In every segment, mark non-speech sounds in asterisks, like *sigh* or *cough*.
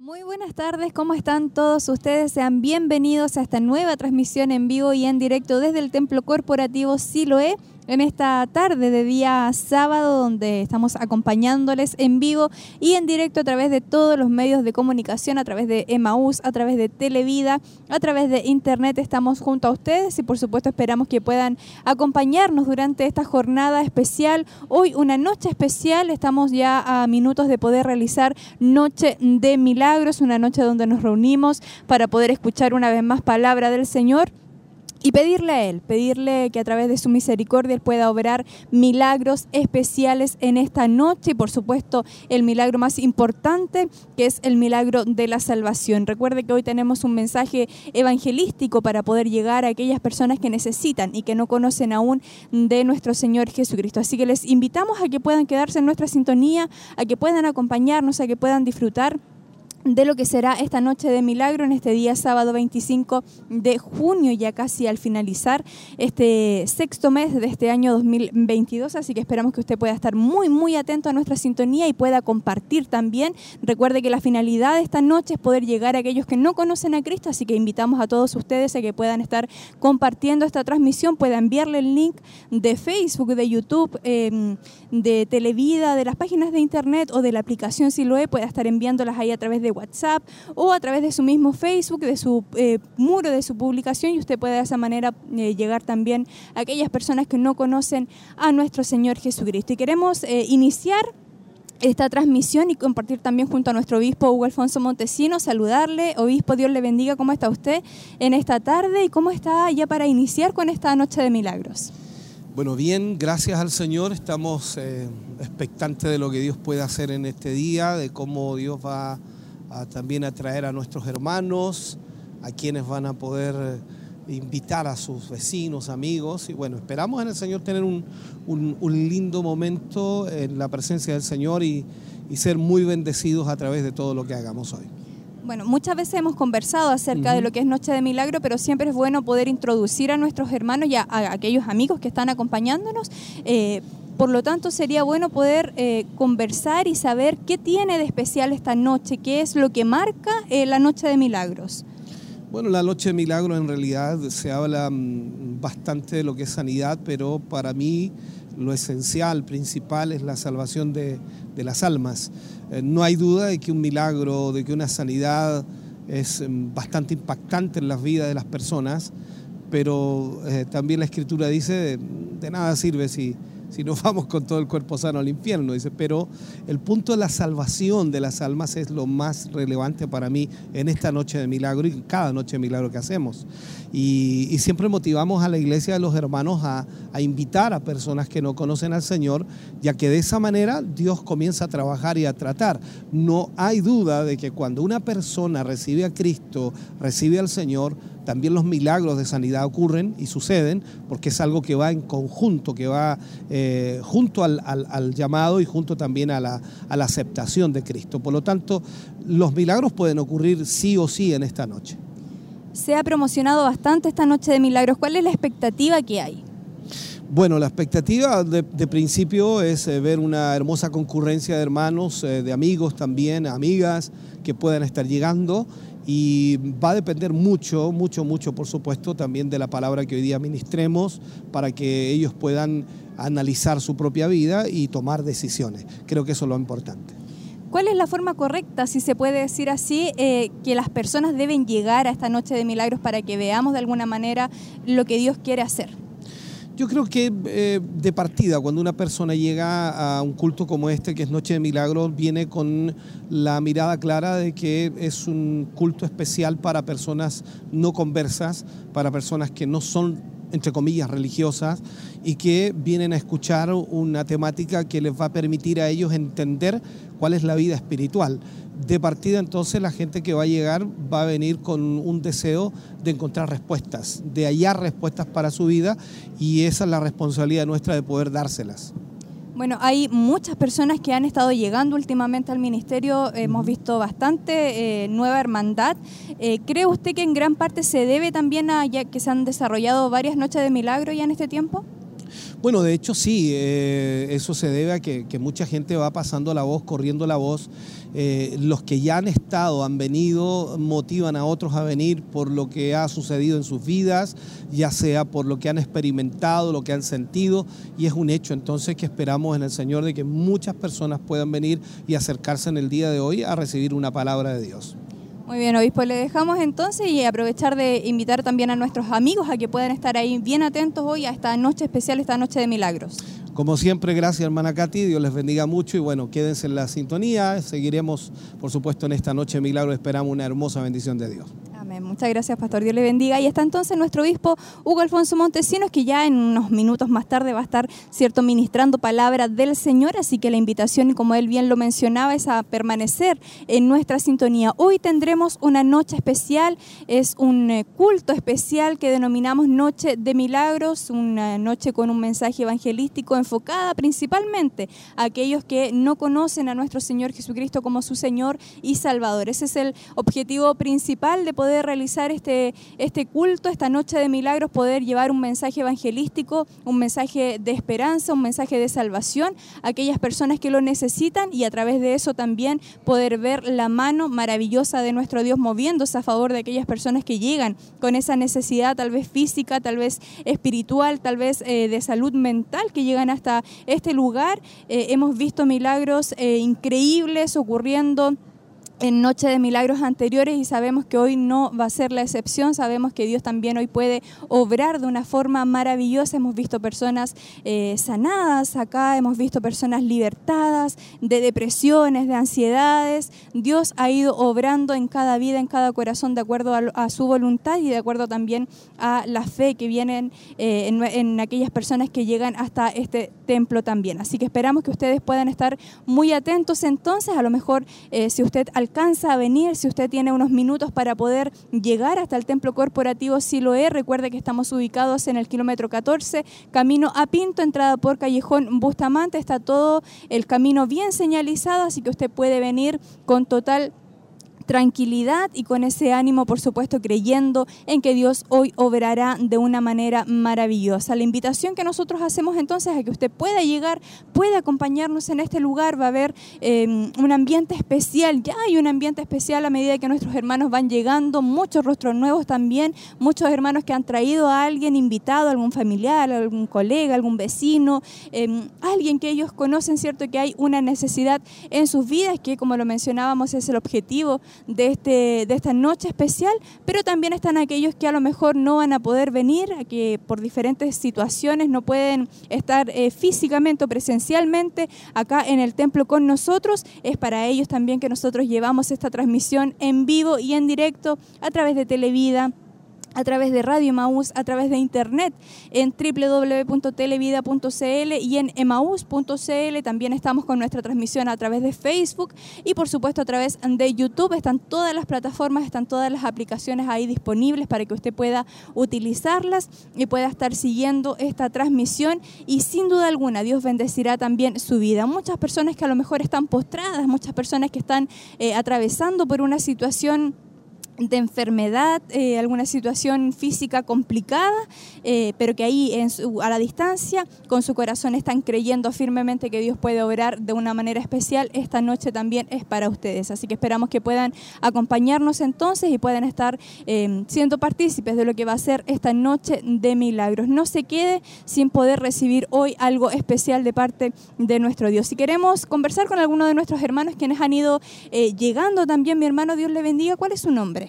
Muy buenas tardes, ¿cómo están todos ustedes? Sean bienvenidos a esta nueva transmisión en vivo y en directo desde el Templo Corporativo Siloé en esta tarde de día sábado donde estamos acompañándoles en vivo y en directo a través de todos los medios de comunicación, a través de Emaús, a través de Televida, a través de Internet. Estamos junto a ustedes y por supuesto esperamos que puedan acompañarnos durante esta jornada especial. Hoy una noche especial, estamos ya a minutos de poder realizar Noche de Milagros, una noche donde nos reunimos para poder escuchar una vez más palabra del Señor y pedirle a Él, pedirle que a través de su misericordia Él pueda obrar milagros especiales en esta noche y por supuesto el milagro más importante que es el milagro de la salvación. Recuerde que hoy tenemos un mensaje evangelístico para poder llegar a aquellas personas que necesitan y que no conocen aún de nuestro Señor Jesucristo. Así que les invitamos a que puedan quedarse en nuestra sintonía, a que puedan acompañarnos, a que puedan disfrutar de lo que será esta noche de milagro en este día sábado 25 de junio, ya casi al finalizar este sexto mes de este año 2022, así que esperamos que usted pueda estar muy muy atento a nuestra sintonía y pueda compartir también. Recuerde que la finalidad de esta noche es poder llegar a aquellos que no conocen a Cristo, así que invitamos a todos ustedes a que puedan estar compartiendo esta transmisión, pueda enviarle el link de Facebook, de YouTube, em, de Televida, de las páginas de internet o de la aplicación Siloe, pueda estar enviándolas ahí a través de WhatsApp o a través de su mismo Facebook, de su eh, muro de su publicación y usted puede de esa manera eh, llegar también a aquellas personas que no conocen a nuestro Señor Jesucristo. Y queremos eh, iniciar esta transmisión y compartir también junto a nuestro obispo Hugo Alfonso Montesino, saludarle. Obispo, Dios le bendiga, ¿cómo está usted en esta tarde y cómo está ya para iniciar con esta noche de milagros? Bueno, bien, gracias al Señor, estamos expectantes de lo que Dios puede hacer en este día, de cómo Dios va a también atraer a nuestros hermanos, a quienes van a poder invitar a sus vecinos, amigos. Y bueno, esperamos en el Señor tener un, lindo momento en la presencia del Señor y, ser muy bendecidos a través de todo lo que hagamos hoy. Bueno, muchas veces hemos conversado acerca de lo que es Noche de Milagro, pero siempre es bueno poder introducir a nuestros hermanos y a, aquellos amigos que están acompañándonos. Eh, por lo tanto, sería bueno poder eh, conversar y saber qué tiene de especial esta noche, qué es lo que marca eh, la Noche de Milagros. Bueno, la Noche de Milagros en realidad se habla mm, bastante de lo que es sanidad, pero para mí lo esencial, principal, es la salvación de, las almas. Eh, no hay duda de que un milagro, de que una sanidad es mm, bastante impactante en las vidas de las personas, pero también la Escritura dice, de nada sirve si si no vamos con todo el cuerpo sano al infierno, dice, pero el punto de la salvación de las almas es lo más relevante para mí en esta noche de milagro y cada noche de milagro que hacemos. Y, siempre motivamos a la iglesia de los hermanos a, a, invitar a personas que no conocen al Señor, ya que de esa manera Dios comienza a trabajar y a tratar. No hay duda de que cuando una persona recibe a Cristo, recibe al Señor, también los milagros de sanidad ocurren y suceden porque es algo que va en conjunto, que va eh, junto al, llamado y junto también a la, a la aceptación de Cristo. Por lo tanto, los milagros pueden ocurrir sí o sí en esta noche. Se ha promocionado bastante esta noche de milagros. ¿Cuál es la expectativa que hay? Bueno, la expectativa de, principio es eh, ver una hermosa concurrencia de hermanos, eh, de amigos también, amigas que puedan estar llegando y va a depender mucho, mucho, mucho, por supuesto, también de la palabra que hoy día ministremos para que ellos puedan analizar su propia vida y tomar decisiones. Creo que eso es lo importante. ¿Cuál es la forma correcta, si se puede decir así, eh, que las personas deben llegar a esta noche de milagros para que veamos de alguna manera lo que Dios quiere hacer? Yo creo que eh, de partida, cuando una persona llega a un culto como este, que es Noche de Milagros, viene con la mirada clara de que es un culto especial para personas no conversas, para personas que no son entre comillas, religiosas y que vienen a escuchar una temática que les va a permitir a ellos entender cuál es la vida espiritual. De partida entonces la gente que va a llegar va a venir con un deseo de encontrar respuestas, de hallar respuestas para su vida y esa es la responsabilidad nuestra de poder dárselas. Bueno, hay muchas personas que han estado llegando últimamente al ministerio, hemos visto bastante eh, nueva hermandad. Eh, ¿Cree usted que en gran parte se debe también a ya que se han desarrollado varias noches de milagro ya en este tiempo? Bueno, de hecho sí, eh, eso se debe a que, mucha gente va pasando la voz, corriendo la voz. Eh, los que ya han estado, han venido, motivan a otros a venir por lo que ha sucedido en sus vidas, ya sea por lo que han experimentado, lo que han sentido, y es un hecho entonces que esperamos en el Señor de que muchas personas puedan venir y acercarse en el día de hoy a recibir una palabra de Dios. Muy bien, obispo, le dejamos entonces y aprovechar de invitar también a nuestros amigos a que puedan estar ahí bien atentos hoy a esta noche especial, esta noche de milagros. Como siempre, gracias hermana Katy, Dios les bendiga mucho y bueno, quédense en la sintonía, seguiremos por supuesto en esta noche de milagros, esperamos una hermosa bendición de Dios. Muchas gracias, Pastor. Dios le bendiga. Y está entonces nuestro obispo Hugo Alfonso Montesinos, que ya en unos minutos más tarde va a estar, cierto, ministrando palabra del Señor. Así que la invitación, como él bien lo mencionaba, es a permanecer en nuestra sintonía. Hoy tendremos una noche especial, es un eh, culto especial que denominamos Noche de Milagros, una noche con un mensaje evangelístico enfocada principalmente a aquellos que no conocen a nuestro Señor Jesucristo como su Señor y Salvador. Ese es el objetivo principal de poder realizar este, este culto, esta noche de milagros, poder llevar un mensaje evangelístico, un mensaje de esperanza, un mensaje de salvación a aquellas personas que lo necesitan y a través de eso también poder ver la mano maravillosa de nuestro Dios moviéndose a favor de aquellas personas que llegan con esa necesidad tal vez física, tal vez espiritual, tal vez eh, de salud mental, que llegan hasta este lugar. Eh, hemos visto milagros eh, increíbles ocurriendo en Noche de Milagros anteriores y sabemos que hoy no va a ser la excepción, sabemos que Dios también hoy puede obrar de una forma maravillosa, hemos visto personas eh, sanadas acá, hemos visto personas libertadas de depresiones, de ansiedades, Dios ha ido obrando en cada vida, en cada corazón de acuerdo a, su voluntad y de acuerdo también a la fe que vienen eh, en, aquellas personas que llegan hasta este templo también. Así que esperamos que ustedes puedan estar muy atentos. Entonces, a lo mejor eh, si usted al alcanza a venir, si usted tiene unos minutos para poder llegar hasta el templo corporativo Siloé, recuerde que estamos ubicados en el kilómetro 14, camino a Pinto, entrada por Callejón Bustamante, está todo el camino bien señalizado, así que usted puede venir con total tranquilidad y con ese ánimo, por supuesto, creyendo en que Dios hoy obrará de una manera maravillosa. La invitación que nosotros hacemos entonces a que usted pueda llegar, pueda acompañarnos en este lugar, va a haber em, un ambiente especial, ya hay un ambiente especial a medida que nuestros hermanos van llegando, muchos rostros nuevos también, muchos hermanos que han traído a alguien invitado, algún familiar, algún colega, algún vecino, em, alguien que ellos conocen, ¿cierto? Que hay una necesidad en sus vidas, que como lo mencionábamos es el objetivo de, este, de esta noche especial, pero también están aquellos que a lo mejor no van a poder venir, que por diferentes situaciones no pueden estar eh, físicamente o presencialmente acá en el templo con nosotros. Es para ellos también que nosotros llevamos esta transmisión en vivo y en directo a través de Televida a través de Radio Emaús, a través de internet en www.televida.cl y en emaús.cl. También estamos con nuestra transmisión a través de Facebook y por supuesto a través de YouTube. Están todas las plataformas, están todas las aplicaciones ahí disponibles para que usted pueda utilizarlas y pueda estar siguiendo esta transmisión y sin duda alguna Dios bendecirá también su vida. Muchas personas que a lo mejor están postradas, muchas personas que están eh, atravesando por una situación de enfermedad, eh, alguna situación física complicada, eh, pero que ahí en a la distancia, con su corazón están creyendo firmemente que Dios puede obrar de una manera especial, esta noche también es para ustedes. Así que esperamos que puedan acompañarnos entonces y puedan estar eh, siendo partícipes de lo que va a ser esta noche de milagros. No se quede sin poder recibir hoy algo especial de parte de nuestro Dios. Si queremos conversar con alguno de nuestros hermanos quienes han ido llegando también, mi hermano, Dios le bendiga, ¿cuál es su nombre?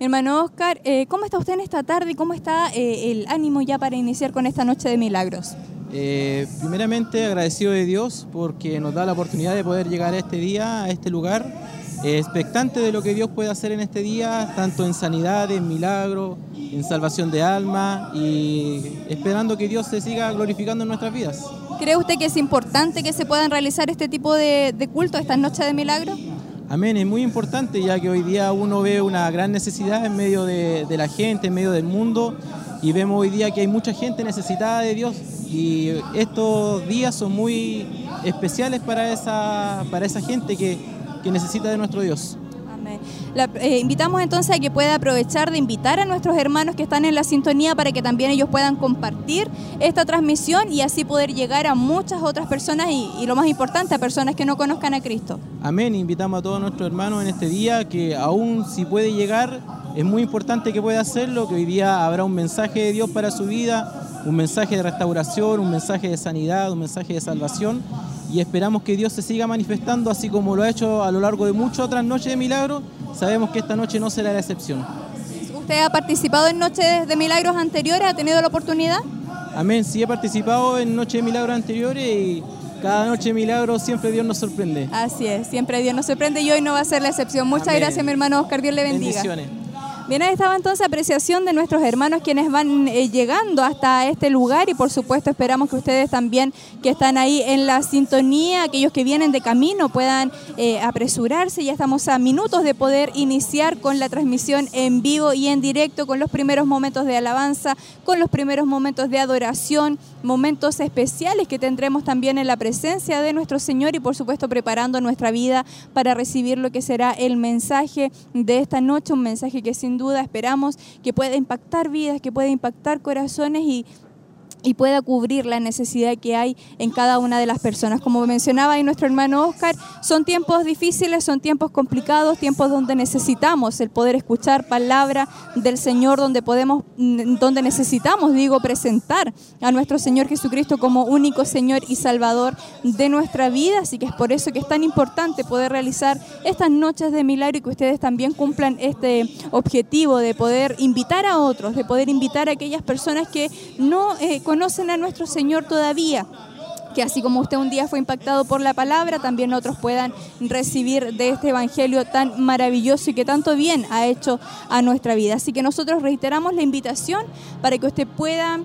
Mi hermano Oscar, eh, ¿cómo está usted en esta tarde y cómo está eh, el ánimo ya para iniciar con esta noche de milagros? Eh, primeramente agradecido de Dios porque nos da la oportunidad de poder llegar a este día, a este lugar, expectante de lo que Dios puede hacer en este día, tanto en sanidad, en milagro, en salvación de alma y esperando que Dios se siga glorificando en nuestras vidas. ¿Cree usted que es importante que se puedan realizar este tipo de, de culto, estas noches de milagros? Amén, es muy importante ya que hoy día uno ve una gran necesidad en medio de, la gente, en medio del mundo y vemos hoy día que hay mucha gente necesitada de Dios y estos días son muy especiales para esa, para esa gente que, necesita de nuestro Dios. Eh, invitamos entonces a que pueda aprovechar de invitar a nuestros hermanos que están en la sintonía para que también ellos puedan compartir esta transmisión y así poder llegar a muchas otras personas y, y lo más importante, a personas que no conozcan a Cristo. Amén. Invitamos a todos nuestros hermanos en este día que aún si puede llegar, es muy importante que pueda hacerlo, que hoy día habrá un mensaje de Dios para su vida, un mensaje de restauración, un mensaje de sanidad, un mensaje de salvación y esperamos que Dios se siga manifestando así como lo ha hecho a lo largo de muchas otras noches de milagros. Sabemos que esta noche no será la excepción. ¿Usted ha participado en noches de milagros anteriores? ¿Ha tenido la oportunidad? Amén, sí he participado en noches de milagros anteriores y cada noche de milagros siempre Dios nos sorprende. Así es, siempre Dios nos sorprende y hoy no va a ser la excepción. Muchas gracias mi hermano Oscar, Dios le bendiga. Bendiciones. Bien, ahí estaba entonces apreciación de nuestros hermanos quienes van eh, llegando hasta este lugar y por supuesto esperamos que ustedes también que están ahí en la sintonía, aquellos que vienen de camino puedan eh, apresurarse. Ya estamos a minutos de poder iniciar con la transmisión en vivo y en directo con los primeros momentos de alabanza, con los primeros momentos de adoración, momentos especiales que tendremos también en la presencia de nuestro Señor y por supuesto preparando nuestra vida para recibir lo que será el mensaje de esta noche, un mensaje que sin duda esperamos que pueda impactar vidas, que pueda impactar corazones y y pueda cubrir la necesidad que hay en cada una de las personas. Como mencionaba ahí nuestro hermano Oscar, son tiempos difíciles, son tiempos complicados, tiempos donde necesitamos el poder escuchar palabra del Señor, donde podemos, mm, donde necesitamos, digo, presentar a nuestro Señor Jesucristo como único Señor y Salvador de nuestra vida. Así que es por eso que es tan importante poder realizar estas noches de milagro y que ustedes también cumplan este objetivo de poder invitar a otros, de poder invitar a aquellas personas que no eh, conocen a nuestro Señor todavía que así como usted un día fue impactado por la palabra, también otros puedan recibir de este evangelio tan maravilloso y que tanto bien ha hecho a nuestra vida. Así que nosotros reiteramos la invitación para que usted pueda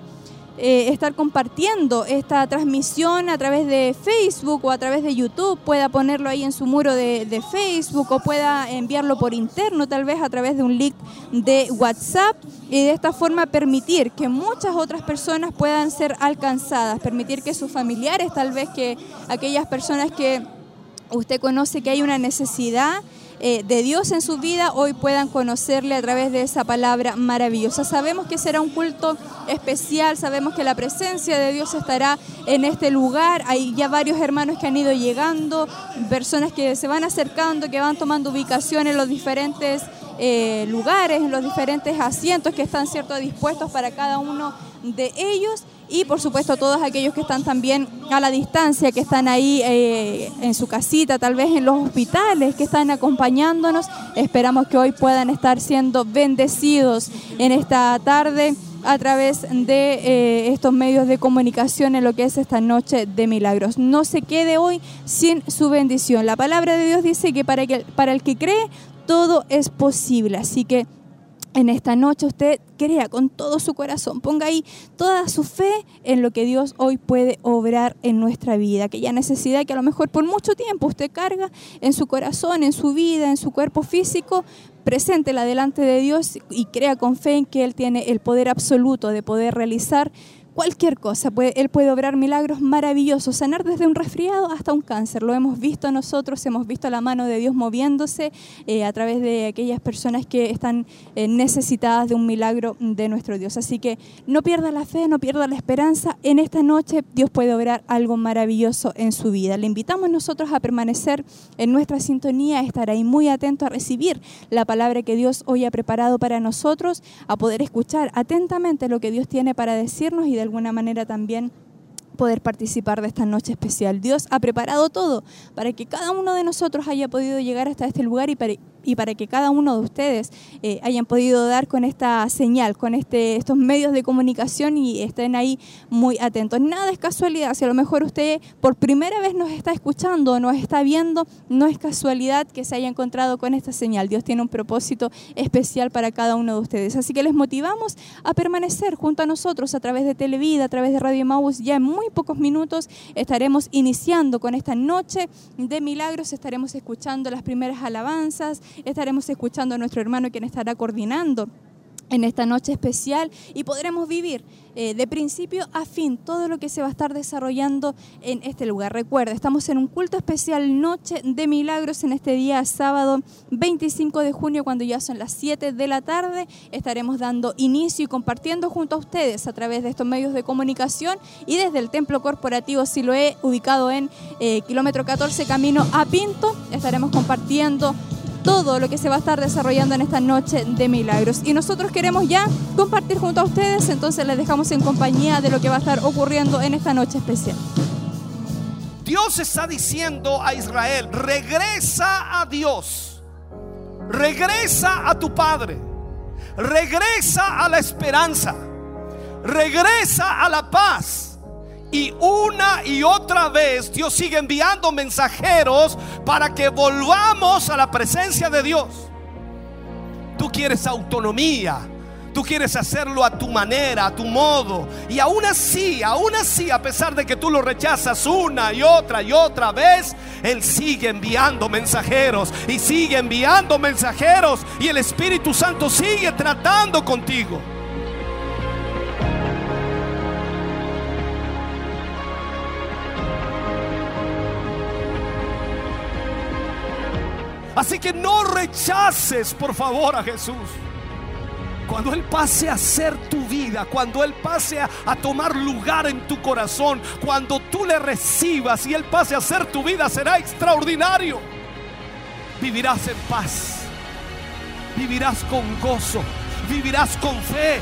eh, estar compartiendo esta transmisión a través de Facebook o a través de YouTube, pueda ponerlo ahí en su muro de, de, Facebook o pueda enviarlo por interno, tal vez a través de un link de WhatsApp y de esta forma permitir que muchas otras personas puedan ser alcanzadas, permitir que sus familiares, tal vez que aquellas personas que usted conoce que hay una necesidad, eh, de Dios en su vida hoy puedan conocerle a través de esa palabra maravillosa. Sabemos que será un culto especial, sabemos que la presencia de Dios estará en este lugar. Hay ya varios hermanos que han ido llegando, personas que se van acercando, que van tomando ubicación en los diferentes eh, lugares, en los diferentes asientos que están cierto dispuestos para cada uno de ellos y por supuesto todos aquellos que están también a la distancia, que están ahí eh, en su casita, tal vez en los hospitales, que están acompañándonos. Esperamos que hoy puedan estar siendo bendecidos en esta tarde a través de eh, estos medios de comunicación en lo que es esta noche de milagros. No se quede hoy sin su bendición. La palabra de Dios dice que para, que, para el que cree todo es posible. Así que en esta noche usted crea con todo su corazón, ponga ahí toda su fe en lo que Dios hoy puede obrar en nuestra vida, aquella necesidad que a lo mejor por mucho tiempo usted carga en su corazón, en su vida, en su cuerpo físico, preséntela delante de Dios y crea con fe en que Él tiene el poder absoluto de poder realizar cualquier cosa. él puede obrar milagros maravillosos, sanar desde un resfriado hasta un cáncer. Lo hemos visto nosotros, hemos visto la mano de Dios moviéndose eh, a través de aquellas personas que están eh, necesitadas de un milagro de nuestro Dios. Así que no pierda la fe, no pierda la esperanza. En esta noche Dios puede obrar algo maravilloso en su vida. Le invitamos nosotros a permanecer en nuestra sintonía, a estar ahí muy atento a recibir la palabra que Dios hoy ha preparado para nosotros, a poder escuchar atentamente lo que Dios tiene para decirnos y de alguna manera también poder participar de esta noche especial. Dios ha preparado todo para que cada uno de nosotros haya podido llegar hasta este lugar y para, y para que cada uno de ustedes eh, hayan podido dar con esta señal, con este, estos medios de comunicación y estén ahí muy atentos. Nada es casualidad, si a lo mejor usted por primera vez nos está escuchando nos está viendo, no es casualidad que se haya encontrado con esta señal. Dios tiene un propósito especial para cada uno de ustedes. Así que les motivamos a permanecer junto a nosotros a través de Televida, a través de Radio Maus. Ya en muy pocos minutos estaremos iniciando con esta noche de milagros, estaremos escuchando las primeras alabanzas, estaremos escuchando a nuestro hermano quien estará coordinando en esta noche especial y podremos vivir eh, de principio a fin todo lo que se va a estar desarrollando en este lugar. Recuerda, estamos en un culto especial Noche de Milagros en este día sábado 25 de junio cuando ya son las 7 de la tarde. Estaremos dando inicio y compartiendo junto a ustedes a través de estos medios de comunicación y desde el Templo Corporativo Siloé ubicado en eh, kilómetro 14 camino a Pinto. Estaremos compartiendo todo lo que se va a estar desarrollando en esta noche de milagros. Y nosotros queremos ya compartir junto a ustedes, entonces les dejamos en compañía de lo que va a estar ocurriendo en esta noche especial. Dios está diciendo a Israel, regresa a Dios, regresa a tu Padre, regresa a la esperanza, regresa a la paz y una y otra vez Dios sigue enviando mensajeros para que volvamos a la presencia de Dios. Tú quieres autonomía. Tú quieres hacerlo a tu manera, a tu modo. Y aún así, aún así, a pesar de que tú lo rechazas una y otra y otra vez, Él sigue enviando mensajeros y sigue enviando mensajeros. Y el Espíritu Santo sigue tratando contigo. Así que no rechaces, por favor, a Jesús. Cuando Él pase a ser tu vida, cuando Él pase a, tomar lugar en tu corazón, cuando tú le recibas y Él pase a ser tu vida, será extraordinario. Vivirás en paz, vivirás con gozo, vivirás con fe,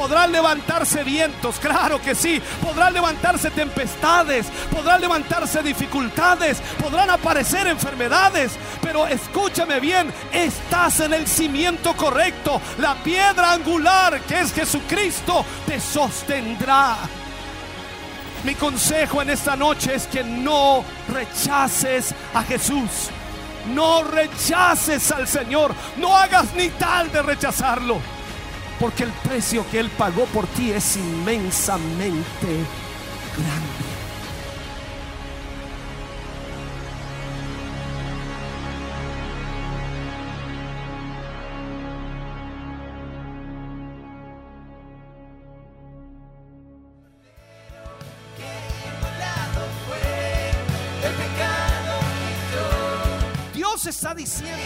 Podrán levantarse vientos, claro que sí. Podrán levantarse tempestades, podrán levantarse dificultades, podrán aparecer enfermedades. Pero escúchame bien, estás en el cimiento correcto. La piedra angular que es Jesucristo te sostendrá. Mi consejo en esta noche es que no rechaces a Jesús. No rechaces al Señor. No hagas ni tal de rechazarlo. Porque el precio que Él pagó por ti es inmensamente grande. Dios está diciendo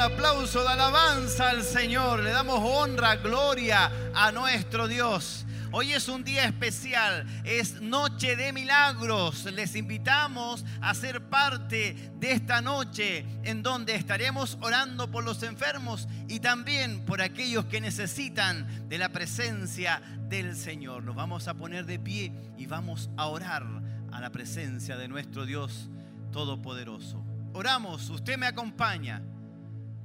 aplauso de alabanza al Señor. Le damos honra, gloria a nuestro Dios. Hoy es un día especial, es noche de milagros. Les invitamos a ser parte de esta noche en donde estaremos orando por los enfermos y también por aquellos que necesitan de la presencia del Señor. Nos vamos a poner de pie y vamos a orar a la presencia de nuestro Dios Todopoderoso. Oramos, usted me acompaña.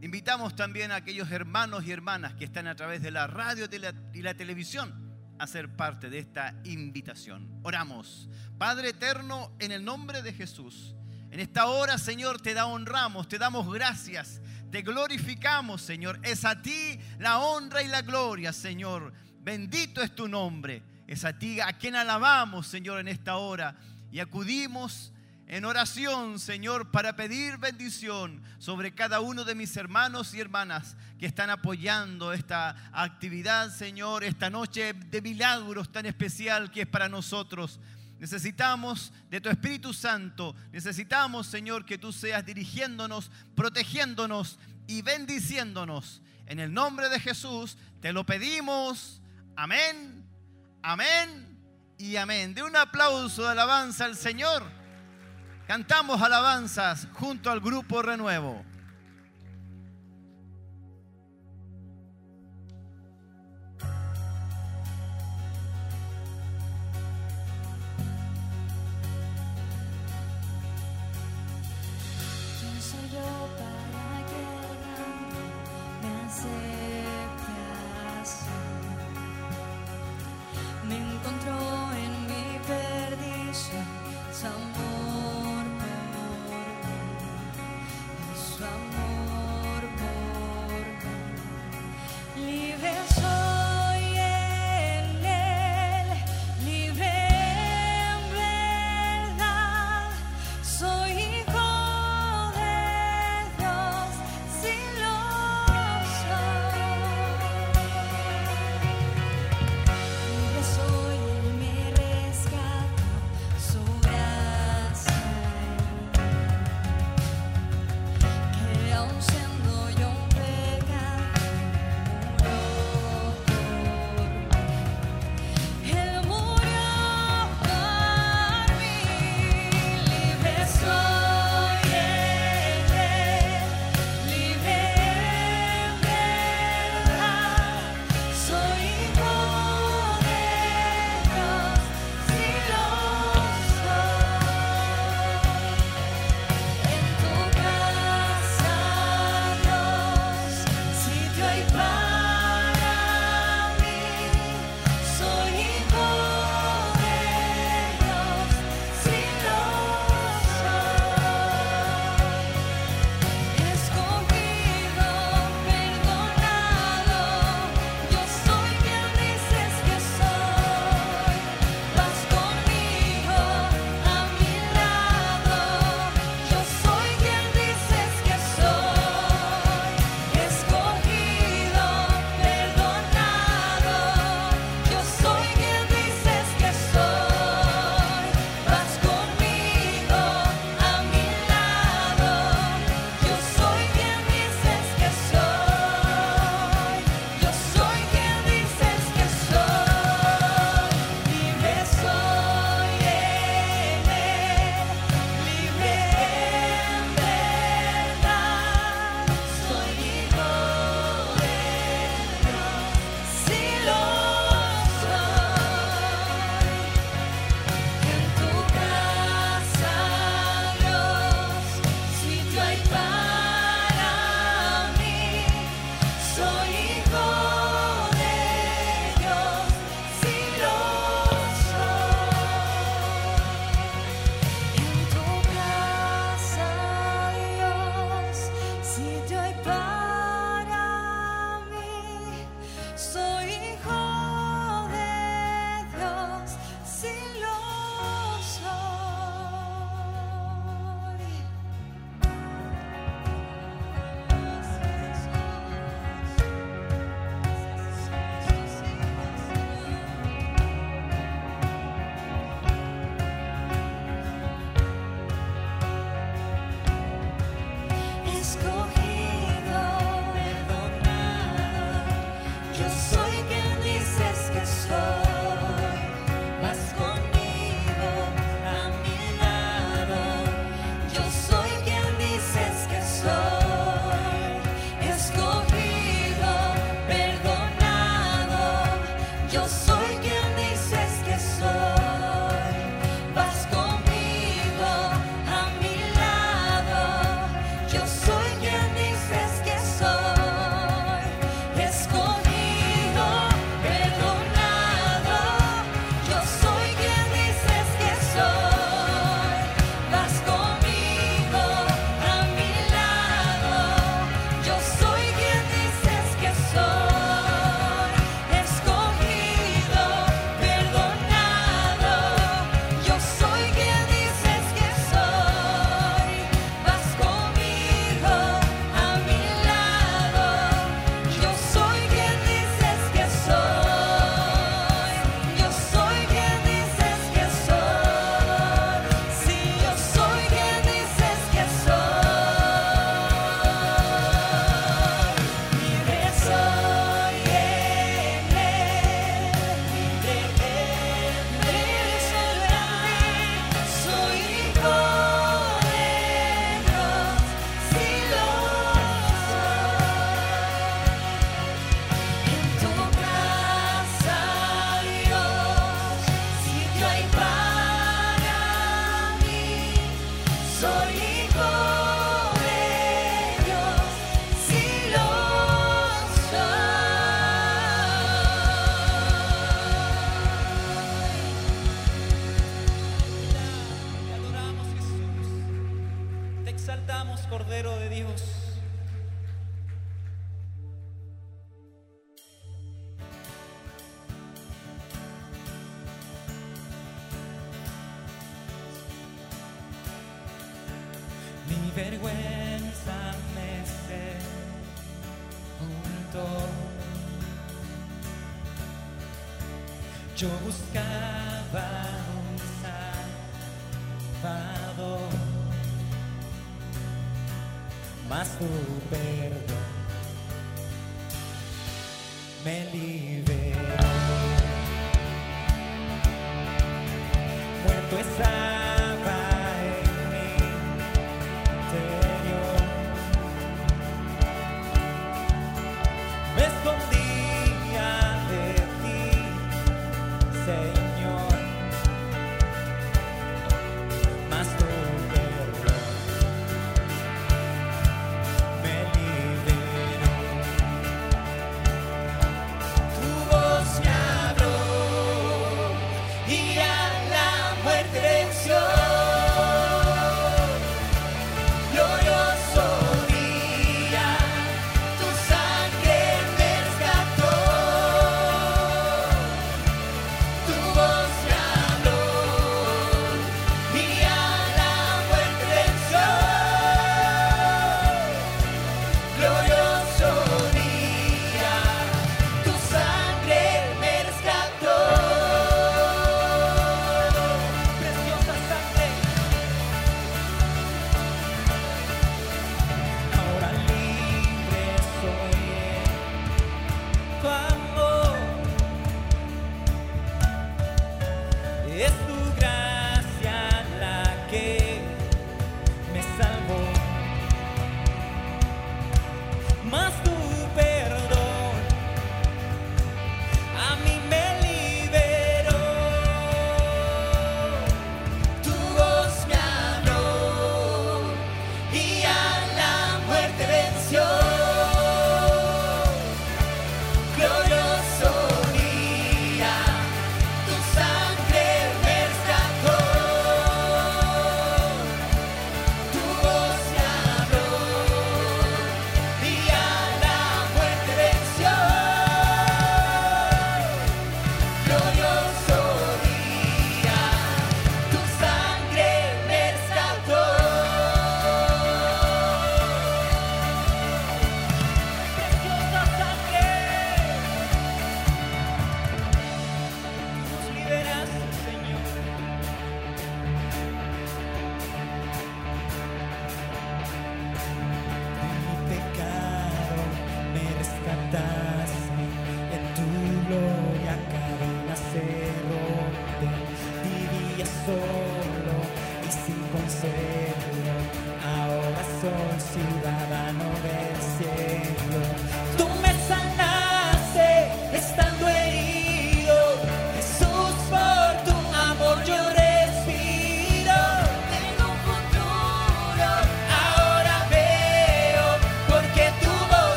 Invitamos también a aquellos hermanos y hermanas que están a través de la radio y la televisión a ser parte de esta invitación. Oramos. Padre eterno, en el nombre de Jesús, en esta hora, Señor, te da honramos, te damos gracias, te glorificamos, Señor. Es a ti la honra y la gloria, Señor. Bendito es tu nombre. Es a ti a quien alabamos, Señor, en esta hora. Y acudimos en oración, Señor, para pedir bendición sobre cada uno de mis hermanos y hermanas que están apoyando esta actividad, Señor, esta noche de milagros tan especial que es para nosotros. Necesitamos de tu Espíritu Santo, necesitamos, Señor, que tú seas dirigiéndonos, protegiéndonos y bendiciéndonos. En el nombre de Jesús te lo pedimos. Amén, amén y amén. De un aplauso de alabanza al Señor. Cantamos alabanzas junto al grupo Renuevo.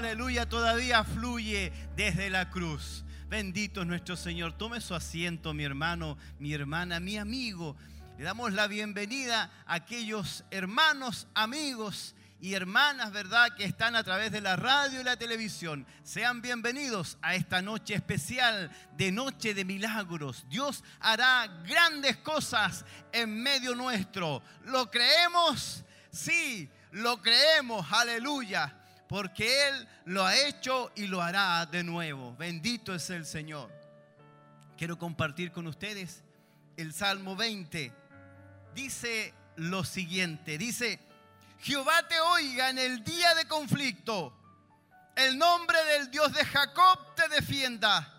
Aleluya, todavía fluye desde la cruz. Bendito es nuestro Señor. Tome su asiento, mi hermano, mi hermana, mi amigo. Le damos la bienvenida a aquellos hermanos, amigos y hermanas, ¿verdad?, que están a través de la radio y la televisión. Sean bienvenidos a esta noche especial de Noche de Milagros. Dios hará grandes cosas en medio nuestro. ¿Lo creemos? Sí, lo creemos. Aleluya. Porque Él lo ha hecho y lo hará de nuevo. Bendito es el Señor. Quiero compartir con ustedes el Salmo 20. Dice lo siguiente. Dice, Jehová te oiga en el día de conflicto. El nombre del Dios de Jacob te defienda.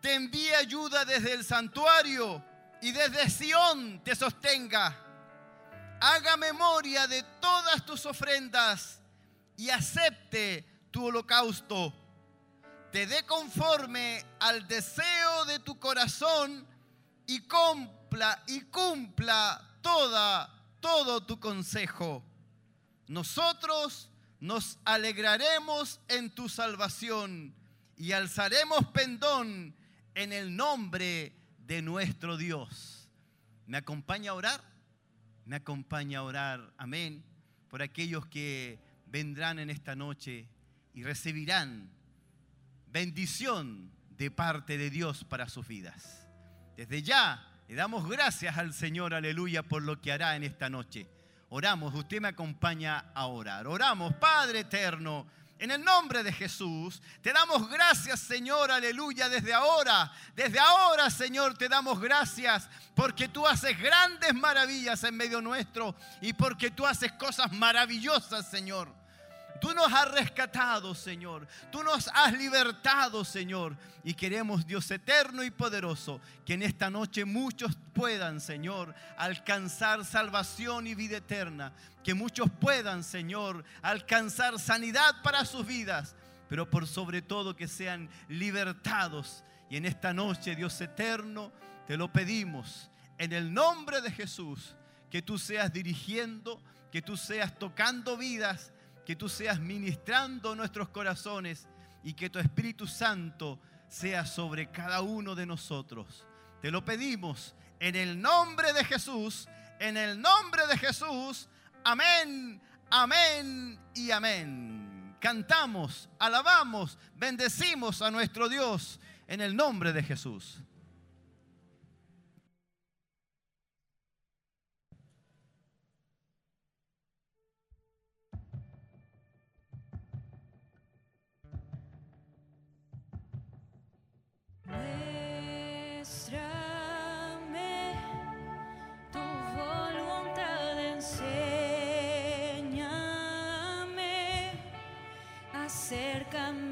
Te envíe ayuda desde el santuario y desde Sión te sostenga. Haga memoria de todas tus ofrendas y acepte tu holocausto. Te dé conforme al deseo de tu corazón y cumpla y cumpla toda todo tu consejo. Nosotros nos alegraremos en tu salvación y alzaremos pendón en el nombre de nuestro Dios. ¿Me acompaña a orar? Me acompaña a orar, amén, por aquellos que vendrán en esta noche y recibirán bendición de parte de Dios para sus vidas. Desde ya le damos gracias al Señor, aleluya, por lo que hará en esta noche. Oramos, usted me acompaña a orar. Oramos, Padre eterno, en el nombre de Jesús. Te damos gracias, Señor, aleluya, desde ahora. Desde ahora, Señor, te damos gracias porque tú haces grandes maravillas en medio nuestro y porque tú haces cosas maravillosas, Señor. Tú nos has rescatado, Señor. Tú nos has libertado, Señor. Y queremos, Dios eterno y poderoso, que en esta noche muchos puedan, Señor, alcanzar salvación y vida eterna. Que muchos puedan, Señor, alcanzar sanidad para sus vidas. Pero por sobre todo que sean libertados. Y en esta noche, Dios eterno, te lo pedimos. En el nombre de Jesús, que tú seas dirigiendo, que tú seas tocando vidas que tú seas ministrando nuestros corazones y que tu Espíritu Santo sea sobre cada uno de nosotros. Te lo pedimos en el nombre de Jesús, en el nombre de Jesús. Amén, amén y amén. Cantamos, alabamos, bendecimos a nuestro Dios en el nombre de Jesús. come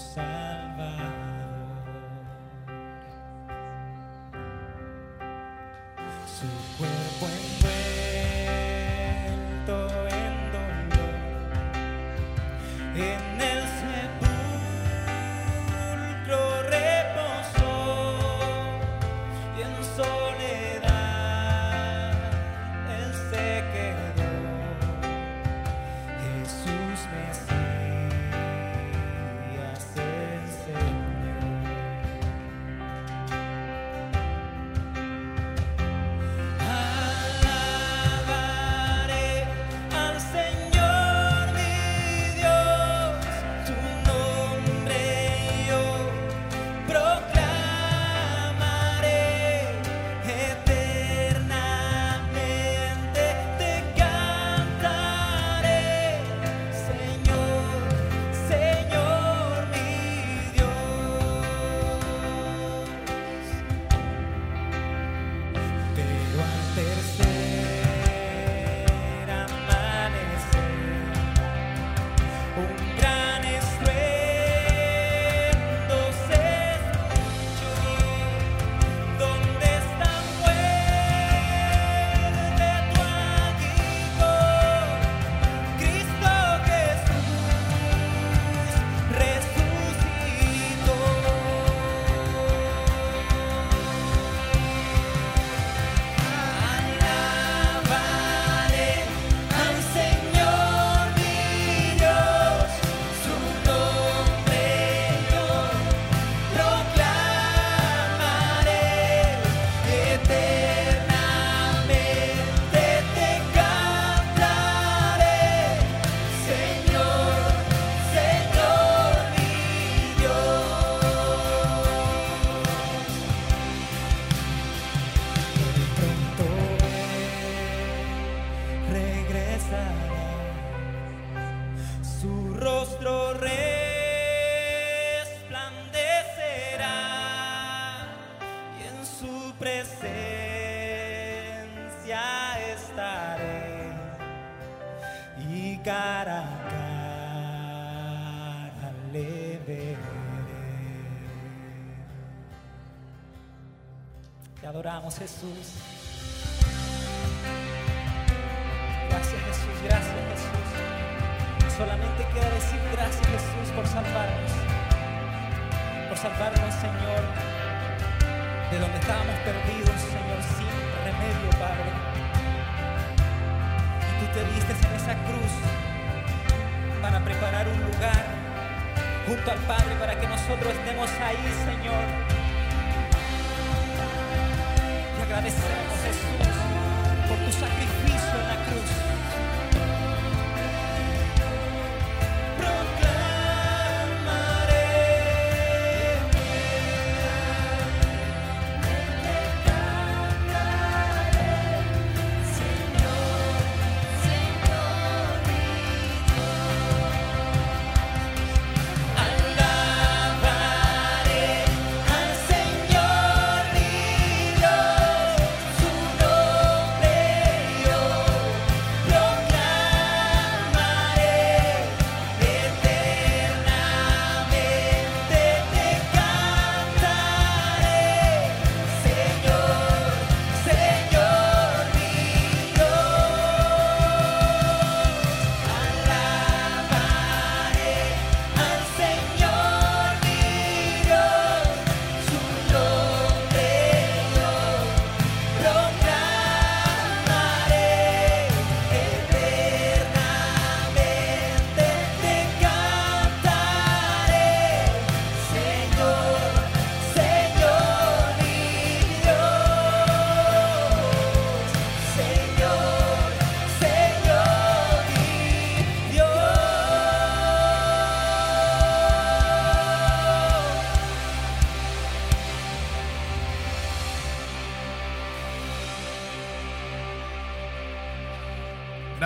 salvador. Su cuerpo envuelto adoramos, Jesús.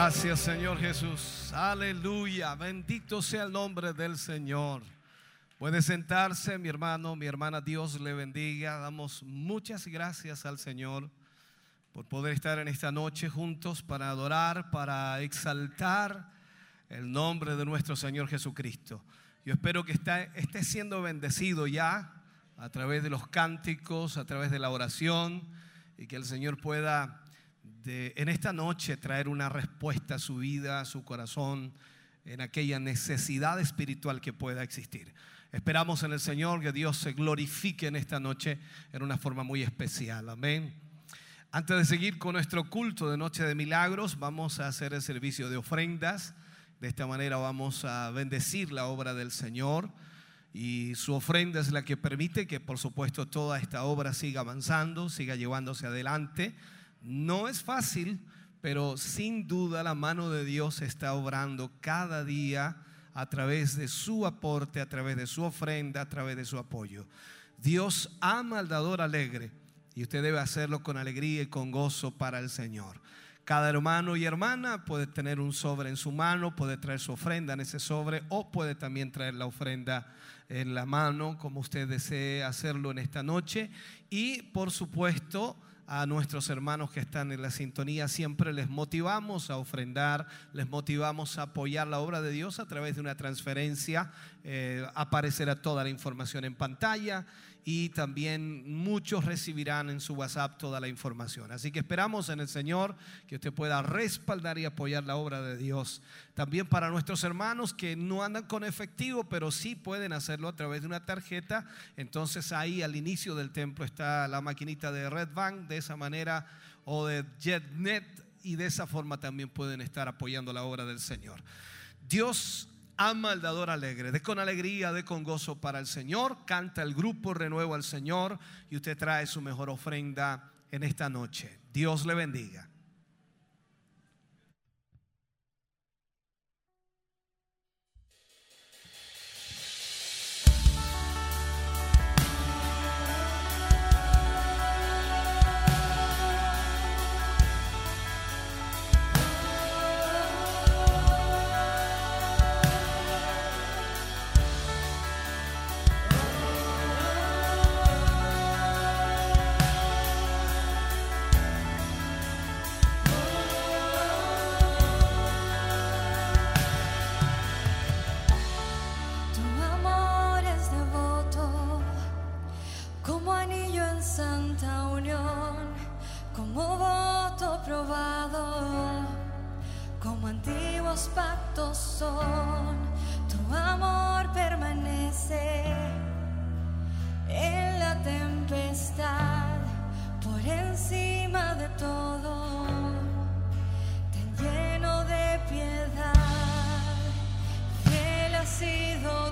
Gracias Señor Jesús. Aleluya. Bendito sea el nombre del Señor. Puede sentarse mi hermano, mi hermana. Dios le bendiga. Damos muchas gracias al Señor por poder estar en esta noche juntos para adorar, para exaltar el nombre de nuestro Señor Jesucristo. Yo espero que está- esté siendo bendecido ya a través de los cánticos, a través de la oración y que el Señor pueda en esta noche traer una respuesta a su vida, a su corazón, en aquella necesidad espiritual que pueda existir. Esperamos en el Señor que Dios se glorifique en esta noche en una forma muy especial. Amén. Antes de seguir con nuestro culto de Noche de Milagros, vamos a hacer el servicio de ofrendas. De esta manera vamos a bendecir la obra del Señor y su ofrenda es la que permite que por supuesto toda esta obra siga avanzando, siga llevándose adelante. No es fácil, pero sin duda la mano de Dios está obrando cada día a través de su aporte, a través de su ofrenda, a través de su apoyo. Dios ama al dador alegre y usted debe hacerlo con alegría y con gozo para el Señor. Cada hermano y hermana puede tener un sobre en su mano, puede traer su ofrenda en ese sobre o puede también traer la ofrenda en la mano, como usted desee hacerlo en esta noche. Y por supuesto, a nuestros hermanos que están en la sintonía, siempre les motivamos a ofrendar, les motivamos a apoyar la obra de Dios a través de una transferencia. Eh, aparecerá toda la información en pantalla y también muchos recibirán en su WhatsApp toda la información. Así que esperamos en el Señor que usted pueda respaldar y apoyar la obra de Dios. También para nuestros hermanos que no andan con efectivo, pero sí pueden hacerlo a través de una tarjeta. Entonces ahí al inicio del templo está la maquinita de Red Bank, de esa manera, o de JetNet, y de esa forma también pueden estar apoyando la obra del Señor. Dios ama al dador alegre, de con alegría, de con gozo para el Señor. Canta el grupo Renuevo al Señor y usted trae su mejor ofrenda en esta noche. Dios le bendiga. Tu amor permanece en la tempestad, por encima de todo, tan lleno de piedad. Fiel has sido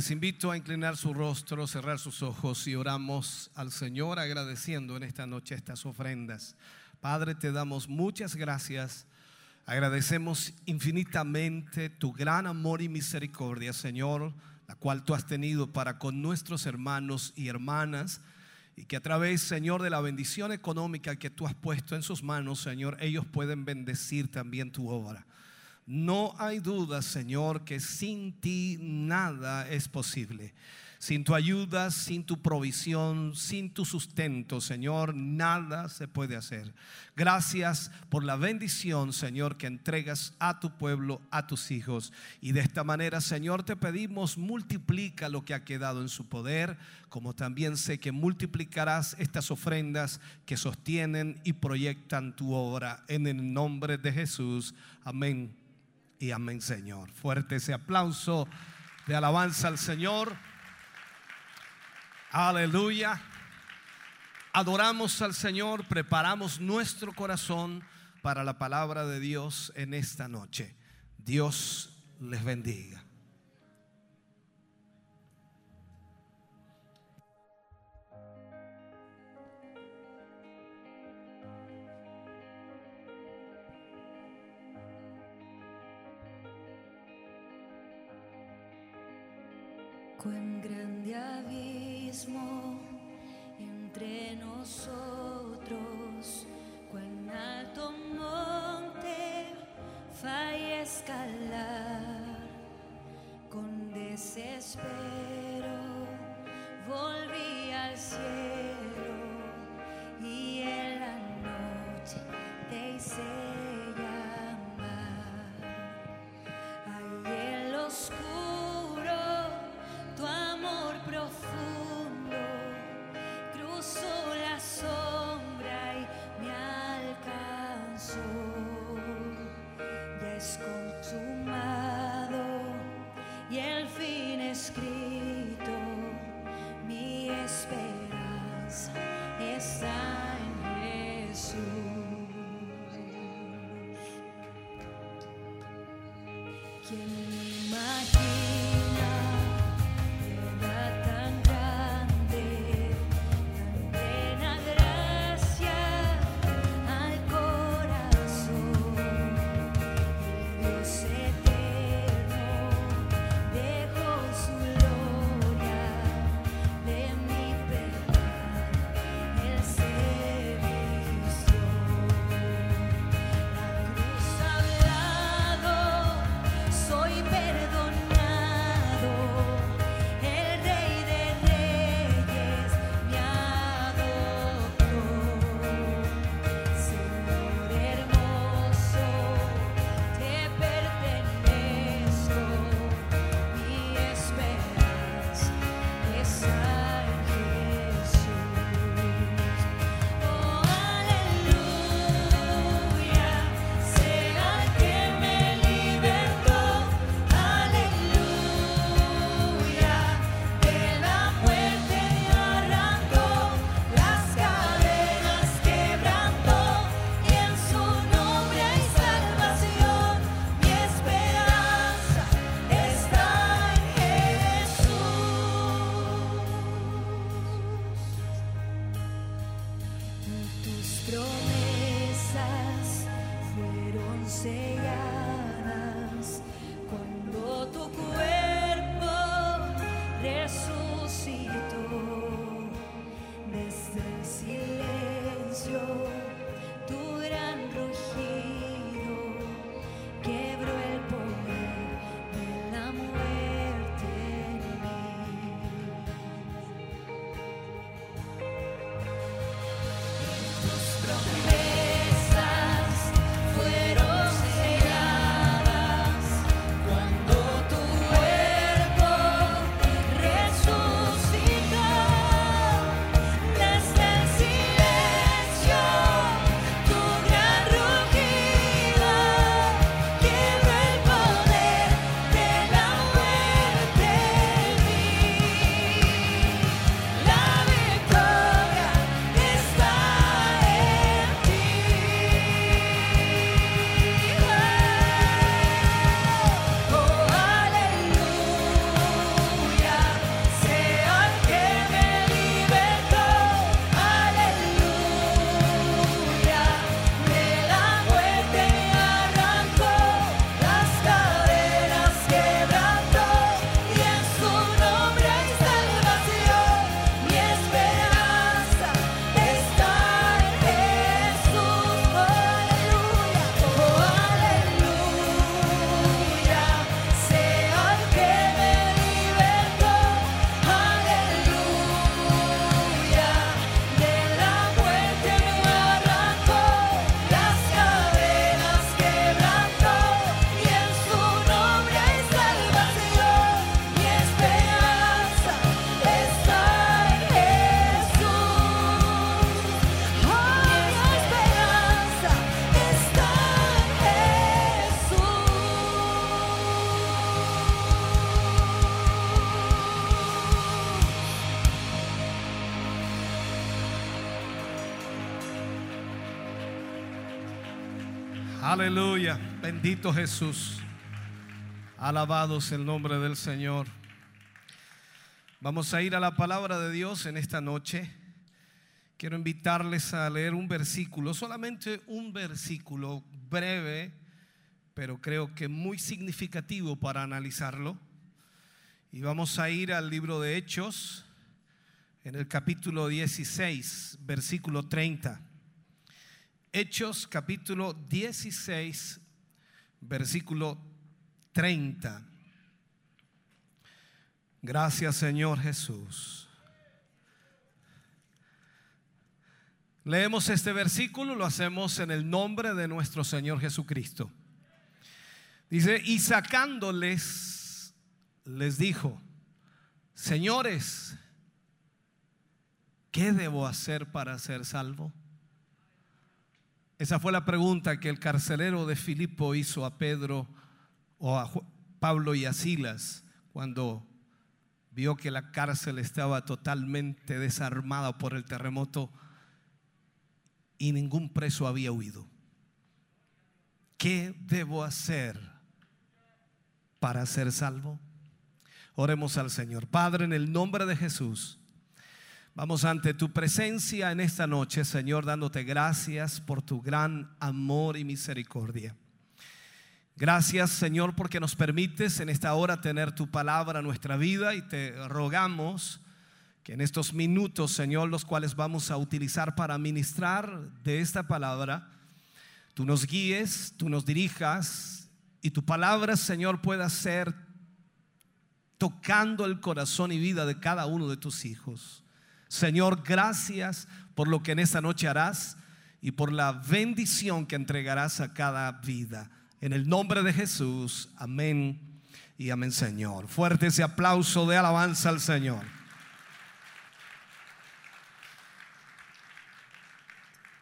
Les invito a inclinar su rostro, cerrar sus ojos y oramos al Señor agradeciendo en esta noche estas ofrendas. Padre, te damos muchas gracias. Agradecemos infinitamente tu gran amor y misericordia, Señor, la cual tú has tenido para con nuestros hermanos y hermanas. Y que a través, Señor, de la bendición económica que tú has puesto en sus manos, Señor, ellos pueden bendecir también tu obra. No hay duda, Señor, que sin ti nada es posible. Sin tu ayuda, sin tu provisión, sin tu sustento, Señor, nada se puede hacer. Gracias por la bendición, Señor, que entregas a tu pueblo, a tus hijos. Y de esta manera, Señor, te pedimos, multiplica lo que ha quedado en su poder, como también sé que multiplicarás estas ofrendas que sostienen y proyectan tu obra. En el nombre de Jesús. Amén y amén, Señor. Fuerte ese aplauso de alabanza al Señor. Aleluya. Adoramos al Señor, preparamos nuestro corazón para la palabra de Dios en esta noche. Dios les bendiga. Cuán grande abismo entre nosotros, cuán alto monte falla escalar. Con desespero volví al cielo y en la noche te hice llamar. Ahí en lo oscuro, Aleluya. Bendito Jesús. Alabados el nombre del Señor. Vamos a ir a la palabra de Dios en esta noche. Quiero invitarles a leer un versículo, solamente un versículo breve, pero creo que muy significativo para analizarlo. Y vamos a ir al libro de Hechos, en el capítulo 16, versículo 30. Hechos capítulo 16, versículo 30. Gracias Señor Jesús. Leemos este versículo, lo hacemos en el nombre de nuestro Señor Jesucristo. Dice, y sacándoles, les dijo, señores, ¿qué debo hacer para ser salvo? Esa fue la pregunta que el carcelero de Filipo hizo a Pedro o a Pablo y a Silas cuando vio que la cárcel estaba totalmente desarmada por el terremoto y ningún preso había huido. ¿Qué debo hacer para ser salvo? Oremos al Señor. Padre, en el nombre de Jesús. Vamos ante tu presencia en esta noche, Señor, dándote gracias por tu gran amor y misericordia. Gracias, Señor, porque nos permites en esta hora tener tu palabra en nuestra vida y te rogamos que en estos minutos, Señor, los cuales vamos a utilizar para ministrar de esta palabra, tú nos guíes, tú nos dirijas y tu palabra, Señor, pueda ser tocando el corazón y vida de cada uno de tus hijos. Señor, gracias por lo que en esta noche harás y por la bendición que entregarás a cada vida. En el nombre de Jesús, amén y amén, Señor. Fuerte ese aplauso de alabanza al Señor.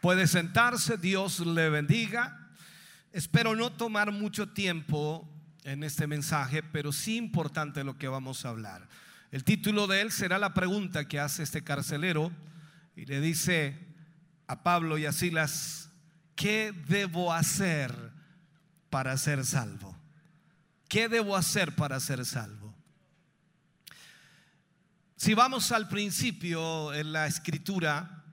Puede sentarse, Dios le bendiga. Espero no tomar mucho tiempo en este mensaje, pero sí importante lo que vamos a hablar. El título de él será la pregunta que hace este carcelero y le dice a Pablo y a Silas, ¿qué debo hacer para ser salvo? ¿Qué debo hacer para ser salvo? Si vamos al principio en la escritura,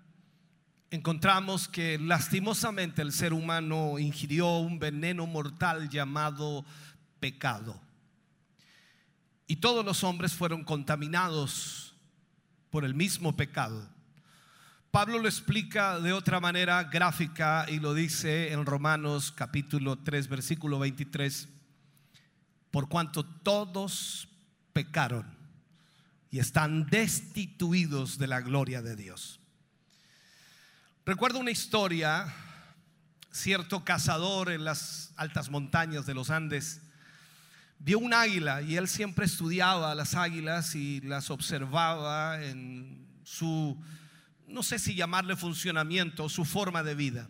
encontramos que lastimosamente el ser humano ingirió un veneno mortal llamado pecado. Y todos los hombres fueron contaminados por el mismo pecado. Pablo lo explica de otra manera gráfica y lo dice en Romanos capítulo 3 versículo 23, por cuanto todos pecaron y están destituidos de la gloria de Dios. Recuerdo una historia, cierto cazador en las altas montañas de los Andes, vio un águila y él siempre estudiaba las águilas y las observaba en su, no sé si llamarle funcionamiento, su forma de vida.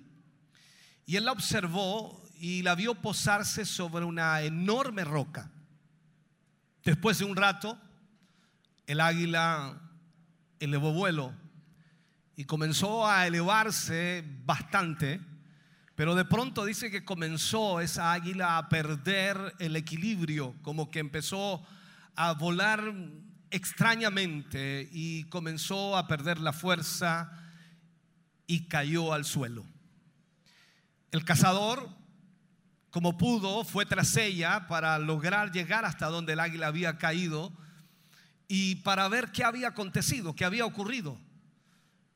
Y él la observó y la vio posarse sobre una enorme roca. Después de un rato, el águila elevó vuelo y comenzó a elevarse bastante pero de pronto dice que comenzó esa águila a perder el equilibrio, como que empezó a volar extrañamente y comenzó a perder la fuerza y cayó al suelo. El cazador, como pudo, fue tras ella para lograr llegar hasta donde el águila había caído y para ver qué había acontecido, qué había ocurrido.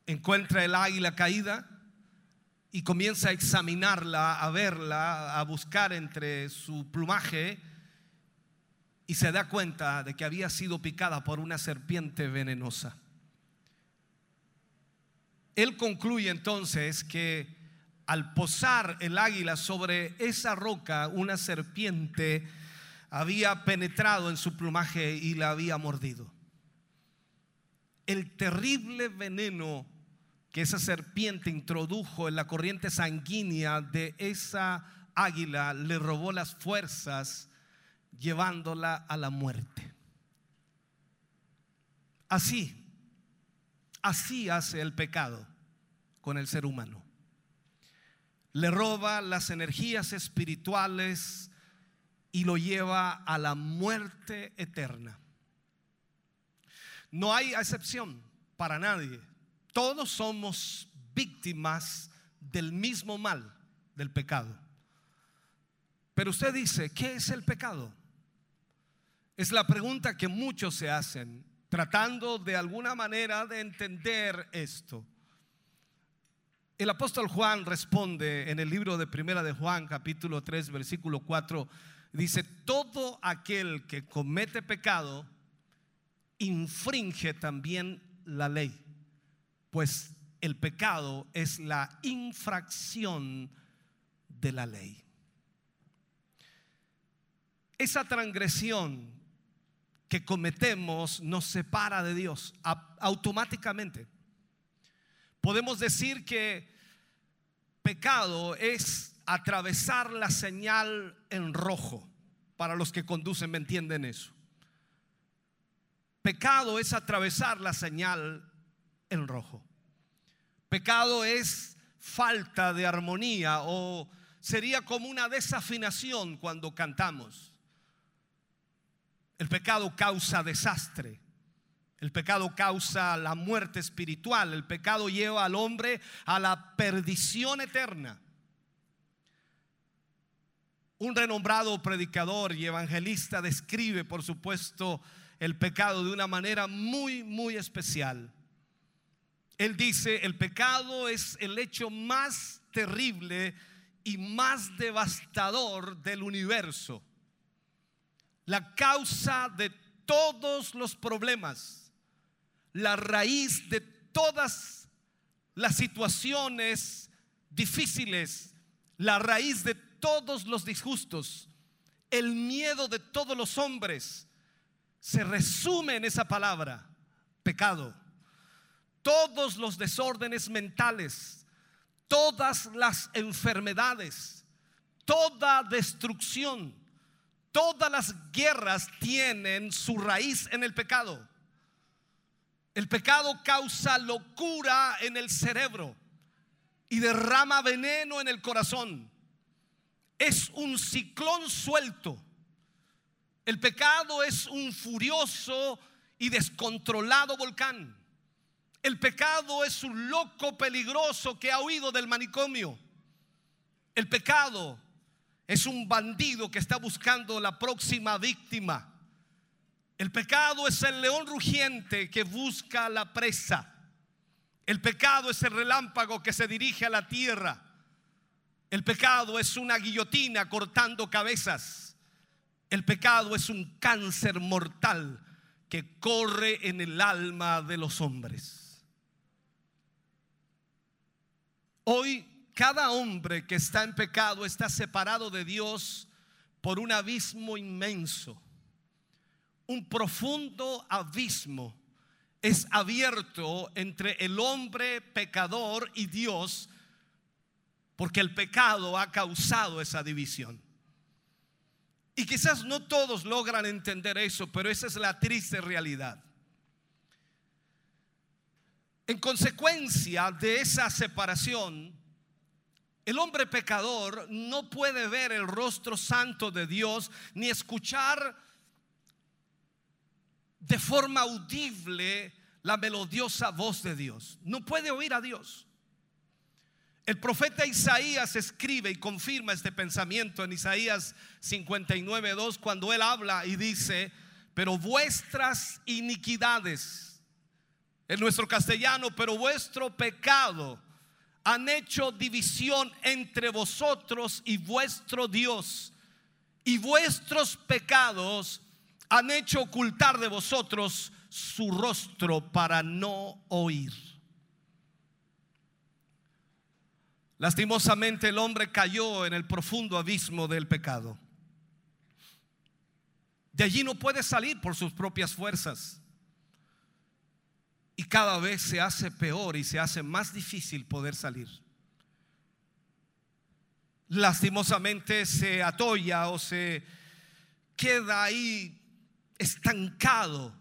Encuentra el águila caída y comienza a examinarla, a verla, a buscar entre su plumaje y se da cuenta de que había sido picada por una serpiente venenosa. Él concluye entonces que al posar el águila sobre esa roca, una serpiente había penetrado en su plumaje y la había mordido. El terrible veneno que esa serpiente introdujo en la corriente sanguínea de esa águila le robó las fuerzas llevándola a la muerte. Así, así hace el pecado con el ser humano. le roba las energías espirituales y lo lleva a la muerte eterna. No hay excepción para nadie. Todos somos víctimas del mismo mal, del pecado. Pero usted dice, ¿qué es el pecado? Es la pregunta que muchos se hacen, tratando de alguna manera de entender esto. El apóstol Juan responde en el libro de Primera de Juan, capítulo 3, versículo 4, dice, todo aquel que comete pecado infringe también la ley, pues el pecado es la infracción de la ley. Esa transgresión que cometemos nos separa de Dios automáticamente. Podemos decir que pecado es atravesar la señal en rojo. Para los que conducen, ¿me entienden eso? Pecado es atravesar la señal en rojo. Pecado es falta de armonía o sería como una desafinación cuando cantamos. El pecado causa desastre. El pecado causa la muerte espiritual. El pecado lleva al hombre a la perdición eterna. Un renombrado predicador y evangelista describe, por supuesto, el pecado de una manera muy, muy especial. Él dice, el pecado es el hecho más terrible y más devastador del universo. La causa de todos los problemas, la raíz de todas las situaciones difíciles, la raíz de todos los disgustos, el miedo de todos los hombres, se resume en esa palabra, pecado. Todos los desórdenes mentales, todas las enfermedades, toda destrucción, todas las guerras tienen su raíz en el pecado. El pecado causa locura en el cerebro y derrama veneno en el corazón. Es un ciclón suelto el pecado es un furioso y descontrolado volcán. El pecado es un loco peligroso que ha huido del manicomio. El pecado es un bandido que está buscando la próxima víctima. El pecado es el león rugiente que busca la presa. El pecado es el relámpago que se dirige a la tierra. El pecado es una guillotina cortando cabezas. El pecado es un cáncer mortal que corre en el alma de los hombres. Hoy cada hombre que está en pecado está separado de Dios por un abismo inmenso. Un profundo abismo es abierto entre el hombre pecador y Dios porque el pecado ha causado esa división. Y quizás no todos logran entender eso, pero esa es la triste realidad. En consecuencia de esa separación, el hombre pecador no puede ver el rostro santo de Dios ni escuchar de forma audible la melodiosa voz de Dios. No puede oír a Dios. El profeta Isaías escribe y confirma este pensamiento en Isaías 59.2 cuando él habla y dice, pero vuestras iniquidades, en nuestro castellano, pero vuestro pecado han hecho división entre vosotros y vuestro Dios, y vuestros pecados han hecho ocultar de vosotros su rostro para no oír. Lastimosamente el hombre cayó en el profundo abismo del pecado. De allí no puede salir por sus propias fuerzas. Y cada vez se hace peor y se hace más difícil poder salir. Lastimosamente se atoya o se queda ahí estancado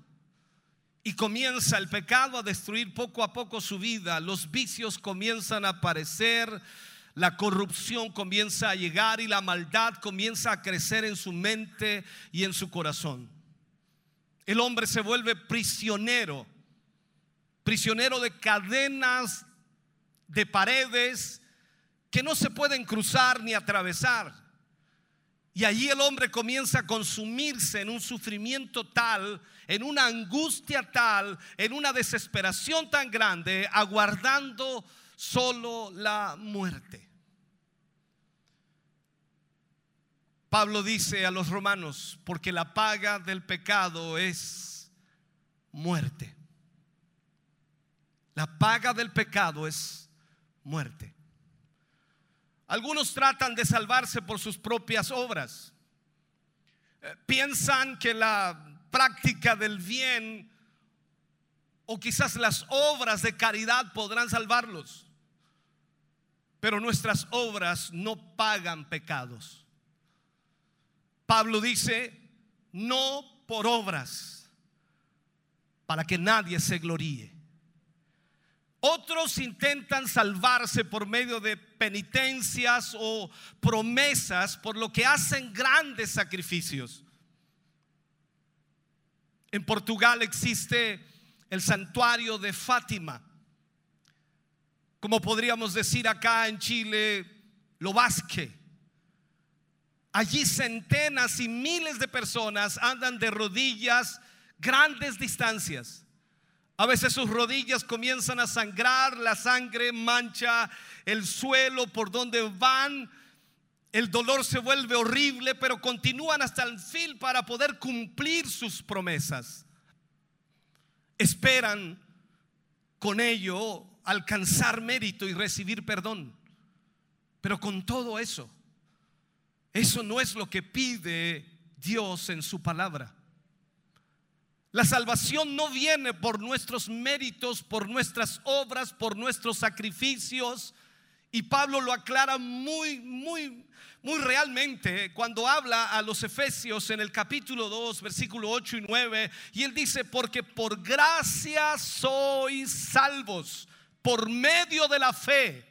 y comienza el pecado a destruir poco a poco su vida, los vicios comienzan a aparecer, la corrupción comienza a llegar y la maldad comienza a crecer en su mente y en su corazón. El hombre se vuelve prisionero, prisionero de cadenas, de paredes que no se pueden cruzar ni atravesar. Y allí el hombre comienza a consumirse en un sufrimiento tal, en una angustia tal, en una desesperación tan grande, aguardando solo la muerte. Pablo dice a los romanos, porque la paga del pecado es muerte. La paga del pecado es muerte. Algunos tratan de salvarse por sus propias obras. Eh, Piensan que la práctica del bien o quizás las obras de caridad podrán salvarlos. Pero nuestras obras no pagan pecados. Pablo dice, no por obras, para que nadie se gloríe. Otros intentan salvarse por medio de penitencias o promesas, por lo que hacen grandes sacrificios. En Portugal existe el santuario de Fátima. Como podríamos decir acá en Chile, lo vasque. Allí centenas y miles de personas andan de rodillas grandes distancias a veces sus rodillas comienzan a sangrar, la sangre mancha el suelo por donde van. El dolor se vuelve horrible, pero continúan hasta el fin para poder cumplir sus promesas. Esperan con ello alcanzar mérito y recibir perdón. Pero con todo eso, eso no es lo que pide Dios en su palabra. La salvación no viene por nuestros méritos, por nuestras obras, por nuestros sacrificios. Y Pablo lo aclara muy, muy, muy realmente cuando habla a los Efesios en el capítulo 2, versículo 8 y 9. Y él dice, porque por gracia sois salvos, por medio de la fe.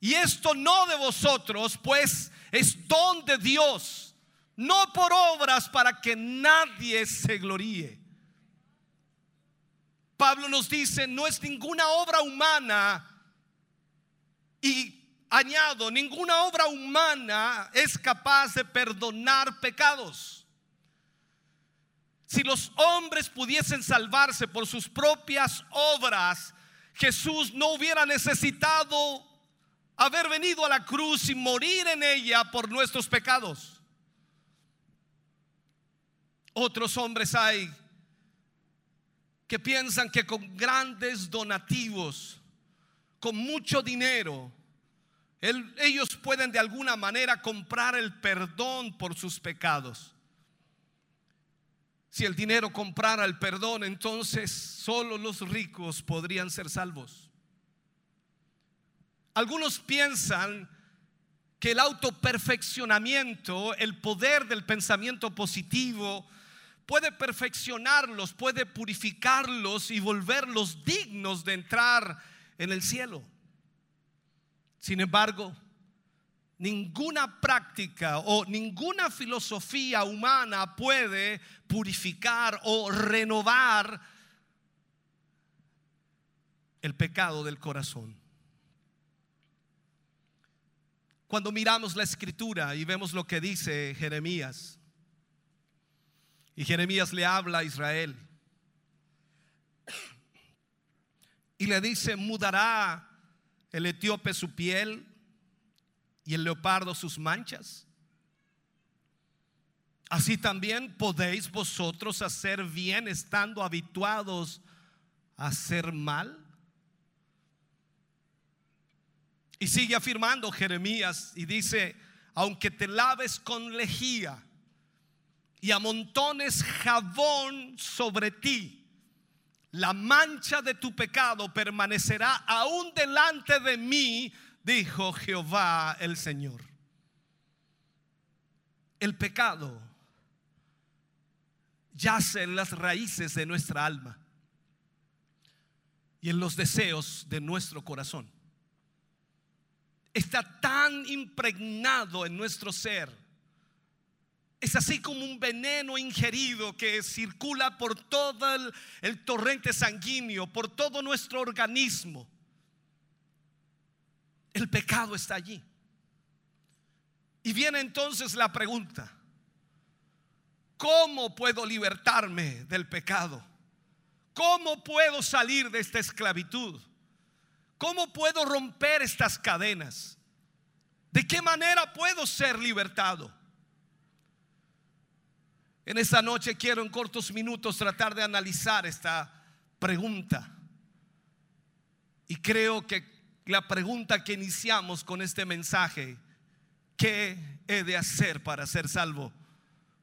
Y esto no de vosotros, pues es don de Dios, no por obras para que nadie se gloríe. Pablo nos dice, no es ninguna obra humana y añado, ninguna obra humana es capaz de perdonar pecados. Si los hombres pudiesen salvarse por sus propias obras, Jesús no hubiera necesitado haber venido a la cruz y morir en ella por nuestros pecados. Otros hombres hay que piensan que con grandes donativos, con mucho dinero, ellos pueden de alguna manera comprar el perdón por sus pecados. Si el dinero comprara el perdón, entonces solo los ricos podrían ser salvos. Algunos piensan que el autoperfeccionamiento, el poder del pensamiento positivo, puede perfeccionarlos, puede purificarlos y volverlos dignos de entrar en el cielo. Sin embargo, ninguna práctica o ninguna filosofía humana puede purificar o renovar el pecado del corazón. Cuando miramos la escritura y vemos lo que dice Jeremías, y Jeremías le habla a Israel. Y le dice, mudará el etíope su piel y el leopardo sus manchas. Así también podéis vosotros hacer bien estando habituados a hacer mal. Y sigue afirmando Jeremías y dice, aunque te laves con lejía y amontones jabón sobre ti, la mancha de tu pecado permanecerá aún delante de mí, dijo Jehová el Señor. El pecado yace en las raíces de nuestra alma y en los deseos de nuestro corazón. está tan impregnado en nuestro ser. Es así como un veneno ingerido que circula por todo el, torrente sanguíneo, por todo nuestro organismo. El pecado está allí. Y viene entonces la pregunta, ¿cómo puedo libertarme del pecado? ¿Cómo puedo salir de esta esclavitud? ¿Cómo puedo romper estas cadenas? ¿De qué manera puedo ser libertado? En esta noche quiero en cortos minutos tratar de analizar esta pregunta. Y creo que la pregunta que iniciamos con este mensaje, ¿qué he de hacer para ser salvo?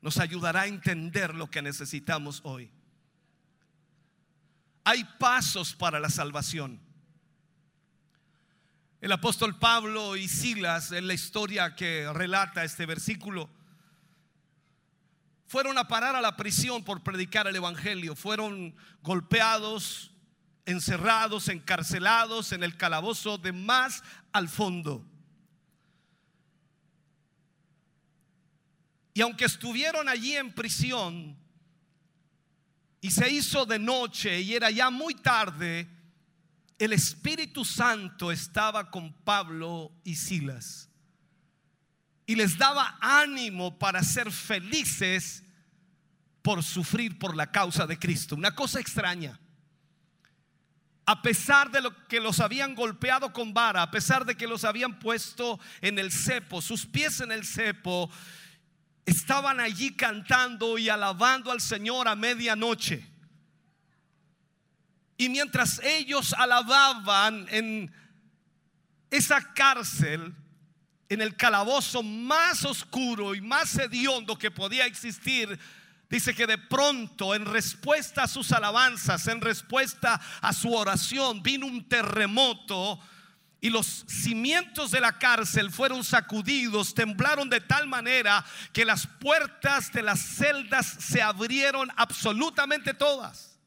Nos ayudará a entender lo que necesitamos hoy. Hay pasos para la salvación. El apóstol Pablo y Silas, en la historia que relata este versículo, fueron a parar a la prisión por predicar el Evangelio. Fueron golpeados, encerrados, encarcelados en el calabozo de más al fondo. Y aunque estuvieron allí en prisión y se hizo de noche y era ya muy tarde, el Espíritu Santo estaba con Pablo y Silas y les daba ánimo para ser felices por sufrir por la causa de Cristo. Una cosa extraña. A pesar de lo que los habían golpeado con vara, a pesar de que los habían puesto en el cepo, sus pies en el cepo, estaban allí cantando y alabando al Señor a medianoche. Y mientras ellos alababan en esa cárcel, en el calabozo más oscuro y más hediondo que podía existir, dice que de pronto, en respuesta a sus alabanzas, en respuesta a su oración, vino un terremoto y los cimientos de la cárcel fueron sacudidos, temblaron de tal manera que las puertas de las celdas se abrieron absolutamente todas.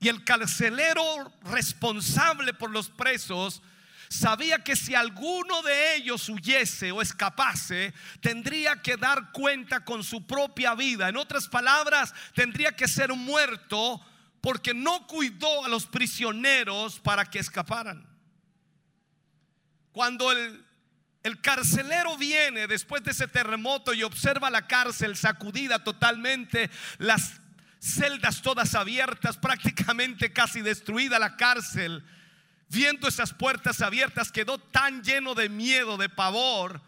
Y el carcelero responsable por los presos sabía que si alguno de ellos huyese o escapase, tendría que dar cuenta con su propia vida. En otras palabras, tendría que ser muerto porque no cuidó a los prisioneros para que escaparan. Cuando el, el carcelero viene después de ese terremoto y observa la cárcel sacudida totalmente, las celdas todas abiertas, *laughs* prácticamente casi destruida la cárcel, viendo esas puertas abiertas, quedó tan lleno de miedo, de pavor,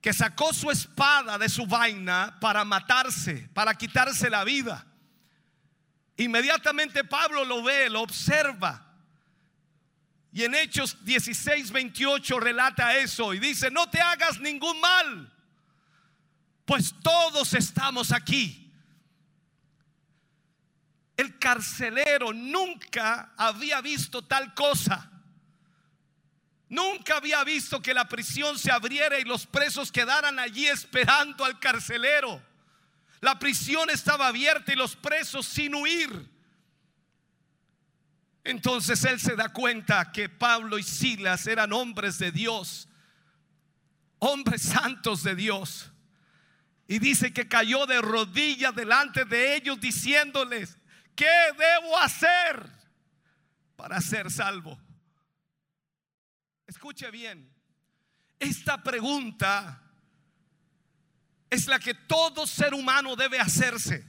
que sacó su espada de su vaina para matarse, para quitarse la vida. Inmediatamente Pablo lo ve, lo observa. Y en Hechos 16, 28 relata eso y dice, no te hagas ningún mal, pues todos estamos aquí. El carcelero nunca había visto tal cosa. Nunca había visto que la prisión se abriera y los presos quedaran allí esperando al carcelero. La prisión estaba abierta y los presos sin huir. Entonces él se da cuenta que Pablo y Silas eran hombres de Dios, hombres santos de Dios. Y dice que cayó de rodillas delante de ellos diciéndoles, ¿Qué debo hacer para ser salvo? Escuche bien, esta pregunta es la que todo ser humano debe hacerse.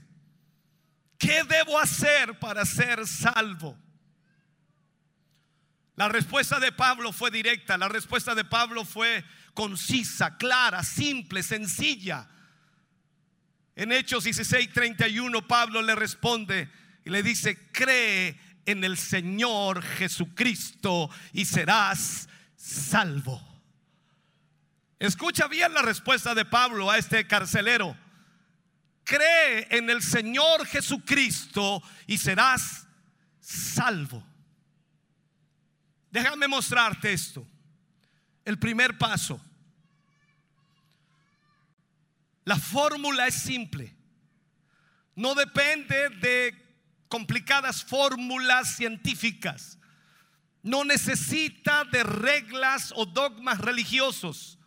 ¿Qué debo hacer para ser salvo? La respuesta de Pablo fue directa, la respuesta de Pablo fue concisa, clara, simple, sencilla. En Hechos 16:31 Pablo le responde, y le dice, cree en el Señor Jesucristo y serás salvo. Escucha bien la respuesta de Pablo a este carcelero. Cree en el Señor Jesucristo y serás salvo. Déjame mostrarte esto. El primer paso. La fórmula es simple. No depende de complicadas fórmulas científicas. No necesita de reglas o dogmas religiosos.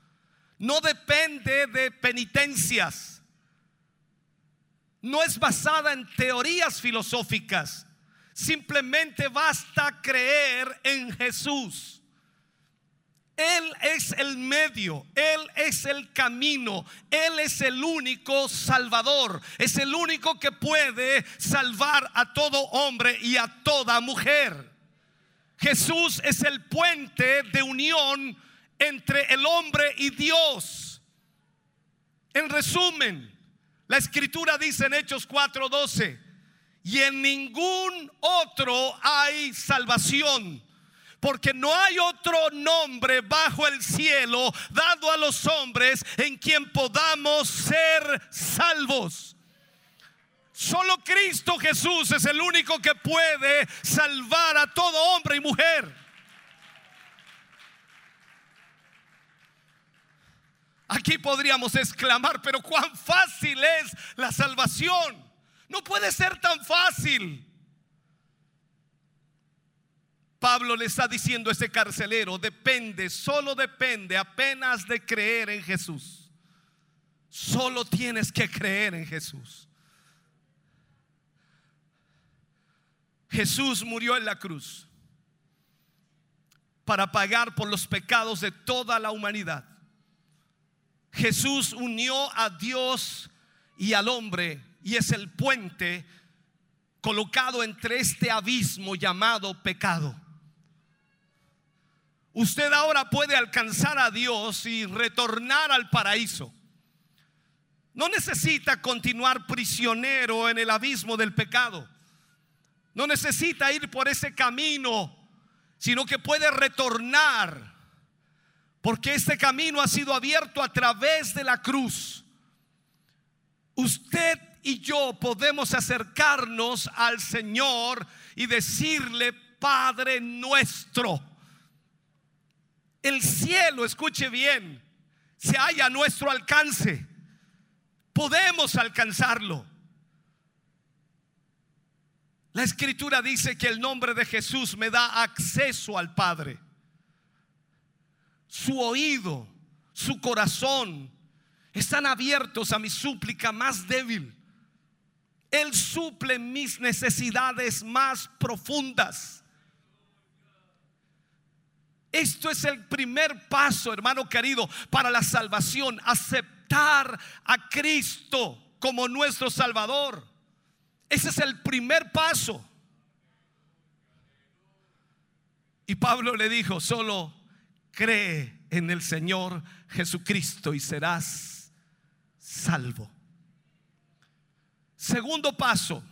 No depende de penitencias. No es basada en teorías filosóficas. Simplemente basta creer en Jesús. Él es el medio, Él es el camino, Él es el único salvador, es el único que puede salvar a todo hombre y a toda mujer. Jesús es el puente de unión entre el hombre y Dios. En resumen, la escritura dice en Hechos 4:12, y en ningún otro hay salvación porque no hay otro nombre bajo el cielo dado a los hombres en quien podamos ser salvos. Solo Cristo Jesús es el único que puede salvar a todo hombre y mujer. Aquí podríamos exclamar, pero cuán fácil es la salvación. No puede ser tan fácil. Pablo le está diciendo a ese carcelero, depende, solo depende apenas de creer en Jesús. Solo tienes que creer en Jesús. Jesús murió en la cruz para pagar por los pecados de toda la humanidad. Jesús unió a Dios y al hombre y es el puente colocado entre este abismo llamado pecado. Usted ahora puede alcanzar a Dios y retornar al paraíso. No necesita continuar prisionero en el abismo del pecado. No necesita ir por ese camino, sino que puede retornar. Porque este camino ha sido abierto a través de la cruz. Usted y yo podemos acercarnos al Señor y decirle, Padre nuestro el cielo, escuche bien, se halla a nuestro alcance. Podemos alcanzarlo. La escritura dice que el nombre de Jesús me da acceso al Padre. Su oído, su corazón están abiertos a mi súplica más débil. Él suple mis necesidades más profundas. Esto es el primer paso, hermano querido, para la salvación. Aceptar a Cristo como nuestro Salvador. Ese es el primer paso. Y Pablo le dijo, solo cree en el Señor Jesucristo y serás salvo. Segundo paso,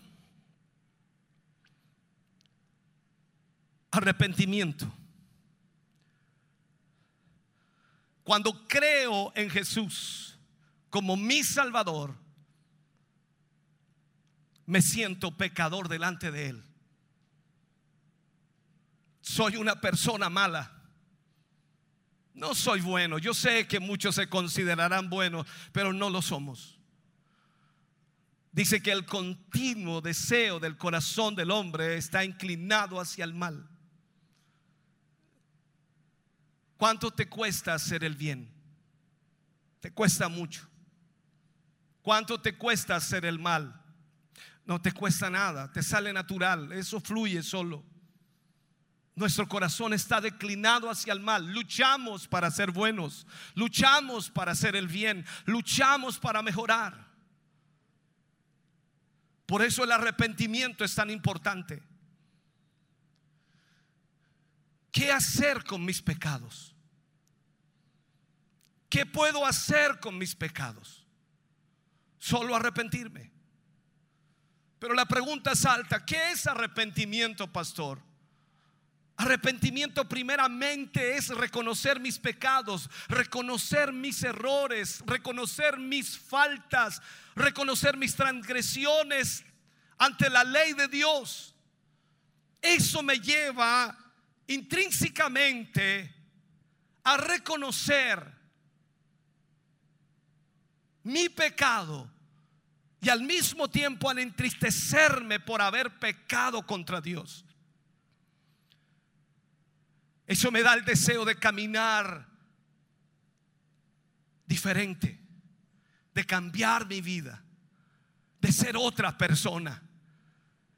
arrepentimiento. Cuando creo en Jesús como mi Salvador, me siento pecador delante de Él. Soy una persona mala. No soy bueno. Yo sé que muchos se considerarán buenos, pero no lo somos. Dice que el continuo deseo del corazón del hombre está inclinado hacia el mal. ¿Cuánto te cuesta hacer el bien? Te cuesta mucho. ¿Cuánto te cuesta hacer el mal? No te cuesta nada, te sale natural, eso fluye solo. Nuestro corazón está declinado hacia el mal. Luchamos para ser buenos, luchamos para hacer el bien, luchamos para mejorar. Por eso el arrepentimiento es tan importante. ¿Qué hacer con mis pecados? ¿Qué puedo hacer con mis pecados? Solo arrepentirme. Pero la pregunta es alta, ¿qué es arrepentimiento, pastor? Arrepentimiento primeramente es reconocer mis pecados, reconocer mis errores, reconocer mis faltas, reconocer mis transgresiones ante la ley de Dios. Eso me lleva intrínsecamente a reconocer mi pecado y al mismo tiempo al entristecerme por haber pecado contra Dios. Eso me da el deseo de caminar diferente, de cambiar mi vida, de ser otra persona.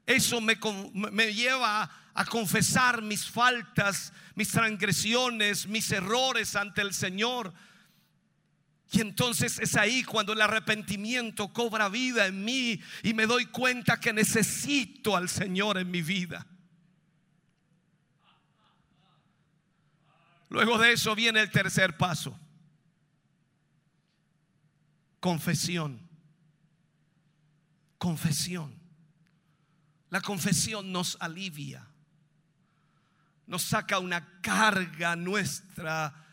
Eso me, me lleva a, a confesar mis faltas, mis transgresiones, mis errores ante el Señor. Y entonces es ahí cuando el arrepentimiento cobra vida en mí y me doy cuenta que necesito al Señor en mi vida. Luego de eso viene el tercer paso. Confesión. Confesión. La confesión nos alivia. Nos saca una carga nuestra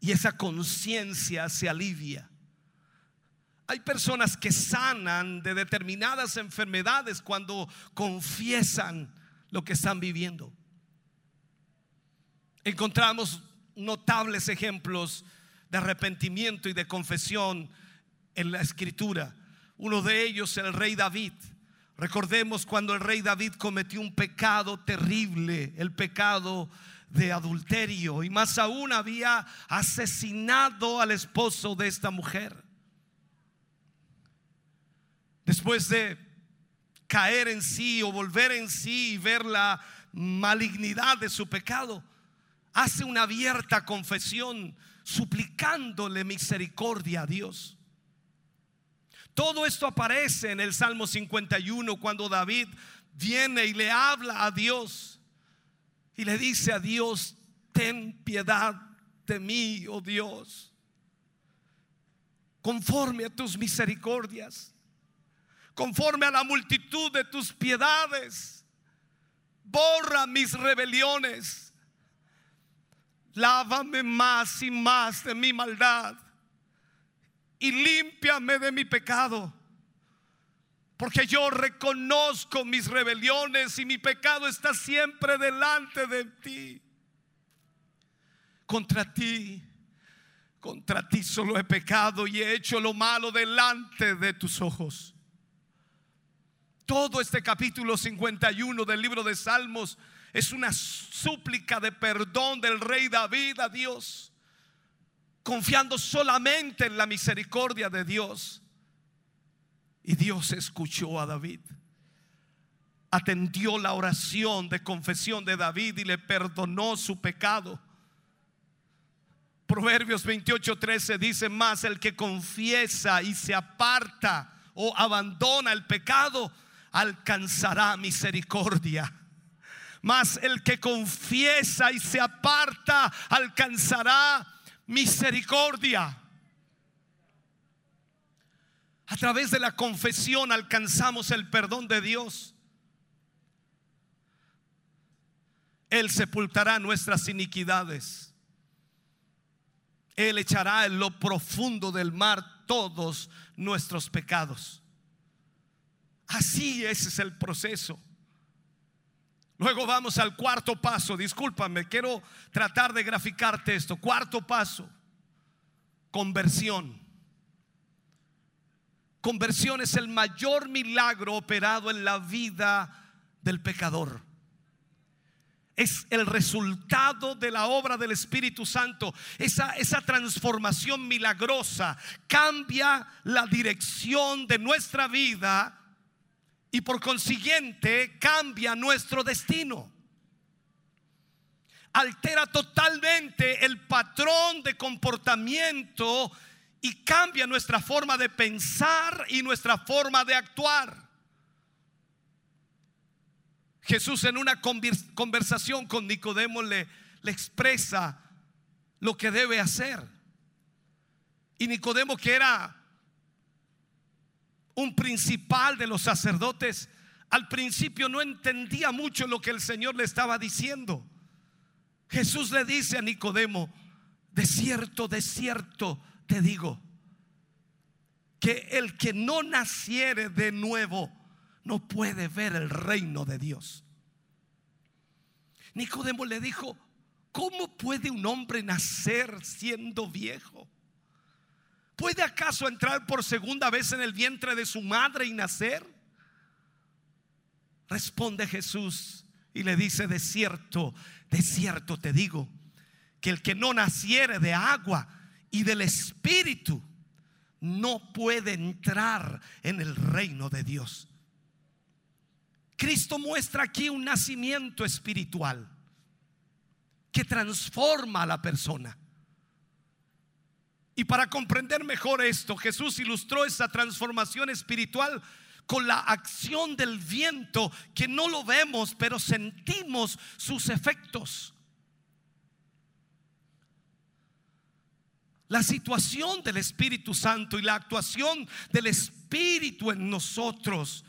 y esa conciencia se alivia. Hay personas que sanan de determinadas enfermedades cuando confiesan lo que están viviendo. Encontramos notables ejemplos de arrepentimiento y de confesión en la escritura. Uno de ellos, el rey David. Recordemos cuando el rey David cometió un pecado terrible, el pecado de adulterio, y más aún había asesinado al esposo de esta mujer. Después de caer en sí o volver en sí y ver la malignidad de su pecado, hace una abierta confesión suplicándole misericordia a Dios. Todo esto aparece en el Salmo 51 cuando David viene y le habla a Dios y le dice a Dios, ten piedad de mí, oh Dios, conforme a tus misericordias, conforme a la multitud de tus piedades, borra mis rebeliones, lávame más y más de mi maldad y límpiame de mi pecado. Porque yo reconozco mis rebeliones y mi pecado está siempre delante de ti. Contra ti, contra ti solo he pecado y he hecho lo malo delante de tus ojos. Todo este capítulo 51 del libro de Salmos es una súplica de perdón del rey David a Dios confiando solamente en la misericordia de Dios. Y Dios escuchó a David. Atendió la oración de confesión de David y le perdonó su pecado. Proverbios 28:13 dice más, el que confiesa y se aparta o abandona el pecado, alcanzará misericordia. Mas el que confiesa y se aparta, alcanzará misericordia. A través de la confesión alcanzamos el perdón de Dios. Él sepultará nuestras iniquidades. Él echará en lo profundo del mar todos nuestros pecados. Así ese es el proceso. Luego vamos al cuarto paso. Discúlpame, quiero tratar de graficarte esto. Cuarto paso, conversión. Conversión es el mayor milagro operado en la vida del pecador. Es el resultado de la obra del Espíritu Santo. Esa, esa transformación milagrosa cambia la dirección de nuestra vida y por consiguiente cambia nuestro destino. Altera totalmente el patrón de comportamiento y cambia nuestra forma de pensar y nuestra forma de actuar. Jesús en una convers- conversación con Nicodemo le, le expresa lo que debe hacer. Y Nicodemo que era un principal de los sacerdotes, al principio no entendía mucho lo que el Señor le estaba diciendo. Jesús le dice a Nicodemo, de cierto, de cierto te digo, que el que no naciere de nuevo no puede ver el reino de Dios. Nicodemo le dijo, ¿cómo puede un hombre nacer siendo viejo? ¿Puede acaso entrar por segunda vez en el vientre de su madre y nacer? Responde Jesús y le dice, de cierto, de cierto te digo, que el que no naciere de agua y del Espíritu no puede entrar en el reino de Dios. Cristo muestra aquí un nacimiento espiritual que transforma a la persona. Y para comprender mejor esto, Jesús ilustró esa transformación espiritual con la acción del viento que no lo vemos, pero sentimos sus efectos. La situación del Espíritu Santo y la actuación del Espíritu en nosotros,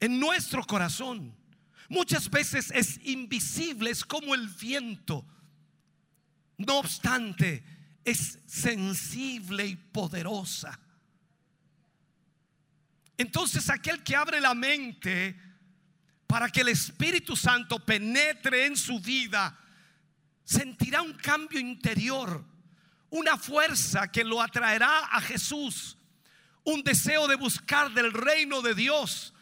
en nuestro corazón, muchas veces es invisible, es como el viento. No obstante, es sensible y poderosa. Entonces aquel que abre la mente para que el Espíritu Santo penetre en su vida, sentirá un cambio interior, una fuerza que lo atraerá a Jesús, un deseo de buscar del reino de Dios,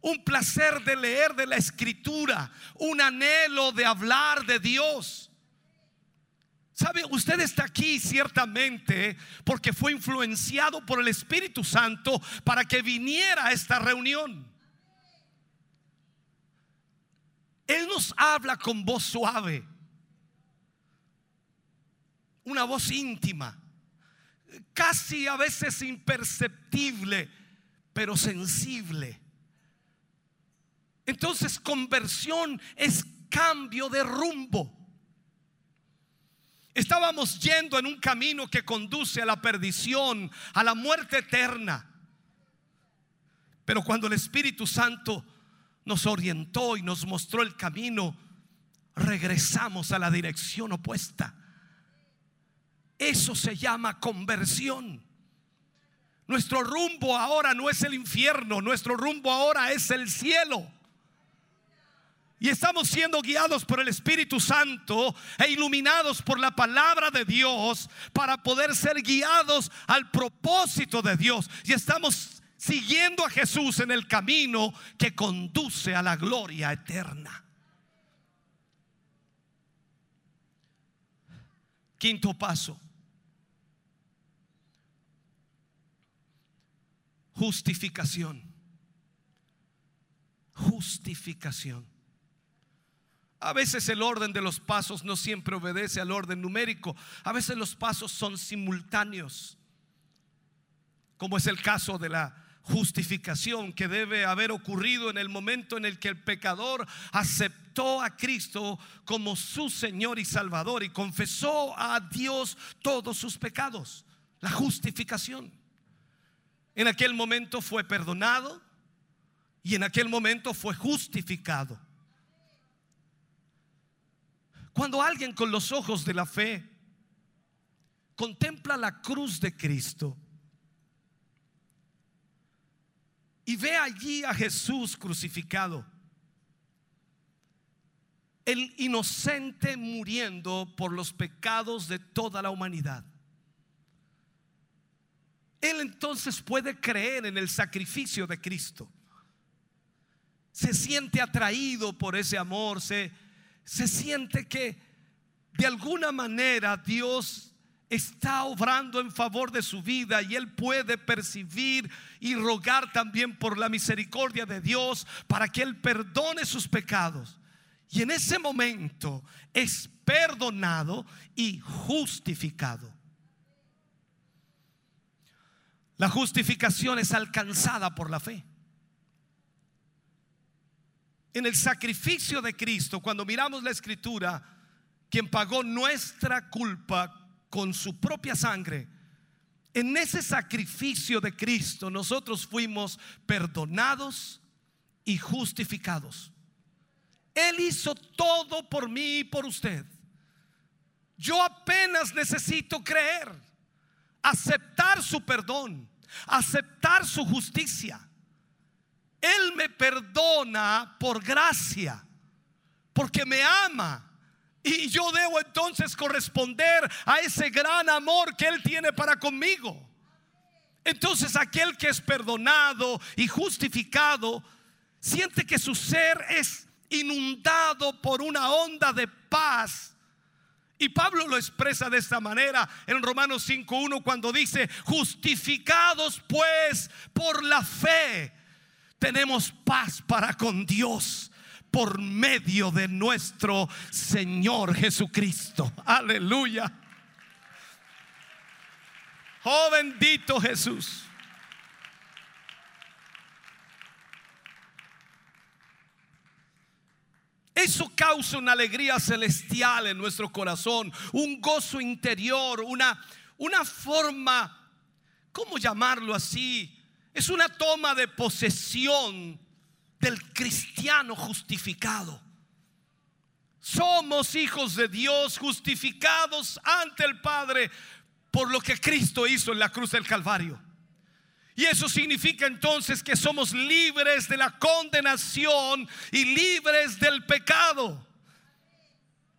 un placer de leer de la escritura, un anhelo de hablar de Dios. ¿Sabe? Usted está aquí ciertamente porque fue influenciado por el Espíritu Santo para que viniera a esta reunión. Él nos habla con voz suave, una voz íntima, casi a veces imperceptible, pero sensible. Entonces conversión es cambio de rumbo. Estábamos yendo en un camino que conduce a la perdición, a la muerte eterna. Pero cuando el Espíritu Santo nos orientó y nos mostró el camino, regresamos a la dirección opuesta. Eso se llama conversión. Nuestro rumbo ahora no es el infierno, nuestro rumbo ahora es el cielo. Y estamos siendo guiados por el Espíritu Santo e iluminados por la palabra de Dios para poder ser guiados al propósito de Dios. Y estamos siguiendo a Jesús en el camino que conduce a la gloria eterna. Quinto paso. Justificación. Justificación. A veces el orden de los pasos no siempre obedece al orden numérico. A veces los pasos son simultáneos. Como es el caso de la justificación que debe haber ocurrido en el momento en el que el pecador aceptó a Cristo como su Señor y Salvador y confesó a Dios todos sus pecados. La justificación. En aquel momento fue perdonado y en aquel momento fue justificado. Cuando alguien con los ojos de la fe contempla la cruz de Cristo y ve allí a Jesús crucificado, el inocente muriendo por los pecados de toda la humanidad. Él entonces puede creer en el sacrificio de Cristo. Se siente atraído por ese amor, se, se siente que de alguna manera Dios está obrando en favor de su vida y él puede percibir y rogar también por la misericordia de Dios para que él perdone sus pecados. Y en ese momento es perdonado y justificado. La justificación es alcanzada por la fe en el sacrificio de Cristo, cuando miramos la escritura, quien pagó nuestra culpa con su propia sangre, en ese sacrificio de Cristo nosotros fuimos perdonados y justificados. Él hizo todo por mí y por usted. Yo apenas necesito creer, aceptar su perdón, aceptar su justicia él me perdona por gracia, porque me ama. Y yo debo entonces corresponder a ese gran amor que Él tiene para conmigo. Entonces aquel que es perdonado y justificado, siente que su ser es inundado por una onda de paz. Y Pablo lo expresa de esta manera en Romanos 5.1 cuando dice, justificados pues por la fe, tenemos paz para con Dios por medio de nuestro Señor Jesucristo. Aleluya. Oh bendito Jesús. Eso causa una alegría celestial en nuestro corazón, un gozo interior, una, una forma, ¿cómo llamarlo así? Es una toma de posesión del cristiano justificado. Somos hijos de Dios justificados ante el Padre por lo que Cristo hizo en la cruz del Calvario. Y eso significa entonces que somos libres de la condenación y libres del pecado.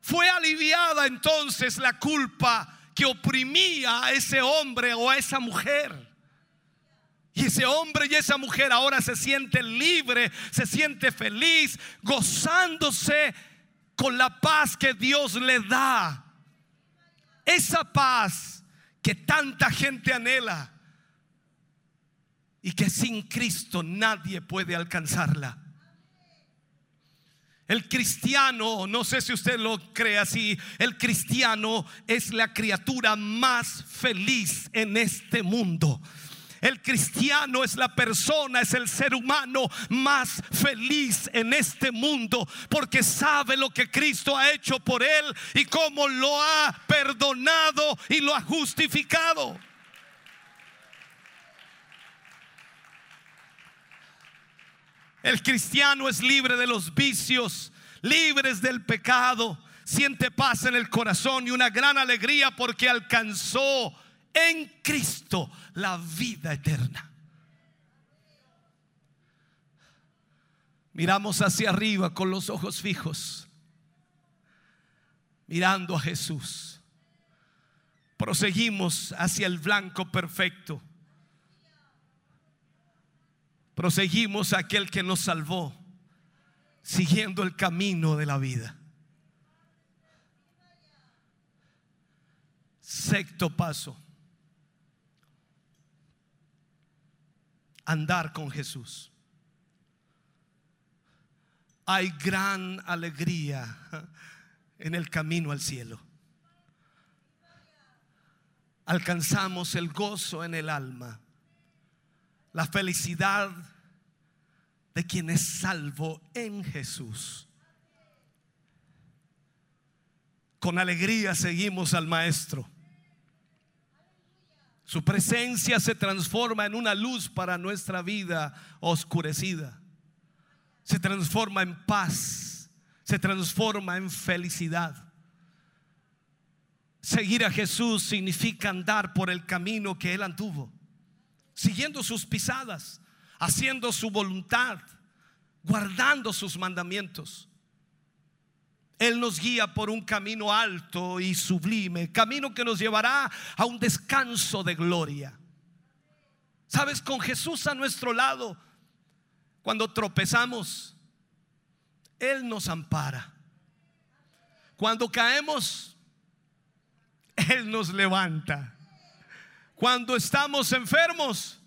Fue aliviada entonces la culpa que oprimía a ese hombre o a esa mujer. Y ese hombre y esa mujer ahora se siente libre, se siente feliz, gozándose con la paz que Dios le da. Esa paz que tanta gente anhela y que sin Cristo nadie puede alcanzarla. El cristiano, no sé si usted lo cree así, el cristiano es la criatura más feliz en este mundo. El cristiano es la persona, es el ser humano más feliz en este mundo porque sabe lo que Cristo ha hecho por él y cómo lo ha perdonado y lo ha justificado. El cristiano es libre de los vicios, libres del pecado, siente paz en el corazón y una gran alegría porque alcanzó en Cristo la vida eterna. Miramos hacia arriba con los ojos fijos, mirando a Jesús. Proseguimos hacia el blanco perfecto. Proseguimos a aquel que nos salvó, siguiendo el camino de la vida. Sexto paso. andar con Jesús. Hay gran alegría en el camino al cielo. Alcanzamos el gozo en el alma, la felicidad de quien es salvo en Jesús. Con alegría seguimos al Maestro. Su presencia se transforma en una luz para nuestra vida oscurecida. Se transforma en paz. Se transforma en felicidad. Seguir a Jesús significa andar por el camino que Él anduvo. Siguiendo sus pisadas. Haciendo su voluntad. Guardando sus mandamientos. Él nos guía por un camino alto y sublime, camino que nos llevará a un descanso de gloria. Sabes, con Jesús a nuestro lado, cuando tropezamos, Él nos ampara. Cuando caemos, Él nos levanta. Cuando estamos enfermos,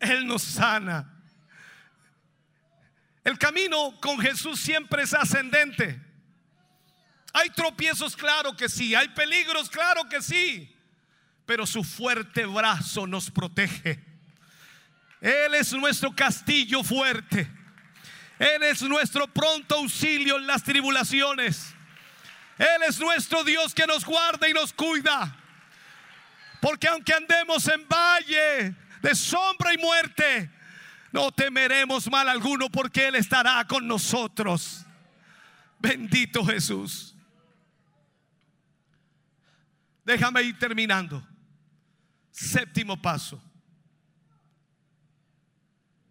Él nos sana. El camino con Jesús siempre es ascendente. Hay tropiezos, claro que sí. Hay peligros, claro que sí. Pero su fuerte brazo nos protege. Él es nuestro castillo fuerte. Él es nuestro pronto auxilio en las tribulaciones. Él es nuestro Dios que nos guarda y nos cuida. Porque aunque andemos en valle de sombra y muerte, no temeremos mal alguno porque Él estará con nosotros. Bendito Jesús. Déjame ir terminando. Séptimo paso.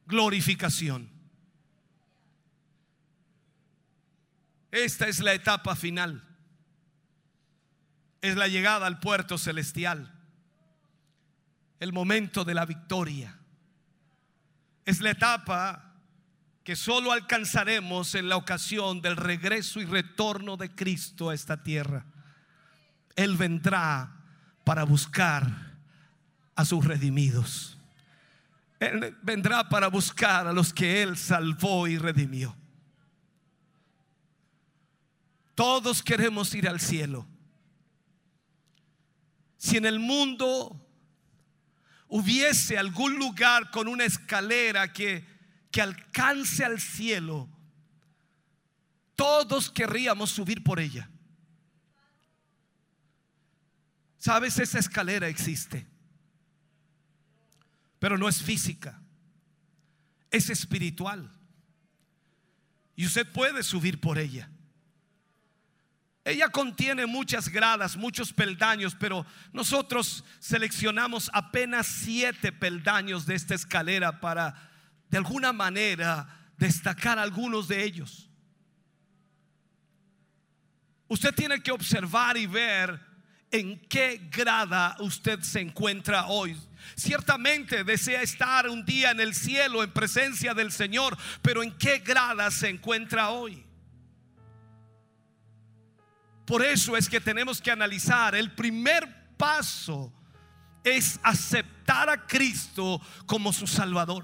Glorificación. Esta es la etapa final. Es la llegada al puerto celestial. El momento de la victoria es la etapa que solo alcanzaremos en la ocasión del regreso y retorno de Cristo a esta tierra. Él vendrá para buscar a sus redimidos. Él vendrá para buscar a los que Él salvó y redimió. Todos queremos ir al cielo. Si en el mundo hubiese algún lugar con una escalera que que alcance al cielo, todos querríamos subir por ella. Sabes, esa escalera existe, pero no es física, es espiritual. Y usted puede subir por ella. Ella contiene muchas gradas, muchos peldaños, pero nosotros seleccionamos apenas siete peldaños de esta escalera para de alguna manera destacar algunos de ellos. Usted tiene que observar y ver en qué grada usted se encuentra hoy. Ciertamente desea estar un día en el cielo en presencia del Señor, pero en qué grada se encuentra hoy. Por eso es que tenemos que analizar el primer paso es aceptar a Cristo como su Salvador.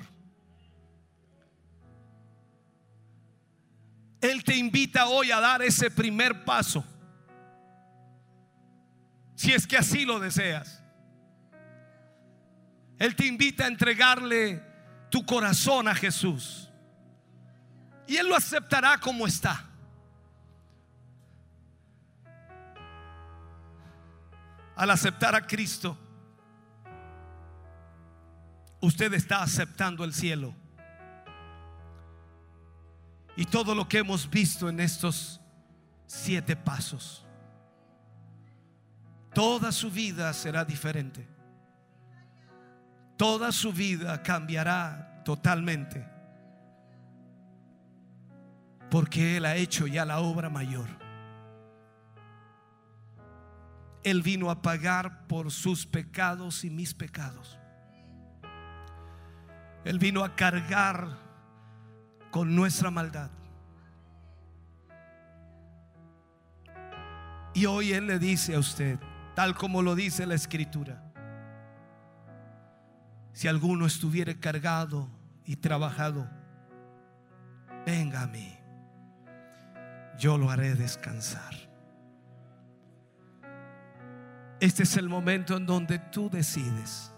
Él te invita hoy a dar ese primer paso. Si es que así lo deseas. Él te invita a entregarle tu corazón a Jesús. Y Él lo aceptará como está. Al aceptar a Cristo, usted está aceptando el cielo. Y todo lo que hemos visto en estos siete pasos, toda su vida será diferente. Toda su vida cambiará totalmente. Porque Él ha hecho ya la obra mayor. Él vino a pagar por sus pecados y mis pecados. Él vino a cargar con nuestra maldad. Y hoy Él le dice a usted, tal como lo dice la escritura, si alguno estuviere cargado y trabajado, venga a mí, yo lo haré descansar. Este es el momento en donde tú decides.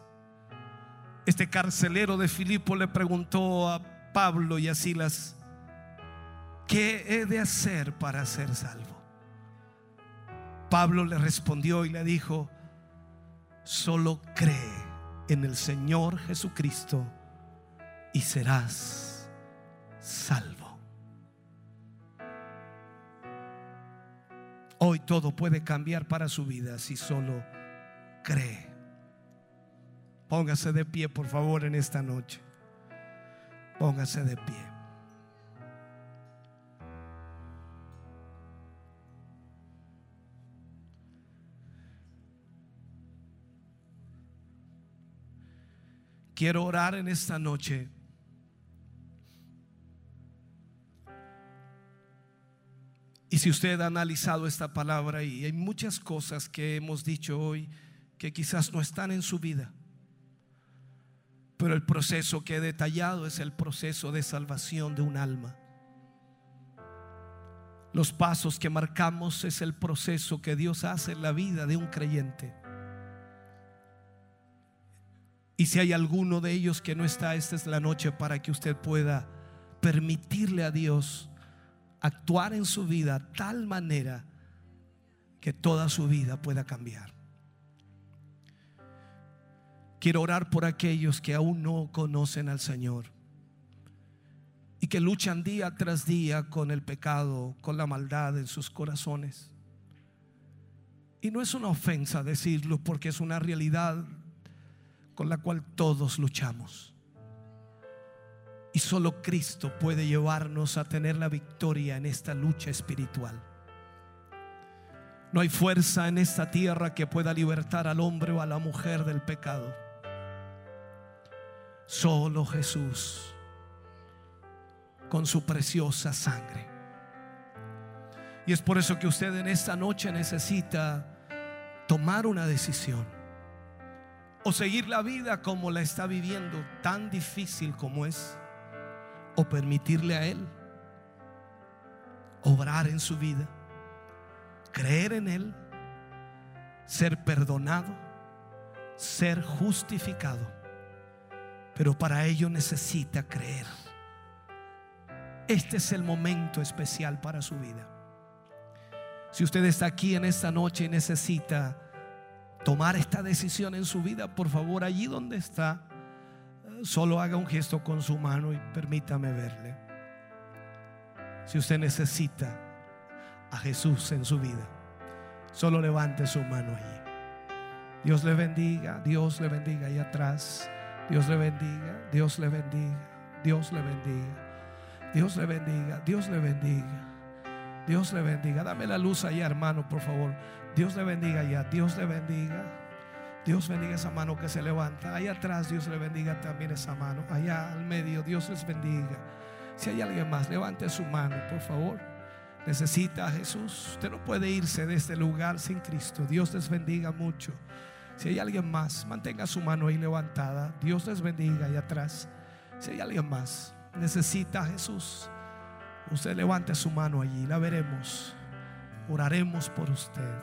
Este carcelero de Filipo le preguntó a Pablo y a Silas, ¿qué he de hacer para ser salvo? Pablo le respondió y le dijo, solo cree en el Señor Jesucristo y serás salvo. Hoy todo puede cambiar para su vida si solo cree. Póngase de pie, por favor, en esta noche. Póngase de pie. Quiero orar en esta noche. Y si usted ha analizado esta palabra y hay muchas cosas que hemos dicho hoy que quizás no están en su vida. Pero el proceso que he detallado es el proceso de salvación de un alma. Los pasos que marcamos es el proceso que Dios hace en la vida de un creyente. Y si hay alguno de ellos que no está, esta es la noche para que usted pueda permitirle a Dios actuar en su vida tal manera que toda su vida pueda cambiar. Quiero orar por aquellos que aún no conocen al Señor y que luchan día tras día con el pecado, con la maldad en sus corazones. Y no es una ofensa decirlo porque es una realidad con la cual todos luchamos. Y solo Cristo puede llevarnos a tener la victoria en esta lucha espiritual. No hay fuerza en esta tierra que pueda libertar al hombre o a la mujer del pecado. Solo Jesús con su preciosa sangre. Y es por eso que usted en esta noche necesita tomar una decisión. O seguir la vida como la está viviendo, tan difícil como es. O permitirle a Él obrar en su vida, creer en Él, ser perdonado, ser justificado. Pero para ello necesita creer. Este es el momento especial para su vida. Si usted está aquí en esta noche y necesita tomar esta decisión en su vida, por favor, allí donde está, solo haga un gesto con su mano y permítame verle. Si usted necesita a Jesús en su vida, solo levante su mano allí. Dios le bendiga, Dios le bendiga ahí atrás. Dios le bendiga, Dios le bendiga, Dios le bendiga, Dios le bendiga, Dios le bendiga. Dios le bendiga. Dame la luz allá, hermano, por favor. Dios le bendiga allá. Dios le bendiga. Dios bendiga esa mano que se levanta. Allá atrás, Dios le bendiga también esa mano. Allá al medio, Dios les bendiga. Si hay alguien más, levante su mano, por favor. Necesita a Jesús. Usted no puede irse de este lugar sin Cristo. Dios les bendiga mucho. Si hay alguien más, mantenga su mano ahí levantada. Dios les bendiga allá atrás. Si hay alguien más, necesita a Jesús. Usted levante su mano allí, la veremos. Oraremos por usted.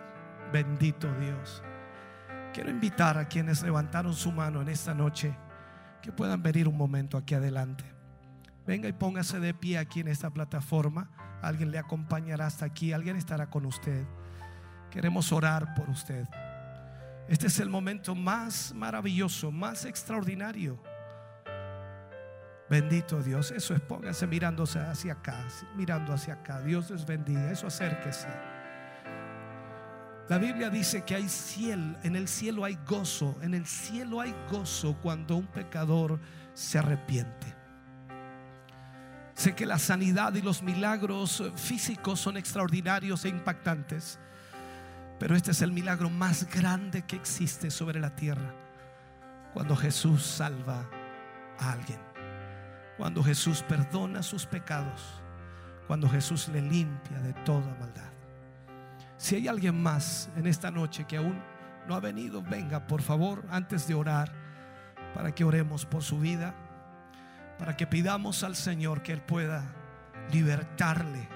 Bendito Dios. Quiero invitar a quienes levantaron su mano en esta noche que puedan venir un momento aquí adelante. Venga y póngase de pie aquí en esta plataforma. Alguien le acompañará hasta aquí, alguien estará con usted. Queremos orar por usted. Este es el momento más maravilloso, más extraordinario Bendito Dios. Eso es, póngase mirándose hacia acá, mirando hacia acá. Dios les bendiga. Eso acérquese. La Biblia dice que hay cielo, en el cielo hay gozo, en el cielo hay gozo cuando un pecador se arrepiente. Sé que la sanidad y los milagros físicos son extraordinarios e impactantes, pero este es el milagro más grande que existe sobre la tierra, cuando Jesús salva a alguien cuando Jesús perdona sus pecados, cuando Jesús le limpia de toda maldad. Si hay alguien más en esta noche que aún no ha venido, venga por favor antes de orar para que oremos por su vida, para que pidamos al Señor que Él pueda libertarle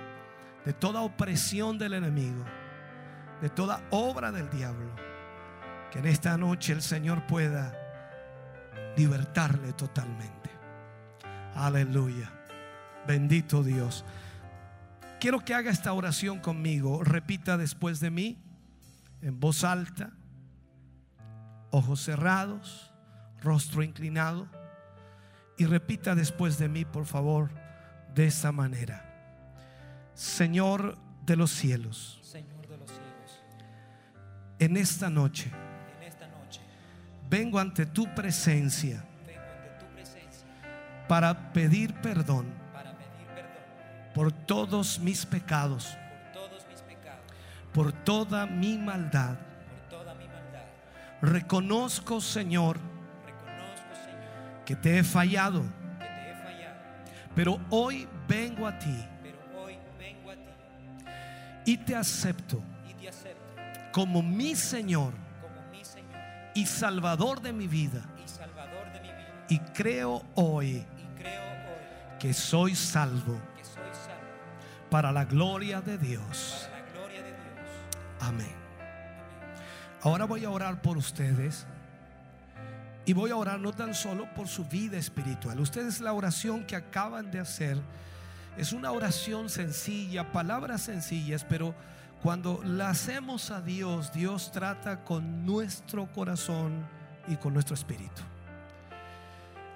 de toda opresión del enemigo, de toda obra del diablo. Que en esta noche el Señor pueda libertarle totalmente. Aleluya. Bendito Dios. Quiero que haga esta oración conmigo. Repita después de mí, en voz alta, ojos cerrados, rostro inclinado. Y repita después de mí, por favor, de esta manera. Señor de los cielos. Señor de los cielos, En esta noche en esta noche vengo ante tu presencia vengo ante tu presencia para pedir perdón para pedir perdón por todos mis pecados, por toda mi maldad. Reconozco, Señor, que te he fallado, pero hoy vengo a ti y te acepto como mi Señor y Salvador de mi vida. y creo hoy que soy salvo para la gloria de Dios. Amén. Ahora voy a orar por ustedes. Y voy a orar no tan solo por su vida espiritual. Ustedes la oración que acaban de hacer es una oración sencilla, palabras sencillas, pero cuando la hacemos a Dios, Dios trata con nuestro corazón y con nuestro espíritu.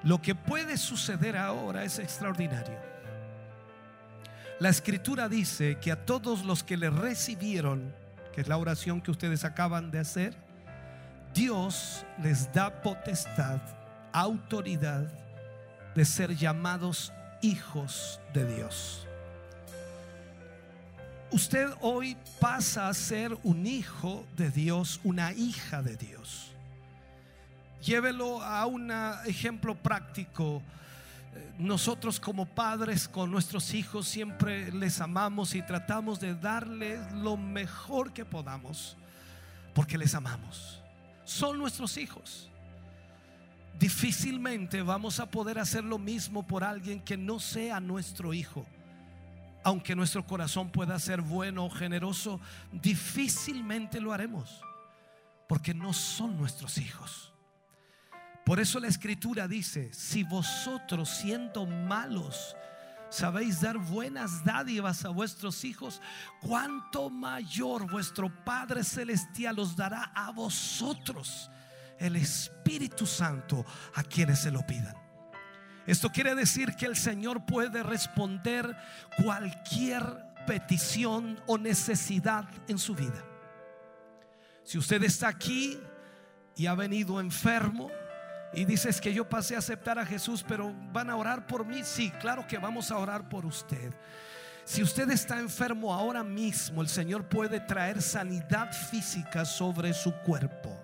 Lo que puede suceder ahora es extraordinario. La escritura dice que a todos los que le recibieron, que es la oración que ustedes acaban de hacer, Dios les da potestad, autoridad de ser llamados hijos de Dios. Usted hoy pasa a ser un hijo de Dios, una hija de Dios. Llévelo a un ejemplo práctico. Nosotros como padres con nuestros hijos siempre les amamos y tratamos de darles lo mejor que podamos, porque les amamos. Son nuestros hijos. Difícilmente vamos a poder hacer lo mismo por alguien que no sea nuestro hijo. Aunque nuestro corazón pueda ser bueno o generoso, difícilmente lo haremos, porque no son nuestros hijos. Por eso la escritura dice, si vosotros siendo malos sabéis dar buenas dádivas a vuestros hijos, cuánto mayor vuestro Padre Celestial os dará a vosotros el Espíritu Santo a quienes se lo pidan. Esto quiere decir que el Señor puede responder cualquier petición o necesidad en su vida. Si usted está aquí y ha venido enfermo y dices que yo pasé a aceptar a Jesús, pero van a orar por mí, sí, claro que vamos a orar por usted. Si usted está enfermo ahora mismo, el Señor puede traer sanidad física sobre su cuerpo.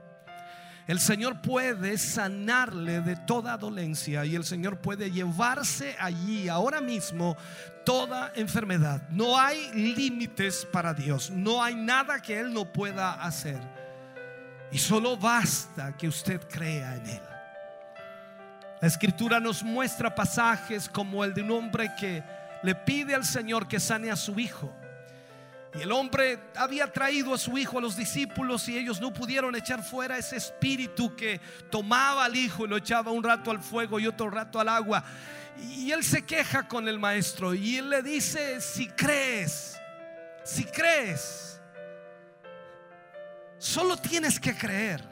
El Señor puede sanarle de toda dolencia y el Señor puede llevarse allí ahora mismo toda enfermedad. No hay límites para Dios. No hay nada que Él no pueda hacer. Y solo basta que usted crea en Él. La escritura nos muestra pasajes como el de un hombre que le pide al Señor que sane a su hijo. Y el hombre había traído a su hijo a los discípulos y ellos no pudieron echar fuera ese espíritu que tomaba al hijo y lo echaba un rato al fuego y otro rato al agua. Y él se queja con el maestro y él le dice, si crees, si crees, solo tienes que creer.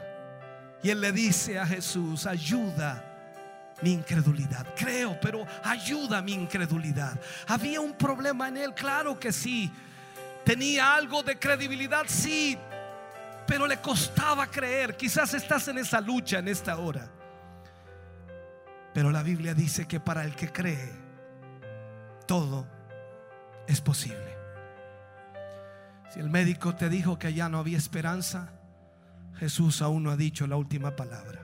Y él le dice a Jesús, ayuda mi incredulidad. Creo, pero ayuda mi incredulidad. Había un problema en él, claro que sí. Tenía algo de credibilidad, sí, pero le costaba creer. Quizás estás en esa lucha en esta hora. Pero la Biblia dice que para el que cree, todo es posible. Si el médico te dijo que ya no había esperanza, Jesús aún no ha dicho la última palabra.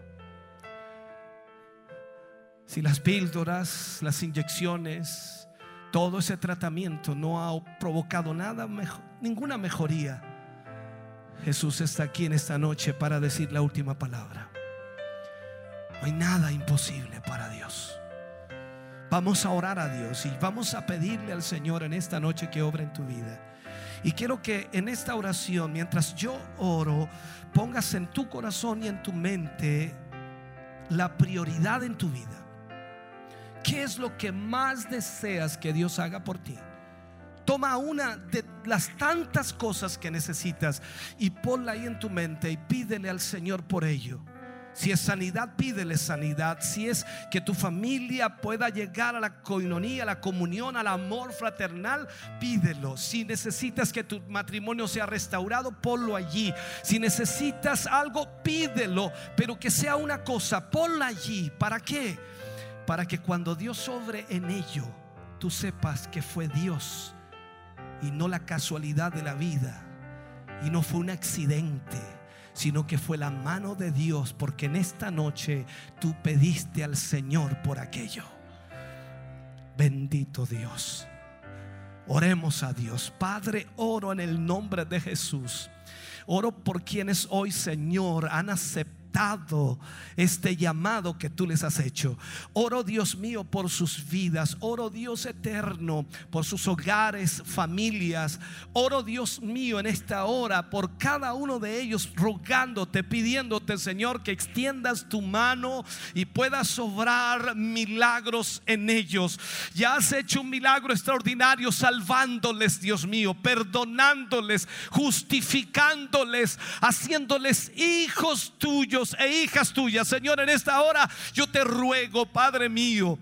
Si las píldoras, las inyecciones, todo ese tratamiento no ha provocado nada mejor, ninguna mejoría. Jesús está aquí en esta noche para decir la última palabra. No hay nada imposible para Dios. Vamos a orar a Dios y vamos a pedirle al Señor en esta noche que obra en tu vida. Y quiero que en esta oración, mientras yo oro, pongas en tu corazón y en tu mente la prioridad en tu vida. ¿Qué es lo que más deseas que Dios haga por ti? Toma una de las tantas cosas que necesitas y ponla ahí en tu mente y pídele al Señor por ello. Si es sanidad, pídele sanidad. Si es que tu familia pueda llegar a la coinonía, a la comunión, al amor fraternal, pídelo. Si necesitas que tu matrimonio sea restaurado, ponlo allí. Si necesitas algo, pídelo. Pero que sea una cosa, ponla allí. ¿Para qué? Para que cuando Dios sobre en ello, tú sepas que fue Dios y no la casualidad de la vida. Y no fue un accidente sino que fue la mano de Dios, porque en esta noche tú pediste al Señor por aquello. Bendito Dios. Oremos a Dios. Padre, oro en el nombre de Jesús. Oro por quienes hoy, Señor, han aceptado este llamado que tú les has hecho. Oro Dios mío por sus vidas. Oro Dios eterno por sus hogares, familias. Oro Dios mío en esta hora por cada uno de ellos rogándote, pidiéndote Señor que extiendas tu mano y puedas sobrar milagros en ellos. Ya has hecho un milagro extraordinario salvándoles Dios mío, perdonándoles, justificándoles, haciéndoles hijos tuyos e hijas tuyas. Señor, en esta hora yo te ruego, Padre mío,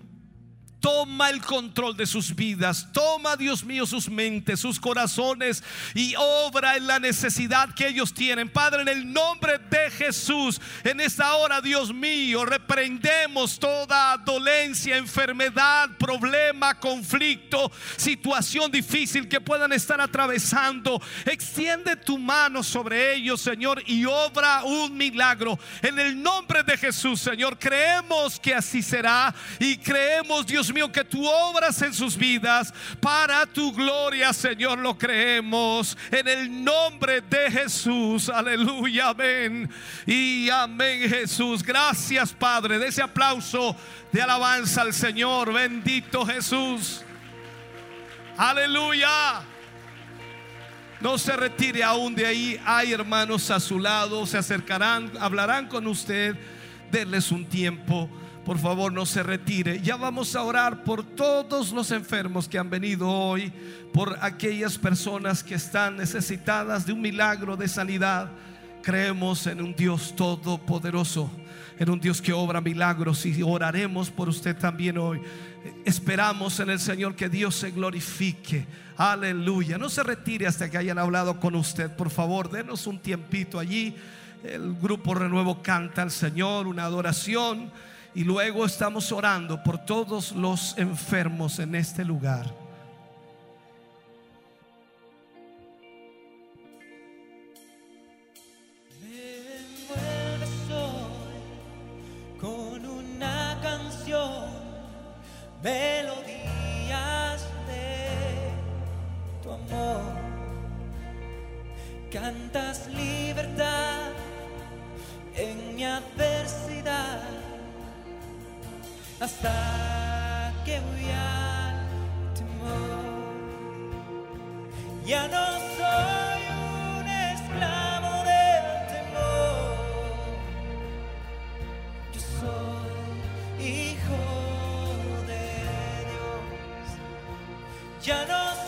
Toma el control de sus vidas. Toma, Dios mío, sus mentes, sus corazones y obra en la necesidad que ellos tienen. Padre, en el nombre de Jesús, en esta hora, Dios mío, reprendemos toda dolencia, enfermedad, problema, conflicto, situación difícil que puedan estar atravesando. Extiende tu mano sobre ellos, Señor, y obra un milagro. En el nombre de Jesús, Señor, creemos que así será y creemos, Dios mío, que tú obras en sus vidas para tu gloria, Señor, lo creemos. En el nombre de Jesús, aleluya, amén. Y amén, Jesús. Gracias, Padre, de ese aplauso de alabanza al Señor. Bendito Jesús. Aleluya. No se retire aún de ahí. Hay hermanos a su lado. Se acercarán, hablarán con usted. Denles un tiempo. Por favor, no se retire. Ya vamos a orar por todos los enfermos que han venido hoy. Por aquellas personas que están necesitadas de un milagro de sanidad. Creemos en un Dios todopoderoso. En un Dios que obra milagros. Y oraremos por usted también hoy. Esperamos en el Señor que Dios se glorifique. Aleluya. No se retire hasta que hayan hablado con usted. Por favor, denos un tiempito allí. El grupo Renuevo canta al Señor una adoración. Y luego estamos orando por todos los enfermos en este lugar. Melodías de tu amor. Cantas libertad en mi adversidad hasta que voy al temor. Ya no soy un esclavo del temor. Yo soy hijo de Dios. Ya no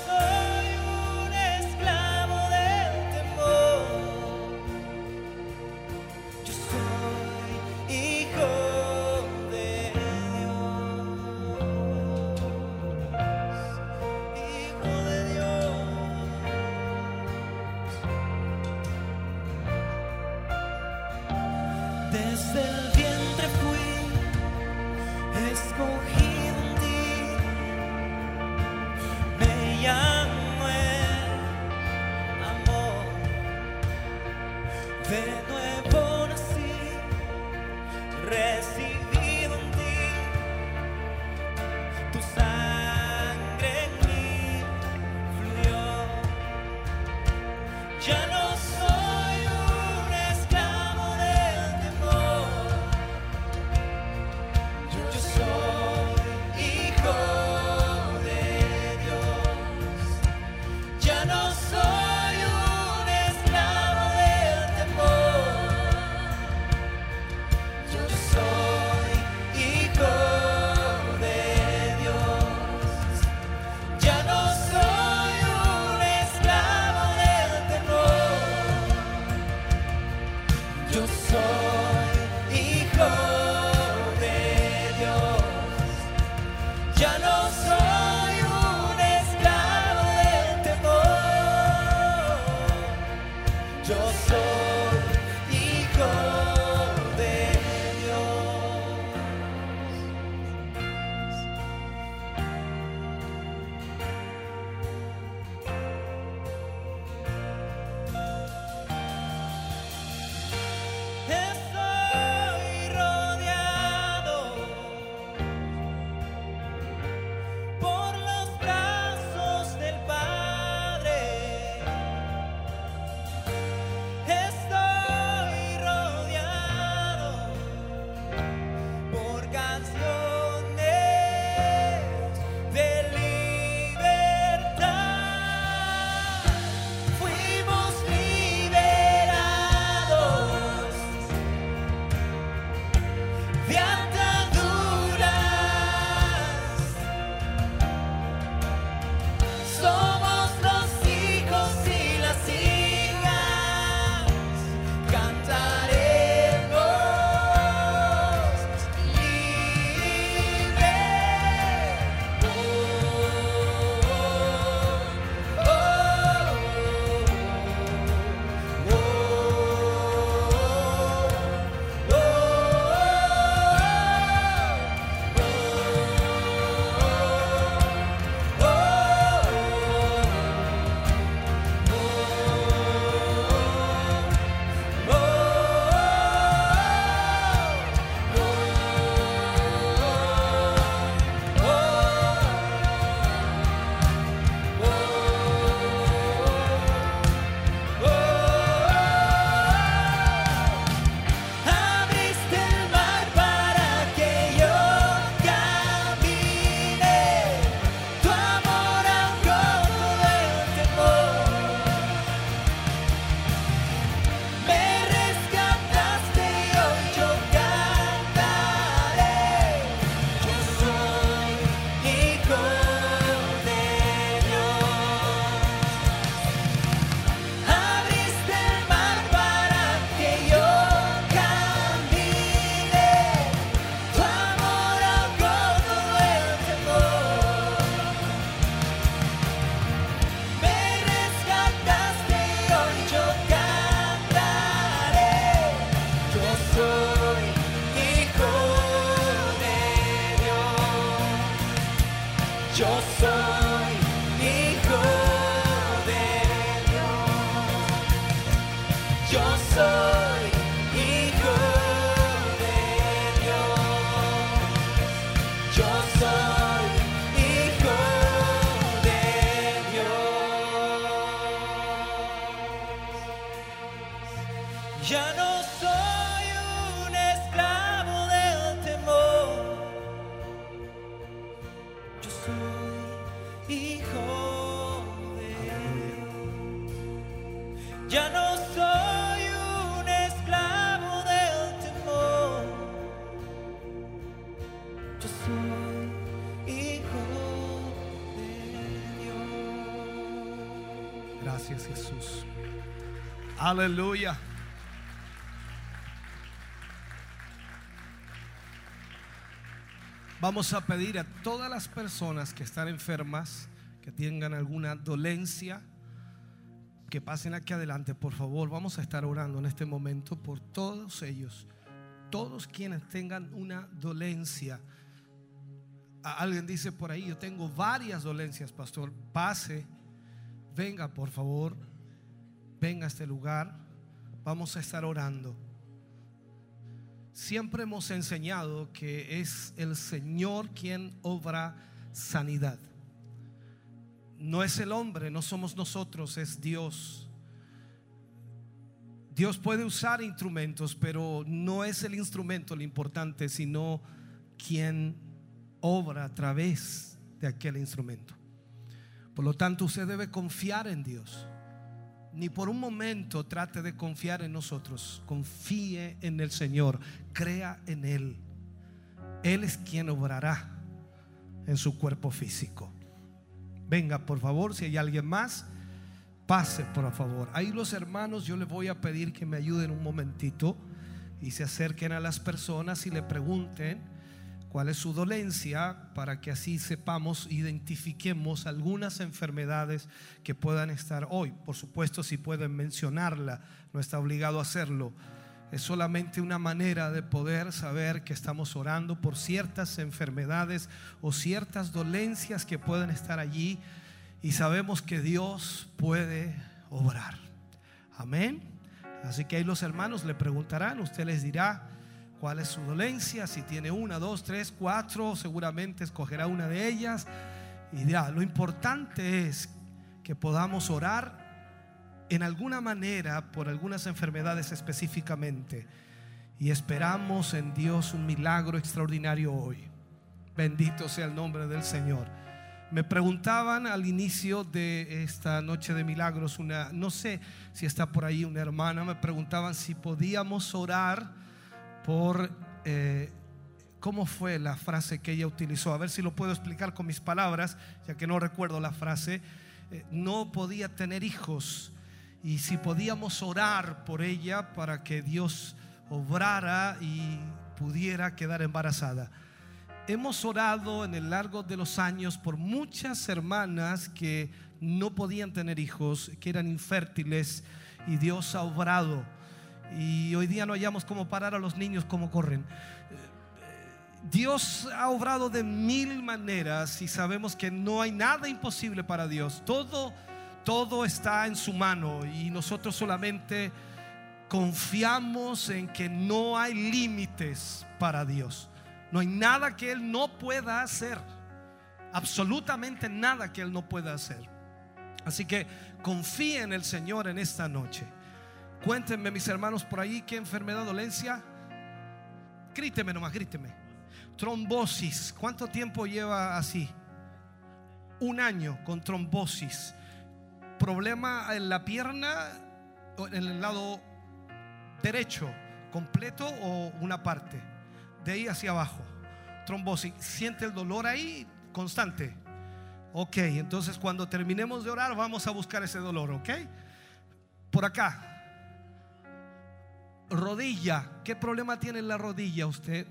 Aleluya. Vamos a pedir a todas las personas que están enfermas, que tengan alguna dolencia, que pasen aquí adelante, por favor. Vamos a estar orando en este momento por todos ellos, todos quienes tengan una dolencia. Alguien dice por ahí, yo tengo varias dolencias, pastor. Pase, venga, por favor, venga a este lugar. Vamos a estar orando. Siempre hemos enseñado que es el Señor quien obra sanidad. No es el hombre, no somos nosotros, es Dios. Dios puede usar instrumentos, pero no es el instrumento lo importante, sino quien obra a través de aquel instrumento. Por lo tanto, usted debe confiar en Dios. Ni por un momento trate de confiar en nosotros. Confíe en el Señor. Crea en Él. Él es quien obrará en su cuerpo físico. Venga, por favor, si hay alguien más, pase, por favor. Ahí los hermanos, yo les voy a pedir que me ayuden un momentito y se acerquen a las personas y le pregunten cuál es su dolencia para que así sepamos, identifiquemos algunas enfermedades que puedan estar hoy. Por supuesto, si pueden mencionarla, no está obligado a hacerlo. Es solamente una manera de poder saber que estamos orando por ciertas enfermedades o ciertas dolencias que pueden estar allí y sabemos que Dios puede obrar. Amén. Así que ahí los hermanos le preguntarán, usted les dirá cuál es su dolencia, si tiene una, dos, tres, cuatro, seguramente escogerá una de ellas y dirá, lo importante es que podamos orar en alguna manera por algunas enfermedades específicamente y esperamos en Dios un milagro extraordinario hoy. Bendito sea el nombre del Señor. Me preguntaban al inicio de esta noche de milagros, una, no sé si está por ahí una hermana, me preguntaban si podíamos orar por, eh, ¿cómo fue la frase que ella utilizó? A ver si lo puedo explicar con mis palabras, ya que no recuerdo la frase. Eh, no podía tener hijos y si podíamos orar por ella para que Dios obrara y pudiera quedar embarazada. Hemos orado en el largo de los años por muchas hermanas que no podían tener hijos, que eran infértiles y Dios ha obrado. Y hoy día no hallamos cómo parar a los niños como corren. Dios ha obrado de mil maneras y sabemos que no hay nada imposible para Dios. Todo, todo está en su mano y nosotros solamente confiamos en que no hay límites para Dios. No hay nada que Él no pueda hacer. Absolutamente nada que Él no pueda hacer. Así que confíe en el Señor en esta noche. Cuéntenme, mis hermanos, por ahí qué enfermedad, dolencia. Gríteme nomás, gríteme. Trombosis. ¿Cuánto tiempo lleva así? Un año con trombosis. Problema en la pierna, en el lado derecho, completo o una parte. De ahí hacia abajo. Trombosis. ¿Siente el dolor ahí constante? Ok, entonces cuando terminemos de orar vamos a buscar ese dolor, ¿ok? Por acá. Rodilla. ¿Qué problema tiene en la rodilla usted?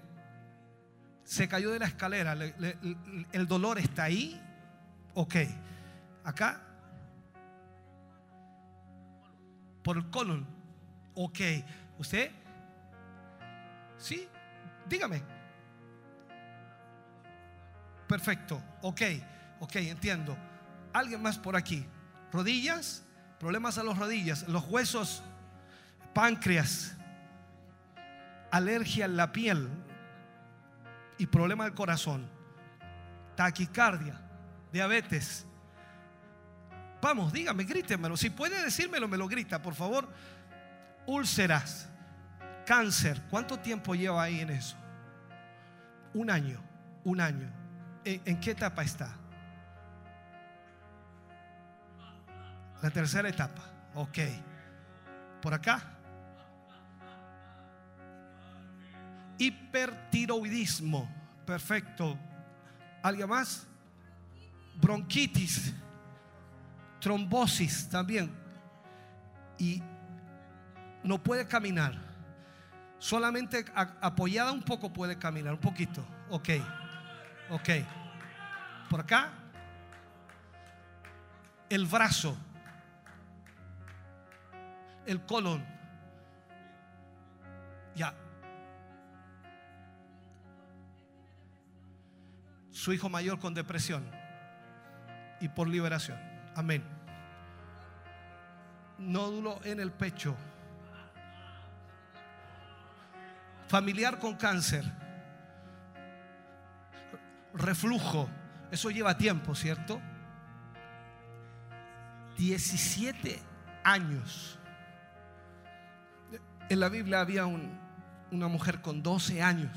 Se cayó de la escalera. Le- le- le- ¿El dolor está ahí? Ok. Acá. Por el colon. Ok. ¿Usted? ¿Sí? Dígame. Perfecto. Ok. Ok, entiendo. ¿Alguien más por aquí? ¿Rodillas? Problemas a las rodillas, los huesos, páncreas, alergia en la piel y problema del corazón, taquicardia, diabetes. Vamos, dígame, grítemelo. Si puede decírmelo, me lo grita, por favor. Úlceras, cáncer. ¿Cuánto tiempo lleva ahí en eso? Un año, un año. ¿En, en qué etapa está? La tercera etapa. Ok. Por acá. Hipertiroidismo. Perfecto. ¿Alguien más? Bronquitis. Trombosis también. Y no puede caminar. Solamente apoyada un poco puede caminar. Un poquito. Ok. Ok. Por acá. El brazo el colon. Ya. Su hijo mayor con depresión y por liberación. Amén. Nódulo en el pecho. Familiar con cáncer. Reflujo. Eso lleva tiempo, ¿cierto? 17 años. En la Biblia había un- una mujer con 12 años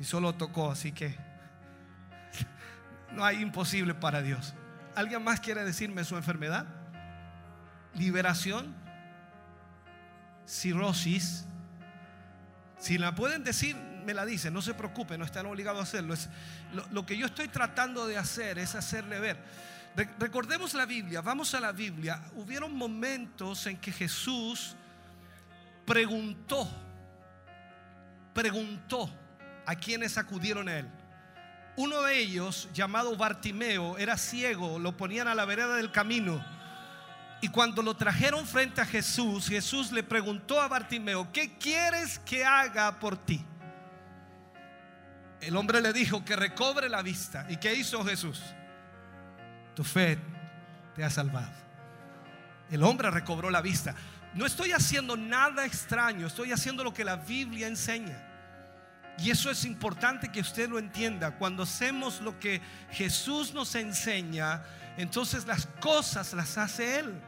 y solo tocó, así que no hay imposible para Dios. ¿Alguien más quiere decirme su enfermedad? Liberación, cirrosis. Si la pueden decir, me la dicen, no se preocupe, no están obligados a hacerlo. Es, lo, lo que yo estoy tratando de hacer es hacerle ver. Re- recordemos la Biblia, vamos a la Biblia. Hubieron momentos en que Jesús preguntó, preguntó a quienes acudieron a él. Uno de ellos, llamado Bartimeo, era ciego, lo ponían a la vereda del camino. Y cuando lo trajeron frente a Jesús, Jesús le preguntó a Bartimeo, ¿qué quieres que haga por ti? El hombre le dijo que recobre la vista. ¿Y qué hizo Jesús? Tu fe te ha salvado. El hombre recobró la vista. No estoy haciendo nada extraño, estoy haciendo lo que la Biblia enseña. Y eso es importante que usted lo entienda. Cuando hacemos lo que Jesús nos enseña, entonces las cosas las hace Él.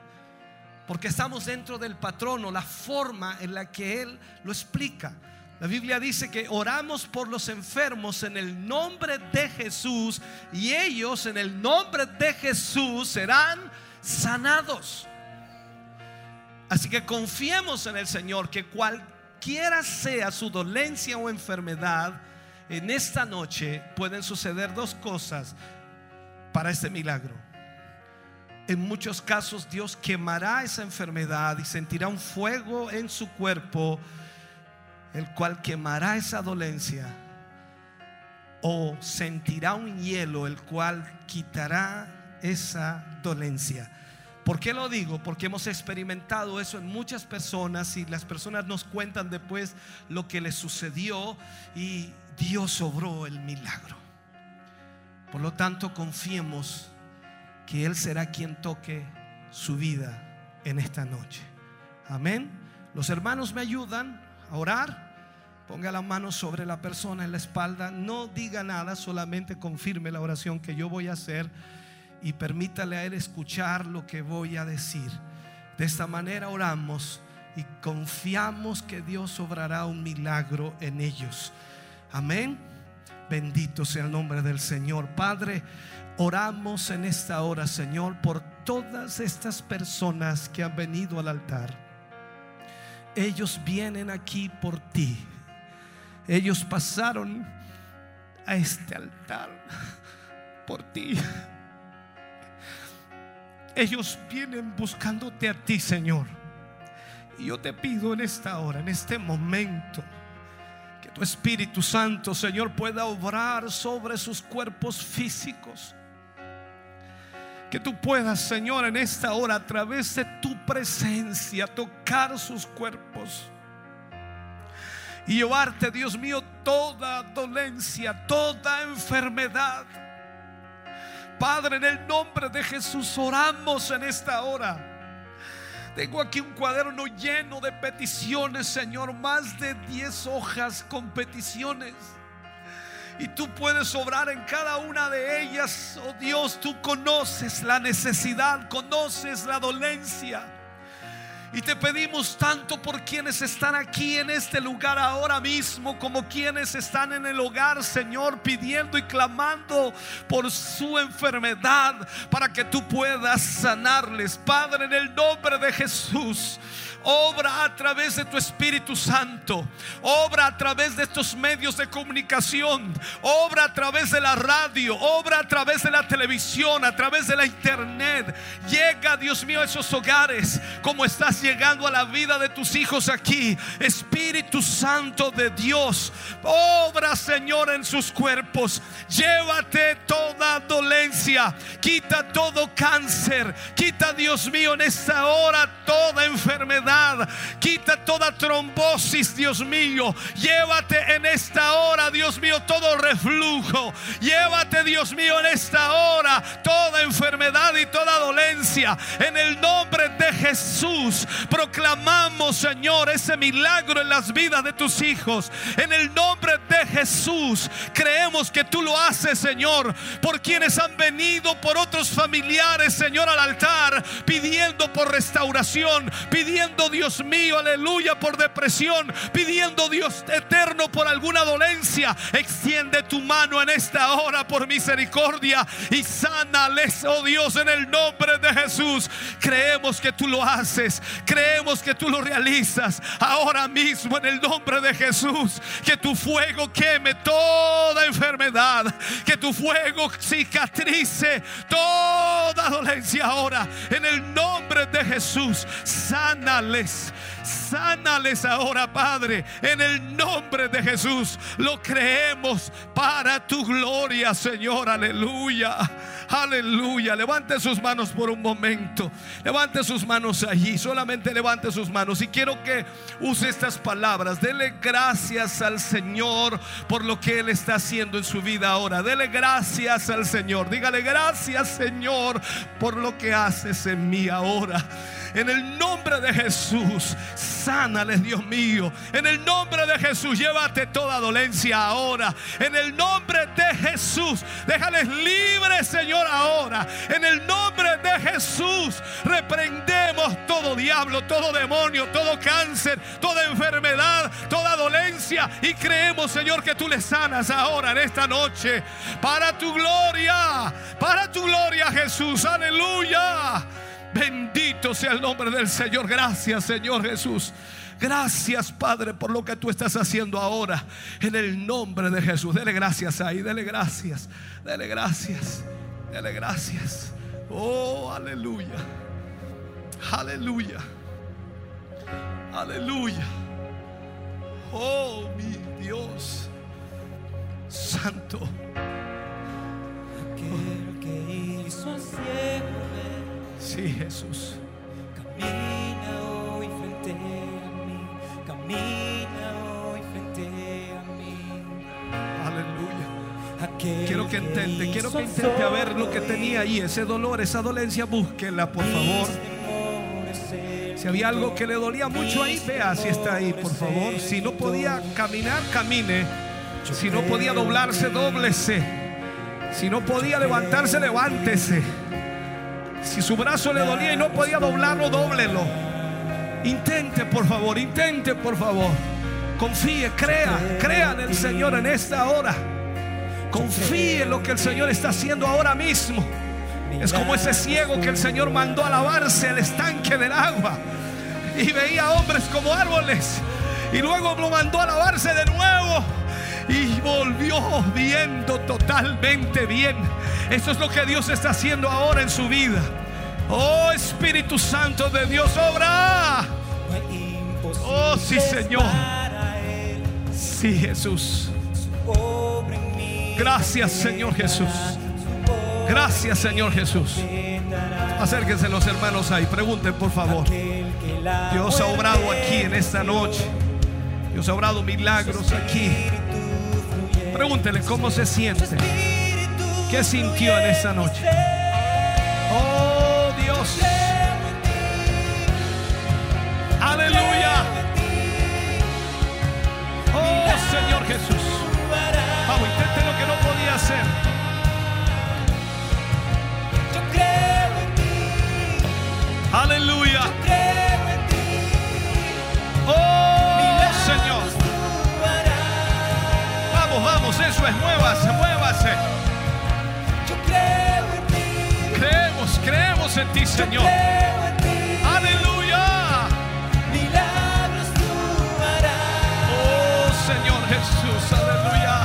Porque estamos dentro del patrono, la forma en la que Él lo explica. La Biblia dice que oramos por los enfermos en el nombre de Jesús y ellos en el nombre de Jesús serán sanados. Así que confiemos en el Señor que cualquiera sea su dolencia o enfermedad, en esta noche pueden suceder dos cosas para este milagro. En muchos casos Dios quemará esa enfermedad y sentirá un fuego en su cuerpo, el cual quemará esa dolencia. O sentirá un hielo, el cual quitará esa dolencia. ¿Por qué lo digo? Porque hemos experimentado eso en muchas personas y las personas nos cuentan después lo que les sucedió y Dios obró el milagro. Por lo tanto, confiemos que Él será quien toque su vida en esta noche. Amén. Los hermanos me ayudan a orar. Ponga la mano sobre la persona en la espalda. No diga nada, solamente confirme la oración que yo voy a hacer y permítale a Él escuchar lo que voy a decir. De esta manera oramos y confiamos que Dios obrará un milagro en ellos. Amén. Bendito sea el nombre del Señor. Padre, oramos en esta hora, Señor, por todas estas personas que han venido al altar. Ellos vienen aquí por ti. Ellos pasaron a este altar por ti. Ellos vienen buscándote a ti, Señor. Y yo te pido en esta hora, en este momento, que tu Espíritu Santo, Señor, pueda obrar sobre sus cuerpos físicos. Que tú puedas, Señor, en esta hora, a través de tu presencia, tocar sus cuerpos. Y llevarte, Dios mío, toda dolencia, toda enfermedad Padre, en el nombre de Jesús oramos en esta hora. Tengo aquí un cuaderno lleno de peticiones, Señor, más de 10 hojas con peticiones. Y tú puedes obrar en cada una de ellas. Oh Dios, tú conoces la necesidad, conoces la dolencia. Y te pedimos tanto por quienes están aquí en este lugar ahora mismo, como quienes están en el hogar, Señor, pidiendo y clamando por su enfermedad, para que tú puedas sanarles. Padre, en el nombre de Jesús. Obra a través de tu Espíritu Santo. Obra a través de estos medios de comunicación. Obra a través de la radio. Obra a través de la televisión. A través de la internet. Llega, Dios mío, a esos hogares. Como estás llegando a la vida de tus hijos aquí. Espíritu Santo de Dios. Obra, Señor, en sus cuerpos. Llévate toda dolencia. Quita todo cáncer. Quita, Dios mío, en esta hora toda enfermedad. Quita toda trombosis, Dios mío. Llévate en esta hora, Dios mío, todo reflujo. Llévate, Dios mío, en esta hora toda enfermedad y toda dolencia. En el nombre de Jesús proclamamos, Señor, ese milagro en las vidas de tus hijos. En el nombre de Jesús creemos que tú lo haces, Señor, por quienes han venido, por otros familiares, Señor, al altar, pidiendo por restauración, pidiendo Dios mío, aleluya, por depresión, pidiendo Dios eterno por alguna dolencia. Extiende tu mano en esta hora por misericordia y sánales, oh Dios, en el nombre de Jesús. Creemos que tú lo haces, creemos que tú lo realizas ahora mismo en el nombre de Jesús. Que tu fuego queme toda enfermedad, que tu fuego cicatrice toda dolencia ahora en el nombre de Jesús. Sánales Sánales ahora, Padre, en el nombre de Jesús. Lo creemos para tu gloria, Señor. Aleluya. Aleluya. Levante sus manos por un momento. Levante sus manos allí. Solamente levante sus manos. Y quiero que use estas palabras. Dele gracias al Señor por lo que Él está haciendo en su vida ahora. Dele gracias al Señor. Dígale gracias, Señor, por lo que haces en mí ahora. En el nombre de Jesús, sánales, Dios mío. En el nombre de Jesús, llévate toda dolencia ahora. En el nombre de Jesús, déjales libres, Señor, ahora. En el nombre de Jesús, reprendemos todo diablo, todo demonio, todo cáncer, toda enfermedad, toda dolencia. Y creemos, Señor, que tú le sanas ahora en esta noche. Para tu gloria, para tu gloria, Jesús. Aleluya. Bendito sea el nombre del Señor. Gracias, Señor Jesús. Gracias, Padre, por lo que tú estás haciendo ahora. En el nombre de Jesús. Dele gracias ahí. Dele gracias. Dele gracias. Dele gracias. Oh, aleluya. Aleluya. Aleluya. Oh, mi Dios. Santo. Sí, Jesús. camina hoy frente a mí, camina hoy frente a mí. Aleluya. Aquel Quiero que intente, quiero que intente a ver lo que tenía ahí, ese dolor, esa dolencia, búsquela, por favor. Si había algo que le dolía mucho ahí, vea si está ahí, por favor. Si no podía caminar, camine. Si no podía doblarse, dóblese. Si no podía levantarse, levántese. Si su brazo le dolía y no podía doblarlo, dóblelo. Intente, por favor, intente, por favor. Confíe, crea, crea en el Señor en esta hora. Confíe en lo que el Señor está haciendo ahora mismo. Es como ese ciego que el Señor mandó a lavarse al estanque del agua. Y veía hombres como árboles. Y luego lo mandó a lavarse de nuevo. Y volvió viendo totalmente bien. Eso es lo que Dios está haciendo ahora en su vida. Oh Espíritu Santo de Dios, obra. Oh, sí, Señor. Sí, Jesús. Gracias, Señor Jesús. Gracias, Señor Jesús. Acérquense los hermanos ahí. Pregunten, por favor. Dios ha obrado aquí en esta noche. Dios ha obrado milagros aquí. Pregúntele cómo se siente. ¿Qué sintió en esa noche? Aleluya. Oh Señor Jesús. Vamos, intente lo que no podía hacer. Yo creo en ti, Aleluya. creo en ti. Oh Señor. Vamos, vamos, eso es. Muévase, muévase. Yo creo en ti, Creemos, creemos en ti, Señor. Jesús, aleluya.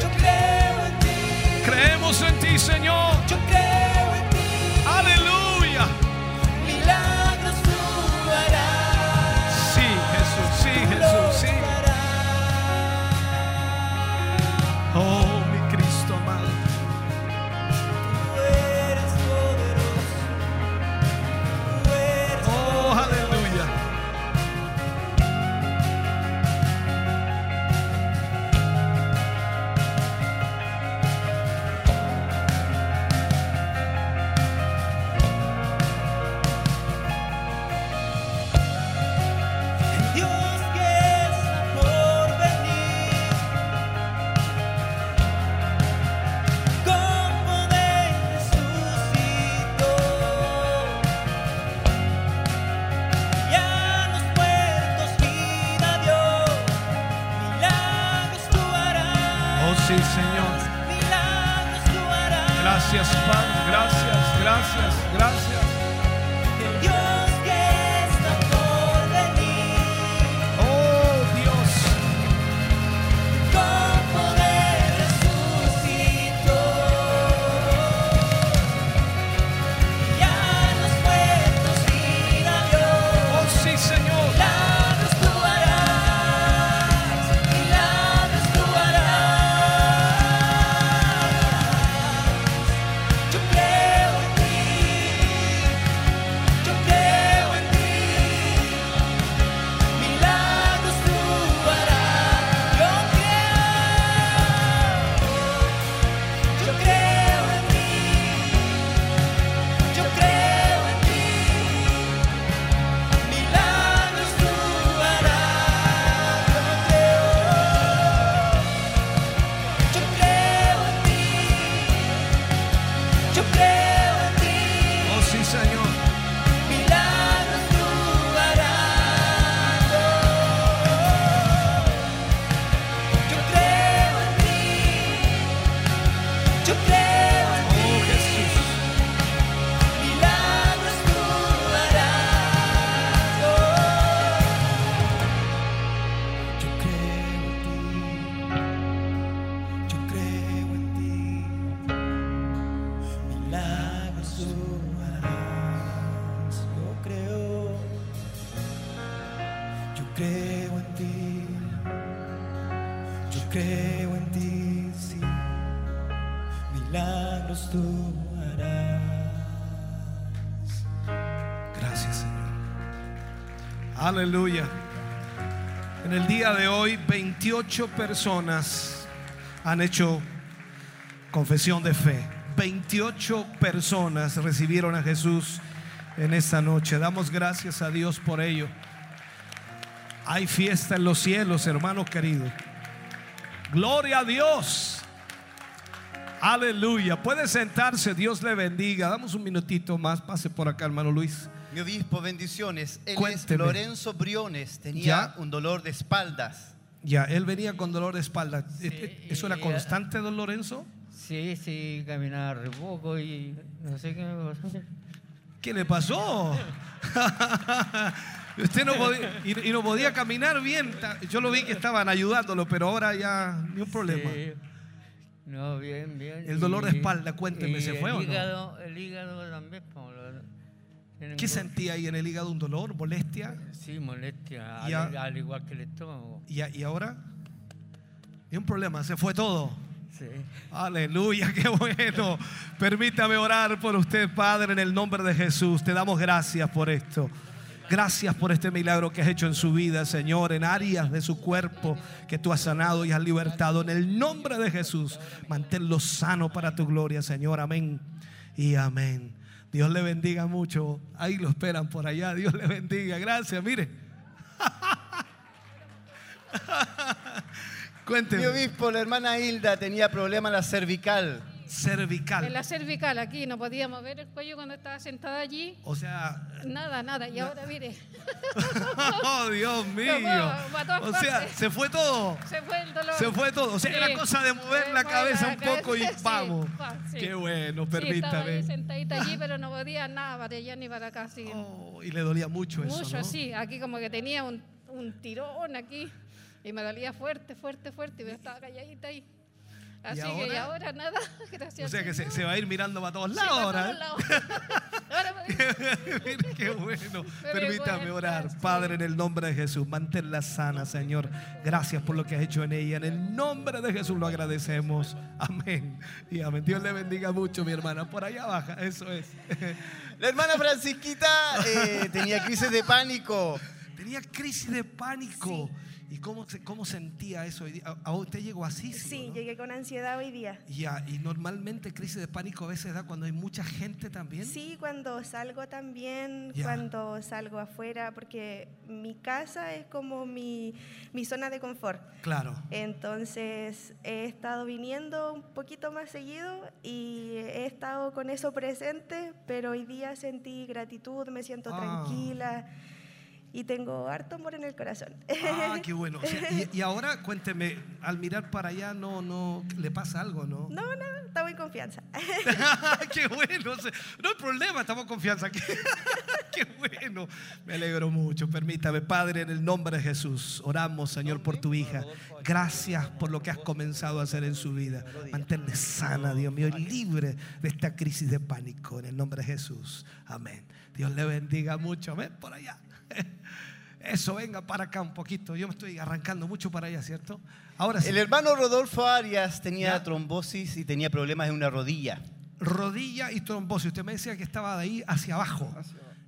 Yo creo en ti, Creemos en ti, Señor. yo creo Gracias, Señor. Aleluya. En el día de hoy, 28 personas han hecho confesión de fe. 28 personas recibieron a Jesús en esta noche. Damos gracias a Dios por ello. Hay fiesta en los cielos, hermanos queridos. Gloria a Dios. Aleluya. Puede sentarse, Dios le bendiga. Damos un minutito más. Pase por acá, hermano Luis. Mi obispo, bendiciones. Él Cuénteme. es Lorenzo Briones. Tenía Ya. un dolor de espaldas. Ya, él venía con dolor de espalda. ¿Eso era constante, don Lorenzo? Sí, sí, caminaba re poco y no sé qué me pasó. ¿Qué le pasó? *laughs* Usted no podía, y, y no podía caminar bien. Yo lo vi que estaban ayudándolo, pero ahora ya ni un problema. Sí. No, bien, bien. El dolor de espalda, cuénteme, ¿se fue el o no? hígado, El hígado también, lo- ¿Qué sentía ahí en el hígado? ¿Un dolor? ¿Molestia? Sí, molestia, al, al igual que el estómago. ¿Y, a- y ahora? Un problema, se fue todo. Sí. Aleluya, *laughs* qué bueno. Permítame orar por usted, Padre, en el nombre de Jesús. Te damos gracias por esto. Gracias por este milagro que has hecho en su vida, Señor, en áreas de su cuerpo que tú has sanado y has libertado. En el nombre de Jesús, manténlo sano para tu gloria, Señor. Amén y amén. Dios le bendiga mucho. Ahí lo esperan por allá. Dios le bendiga. Gracias. Mire. *laughs* Mi Cuénteme. obispo, la hermana Hilda, tenía problema en la cervical. En Cervical. la cervical, aquí, no podía mover el cuello cuando estaba sentada allí. O sea, Nada, nada. Y ahora, mire, *laughs* oh Dios mío. O sea, partes. se fue todo. se fue el dolor. Se fue todo. O sea, Sí. era cosa de mover Se la cabeza la un poco y *laughs* vamos. sí. Qué bueno, Sí, estaba permítame. sentadita allí, pero no podía nada para allá ni para acá. Sí. Oh, y le dolía mucho eso. Mucho, ¿no? sí. Aquí como que tenía un, un tirón aquí. Y me dolía fuerte, fuerte, fuerte. Y yo estaba calladita ahí. Así que y ahora? ahora nada. *laughs* Gracias. O sea que se, va a ir mirando para todos Sí, lados para ahora. todos ¿eh? lados. *laughs* Ahora *laughs* qué bueno. Permítame orar. sí. Padre, en el nombre de Jesús, manténla sana, Señor. Gracias por lo que has hecho en ella. En el nombre de Jesús lo agradecemos. Amén. Y amén. Dios le bendiga mucho, mi hermana. Por allá baja, eso es. La hermana Francisquita eh, tenía crisis de pánico. Tenía crisis de pánico. ¿Y cómo, cómo sentía eso hoy día? ¿A a usted llegó así? Sí, ¿no? llegué con ansiedad hoy día. Ya, y normalmente crisis de pánico a veces da cuando hay mucha gente también. Sí, cuando salgo también, Ya. cuando salgo afuera, porque mi casa es como mi, mi zona de confort. Claro. Entonces he estado viniendo un poquito más seguido y he estado con eso presente, pero hoy día sentí gratitud, me siento Ah. tranquila y tengo harto amor en el corazón. Ah, qué bueno. O sea, y, *laughs* y ahora cuénteme, al mirar para allá no, no, le pasa algo, ¿no? No, no, estamos en confianza. *laughs* qué bueno. no hay problema, estamos en confianza. *laughs* Qué, qué bueno. Me alegro mucho. Permítame, Padre, en el nombre de Jesús, oramos, Señor, por tu hija. Gracias por lo que has comenzado a hacer en su vida. Manténle sana, Dios mío, y libre de esta crisis de pánico. En el nombre de Jesús. Amén. Dios le bendiga mucho. Amén. Por allá. Eso, venga para acá un poquito. Yo me estoy arrancando mucho para allá, ¿cierto? Ahora sí. El hermano Rodolfo Arias tenía Ya. trombosis y tenía problemas en una rodilla. rodilla y trombosis. Usted me decía que estaba de ahí hacia abajo.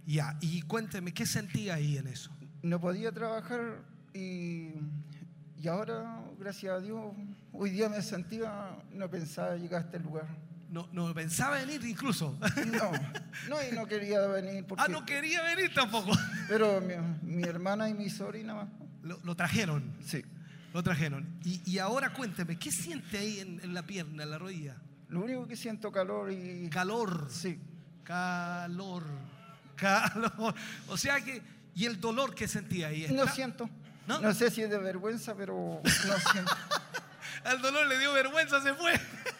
Ya, y cuénteme, ¿qué sentía ahí en eso? no podía trabajar y, y ahora, gracias a Dios, hoy día me sentía, no pensaba llegar a este lugar. No, no pensaba venir incluso. No, no, y no quería venir *laughs* porque... ah, no quería venir tampoco. Pero mi, mi hermana y mi sobrina. Lo, lo trajeron, Sí. lo trajeron. Y, y ahora cuénteme, ¿qué siente ahí en, en la pierna, en la rodilla? Lo único que siento calor y... Calor. Sí. Calor. *laughs* Calor. O sea que, ¿y el dolor que sentía ahí? No ¿Está? siento. ¿No? ¿No? sé si es de vergüenza, pero no siento. *laughs* Al dolor le dio vergüenza, se fue.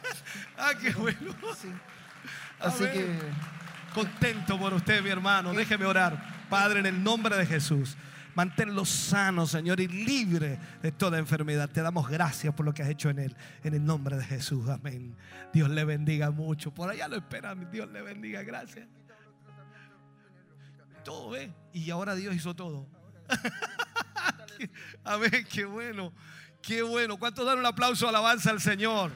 *laughs* ah, qué bueno. Sí. Así que Contento por usted, mi hermano. Déjeme orar. Padre, en el nombre de Jesús. Manténlo sano, Señor, y libre de toda enfermedad. Te damos gracias por lo que has hecho en él. En el nombre de Jesús. Amén. Dios le bendiga mucho. Por allá lo esperan. Dios le bendiga. Gracias. Todo, ¿ve? Y ahora Dios hizo todo. *laughs* Amén. Qué bueno. Qué bueno. ¿Cuántos dan un aplauso, alabanza al Señor?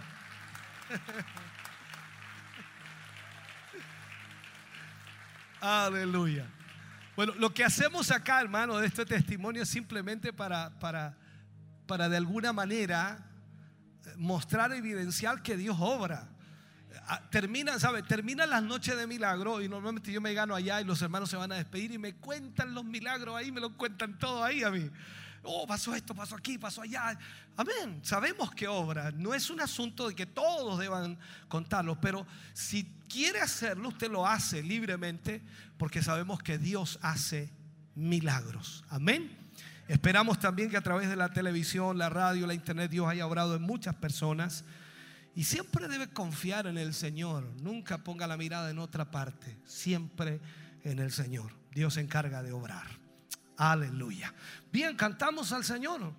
*laughs* Aleluya. Bueno, lo que hacemos acá, hermano, de este testimonio es simplemente para, para, para de alguna manera eh, mostrar, evidenciar que Dios obra. Ah, Termina, ¿sabe? Terminan las noches de milagro y normalmente yo me gano allá y los hermanos se van a despedir y me cuentan los milagros ahí, me lo cuentan todo ahí a mí. Oh, pasó esto, pasó aquí, pasó allá. Amén. Sabemos que obra. No es un asunto de que todos deban contarlo, pero si quiere hacerlo, usted lo hace libremente porque sabemos que Dios hace milagros. Amén. Esperamos también que a través de la televisión, la radio, la internet, Dios haya obrado en muchas personas. Y siempre debe confiar en el Señor. Nunca ponga la mirada en otra parte. Siempre en el Señor. Dios se encarga de obrar. Aleluya. Bien, cantamos al Señor.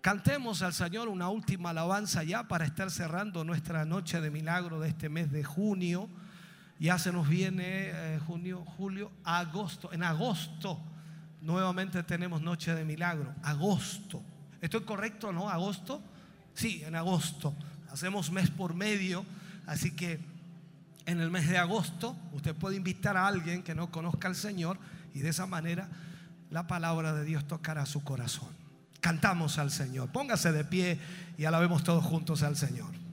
Cantemos al Señor una última alabanza ya para estar cerrando nuestra noche de milagro de este mes de junio. Ya se nos viene eh, junio, julio, agosto. En agosto nuevamente tenemos noche de milagro. Agosto. ¿Estoy correcto, no? ¿Agosto? Sí, en agosto. Hacemos mes por medio. Así que en el mes de agosto usted puede invitar a alguien que no conozca al Señor y de esa manera la palabra de Dios tocará su corazón. Cantamos al Señor. Póngase de pie y alabemos todos juntos al Señor.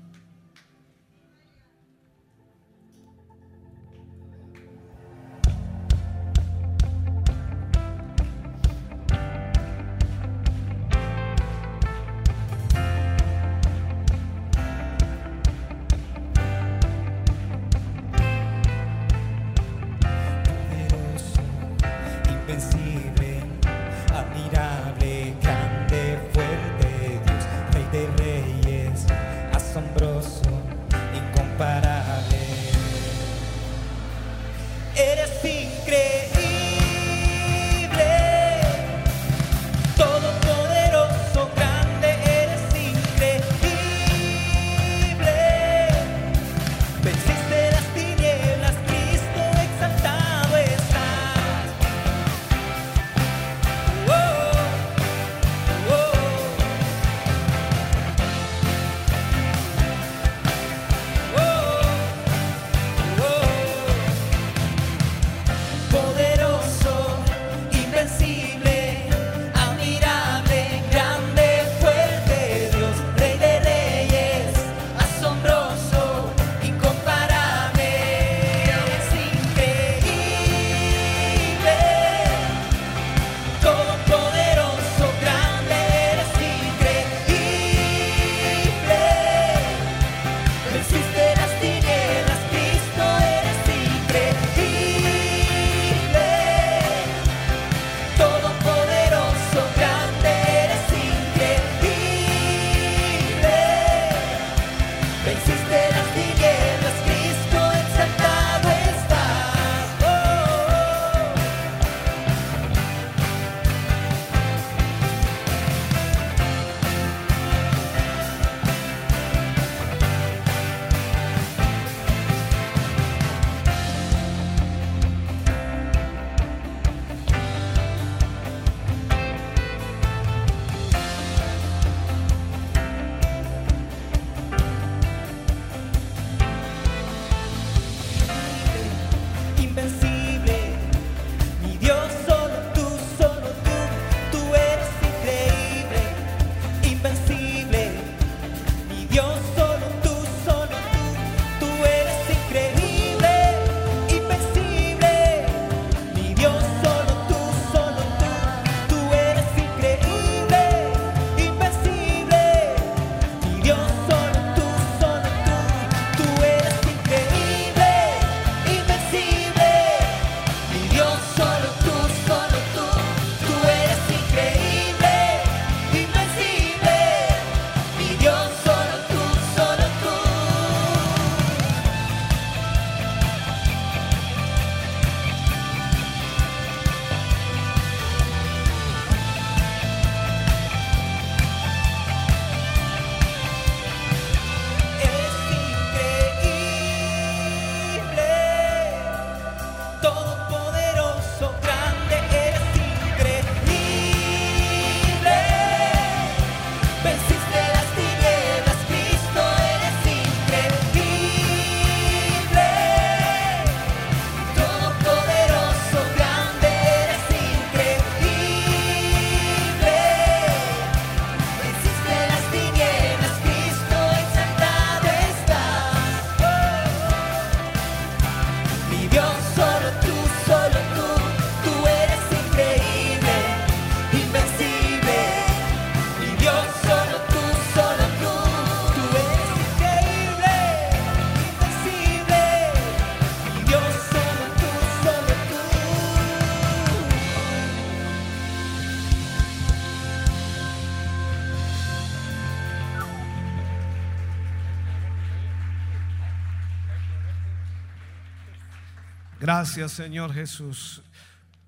Gracias, Señor Jesús.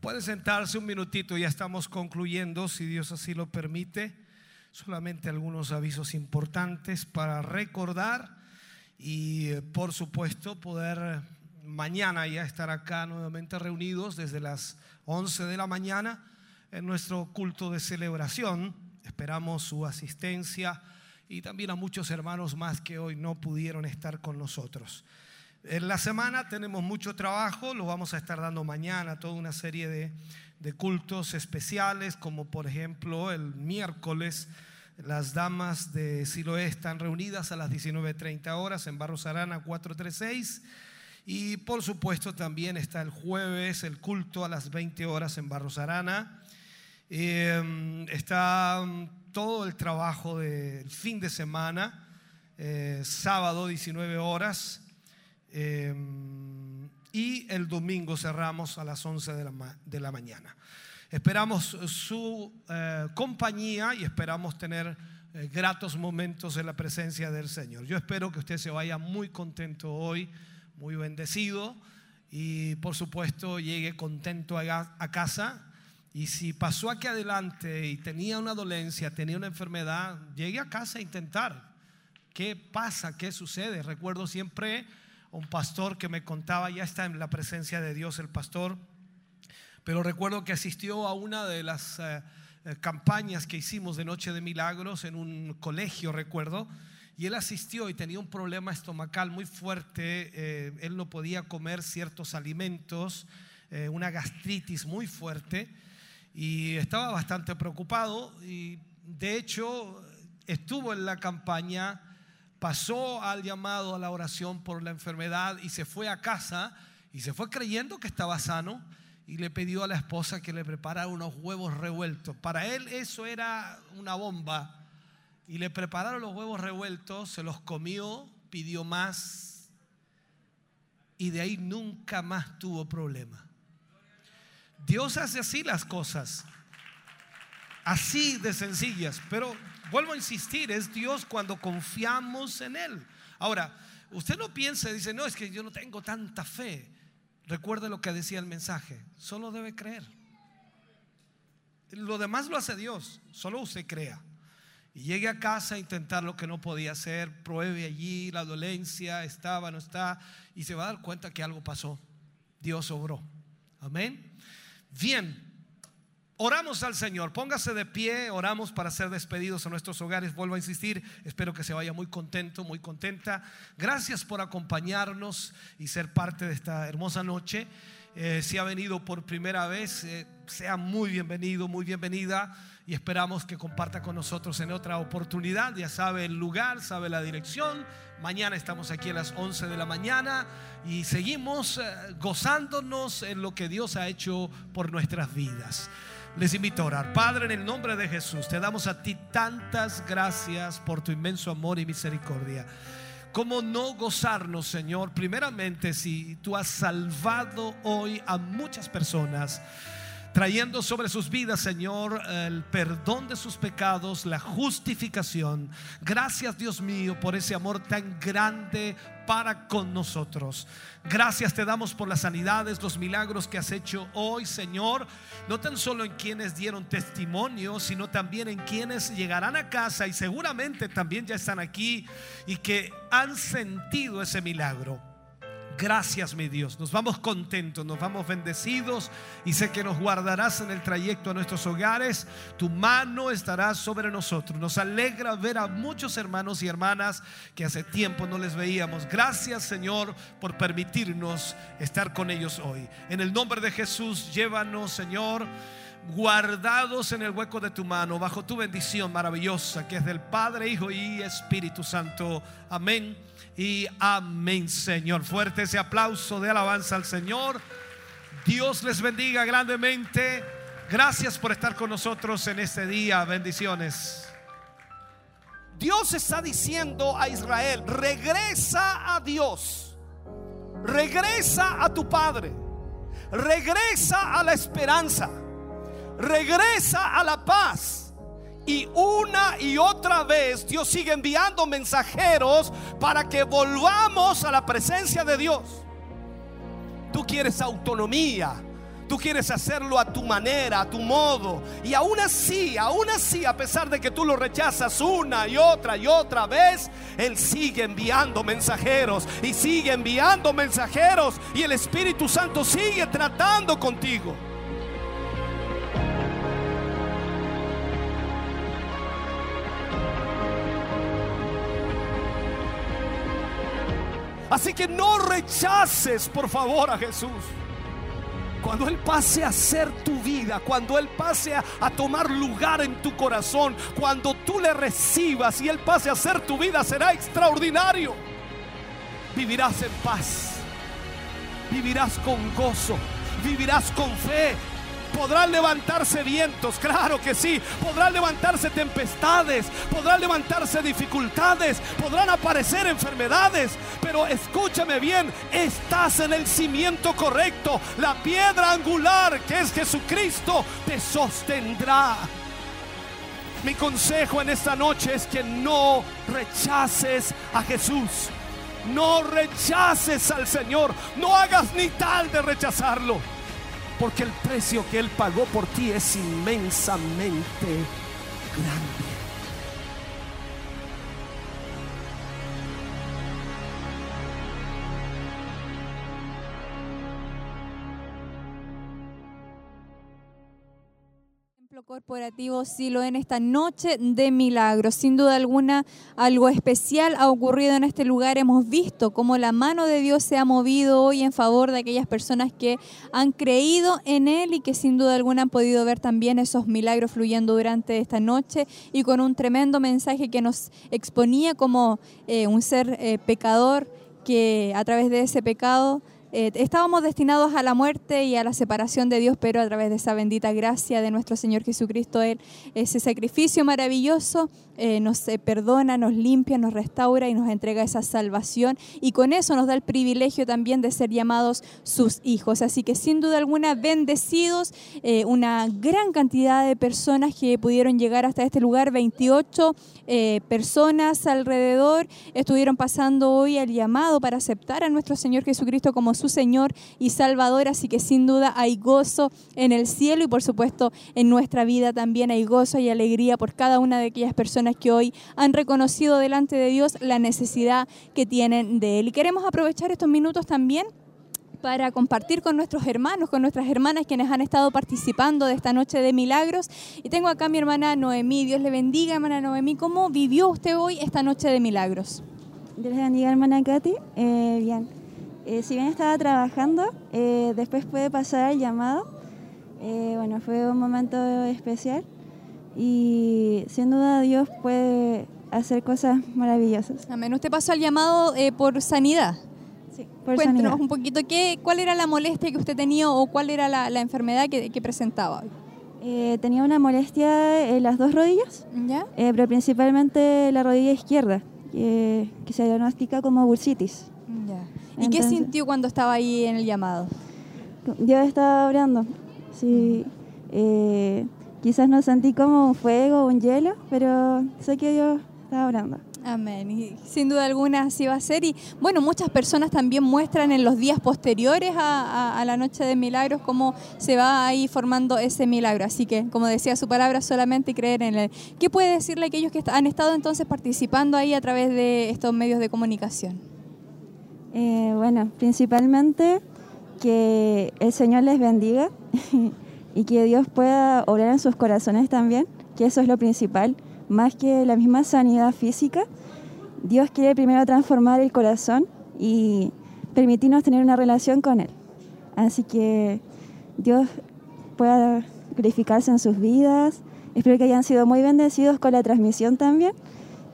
Pueden sentarse un minutito, ya estamos concluyendo, si Dios así lo permite. Solamente algunos avisos importantes para recordar y, eh, por supuesto, poder mañana ya estar acá nuevamente reunidos desde las 11 de la mañana en nuestro culto de celebración. Esperamos su asistencia y también a muchos hermanos más que hoy no pudieron estar con nosotros. En la semana tenemos mucho trabajo, lo vamos a estar dando mañana, toda una serie de, cultos especiales, como por ejemplo el miércoles las damas de Siloé están reunidas a las 19.30 horas en Barros Arana 436. Y por supuesto también está el jueves el culto a las 20 horas en Barros Arana. Eh, está mm, todo el trabajo del fin de semana, eh, sábado 19 horas. Eh, y el domingo cerramos a las 11 de la, de la mañana. Esperamos su eh, compañía y esperamos tener eh, gratos momentos en la presencia del Señor. Yo espero que usted se vaya muy contento hoy, muy bendecido y por supuesto llegue contento a, a casa. Y si pasó aquí adelante y tenía una dolencia, tenía una enfermedad, llegue a casa a intentar. ¿Qué pasa? ¿Qué sucede? Recuerdo siempre un pastor que me contaba, ya está en la presencia de Dios el pastor, pero recuerdo que asistió a una de las eh, eh, campañas que hicimos de Noche de Milagros en un colegio, recuerdo, y él asistió y tenía un problema estomacal muy fuerte, eh, él no podía comer ciertos alimentos, una gastritis muy fuerte, y estaba bastante preocupado, y de hecho estuvo en la campaña, pasó al llamado a la oración por la enfermedad y se fue a casa y se fue creyendo que estaba sano y le pidió a la esposa que le preparara unos huevos revueltos. Para él eso era una bomba y le prepararon los huevos revueltos, se los comió, pidió más y de ahí nunca más tuvo problema. Dios hace así las cosas, así de sencillas, pero vuelvo a insistir, es Dios cuando confiamos en Él. Ahora, usted no piense, dice, no, es que yo no tengo tanta fe. Recuerde lo que decía el mensaje, solo debe creer. Lo demás lo hace Dios, solo usted crea. Y llegue a casa a intentar lo que no podía hacer, pruebe allí la dolencia, estaba, no está, y se va a dar cuenta que algo pasó. Dios obró. Amén. Bien, Oramos al Señor, póngase de pie, oramos para ser despedidos a nuestros hogares. Vuelvo a insistir, espero que se vaya muy contento, muy contenta. Gracias por acompañarnos y ser parte de esta hermosa noche. Eh, si ha venido por primera vez, eh, sea muy bienvenido, muy bienvenida y esperamos que comparta con nosotros en otra oportunidad. Ya sabe el lugar, sabe la dirección. Mañana estamos aquí a las 11 de la mañana y seguimos eh, gozándonos en lo que Dios ha hecho por nuestras vidas. Les invito a orar. Padre, en el nombre de Jesús, te damos a ti tantas gracias por tu inmenso amor y misericordia. ¿Cómo no gozarnos, Señor? Primeramente, si tú has salvado hoy a muchas personas, trayendo sobre sus vidas, Señor, el perdón de sus pecados, la justificación. Gracias, Dios mío, por ese amor tan grande para con nosotros. Gracias te damos por las sanidades, los milagros que has hecho hoy, Señor. No tan solo en quienes dieron testimonio, sino también en quienes llegarán a casa y seguramente también ya están aquí y que han sentido ese milagro. Gracias, mi Dios. Nos vamos contentos, nos vamos bendecidos y sé que nos guardarás en el trayecto a nuestros hogares. Tu mano estará sobre nosotros. Nos alegra ver a muchos hermanos y hermanas que hace tiempo no les veíamos. Gracias, Señor, por permitirnos estar con ellos hoy. En el nombre de Jesús, llévanos, Señor guardados en el hueco de tu mano, bajo tu bendición maravillosa, que es del Padre, Hijo y Espíritu Santo. Amén y amén, Señor. Fuerte ese aplauso de alabanza al Señor. Dios les bendiga grandemente. Gracias por estar con nosotros en este día. Bendiciones. Dios está diciendo a Israel, regresa a Dios, regresa a tu Padre, regresa a la esperanza, regresa a la paz. Y una y otra vez Dios sigue enviando mensajeros para que volvamos a la presencia de Dios. Tú quieres autonomía. Tú quieres hacerlo a tu manera, a tu modo. Y aún así, aún así, a pesar de que tú lo rechazas una y otra y otra vez, Él sigue enviando mensajeros y sigue enviando mensajeros. Y el Espíritu Santo sigue tratando contigo. Así que no rechaces, por favor, a Jesús. Cuando Él pase a ser tu vida, cuando Él pase a, tomar lugar en tu corazón, cuando tú le recibas y Él pase a ser tu vida, será extraordinario. Vivirás en paz, vivirás con gozo, vivirás con fe. Podrán levantarse vientos, claro que sí. Podrán levantarse tempestades, podrán levantarse dificultades, podrán aparecer enfermedades. Pero escúchame bien, estás en el cimiento correcto. La piedra angular que es Jesucristo te sostendrá. Mi consejo en esta noche es que no rechaces a Jesús. No rechaces al Señor. No hagas ni tal de rechazarlo. Porque el precio que Él pagó por ti es inmensamente grande. Corporativo Silo en esta noche de milagros. Sin duda alguna, algo especial ha ocurrido en este lugar. Hemos visto cómo la mano de Dios se ha movido hoy en favor de aquellas personas que han creído en Él y que sin duda alguna han podido ver también esos milagros fluyendo durante esta noche y con un tremendo mensaje que nos exponía como eh, un ser eh, pecador que a través de ese pecado eh, estábamos destinados a la muerte y a la separación de Dios, pero a través de esa bendita gracia de nuestro Señor Jesucristo, Él, ese sacrificio maravilloso, eh, nos eh, perdona, nos limpia, nos restaura y nos entrega esa salvación. Y con eso nos da el privilegio también de ser llamados sus hijos. Así que sin duda alguna, bendecidos, una gran cantidad de personas que pudieron llegar hasta este lugar, 28 eh, personas alrededor, estuvieron pasando hoy el llamado para aceptar a nuestro Señor Jesucristo como su Señor y Salvador. Así que sin duda hay gozo en el cielo y por supuesto en nuestra vida también hay gozo y alegría por cada una de aquellas personas que hoy han reconocido delante de Dios la necesidad que tienen de Él. Y queremos aprovechar estos minutos también para compartir con nuestros hermanos, con nuestras hermanas quienes han estado participando de esta noche de milagros. Y tengo acá a mi hermana Noemí. Dios le bendiga, hermana Noemí. ¿Cómo vivió usted hoy esta noche de milagros? Dios le bendiga, hermana Katy. Eh, bien, eh, si bien estaba trabajando, eh, después puede pasar el llamado. bueno, fue un momento especial y sin duda Dios puede hacer cosas maravillosas. Amén. Usted pasó al llamado eh, por sanidad. Sí, por Cuéntenos sanidad. un poquito qué, cuál era la molestia que usted tenía o cuál era la, la enfermedad que, que presentaba. Eh, tenía una molestia en las dos rodillas, ¿Ya? eh, pero principalmente la rodilla izquierda, que se diagnostica como bursitis. Ya. ¿Y qué sintió cuando estaba ahí en el llamado? Dios estaba orando. Sí, eh, quizás no sentí como un fuego un hielo, pero sé que Dios estaba orando. Amén. Y sin duda alguna así va a ser. Y bueno, muchas personas también muestran en los días posteriores a, a- a la noche de milagros cómo se va ahí formando ese milagro. Así que, como decía su palabra, solamente creer en él. ¿Qué puede decirle a aquellos que han estado entonces participando ahí a través de estos medios de comunicación? Eh, bueno, principalmente que el Señor les bendiga *laughs* y que Dios pueda obrar en sus corazones también, que eso es lo principal, más que la misma sanidad física. Dios quiere primero transformar el corazón y permitirnos tener una relación con Él. Así que Dios pueda glorificarse en sus vidas. Espero que hayan sido muy bendecidos con la transmisión también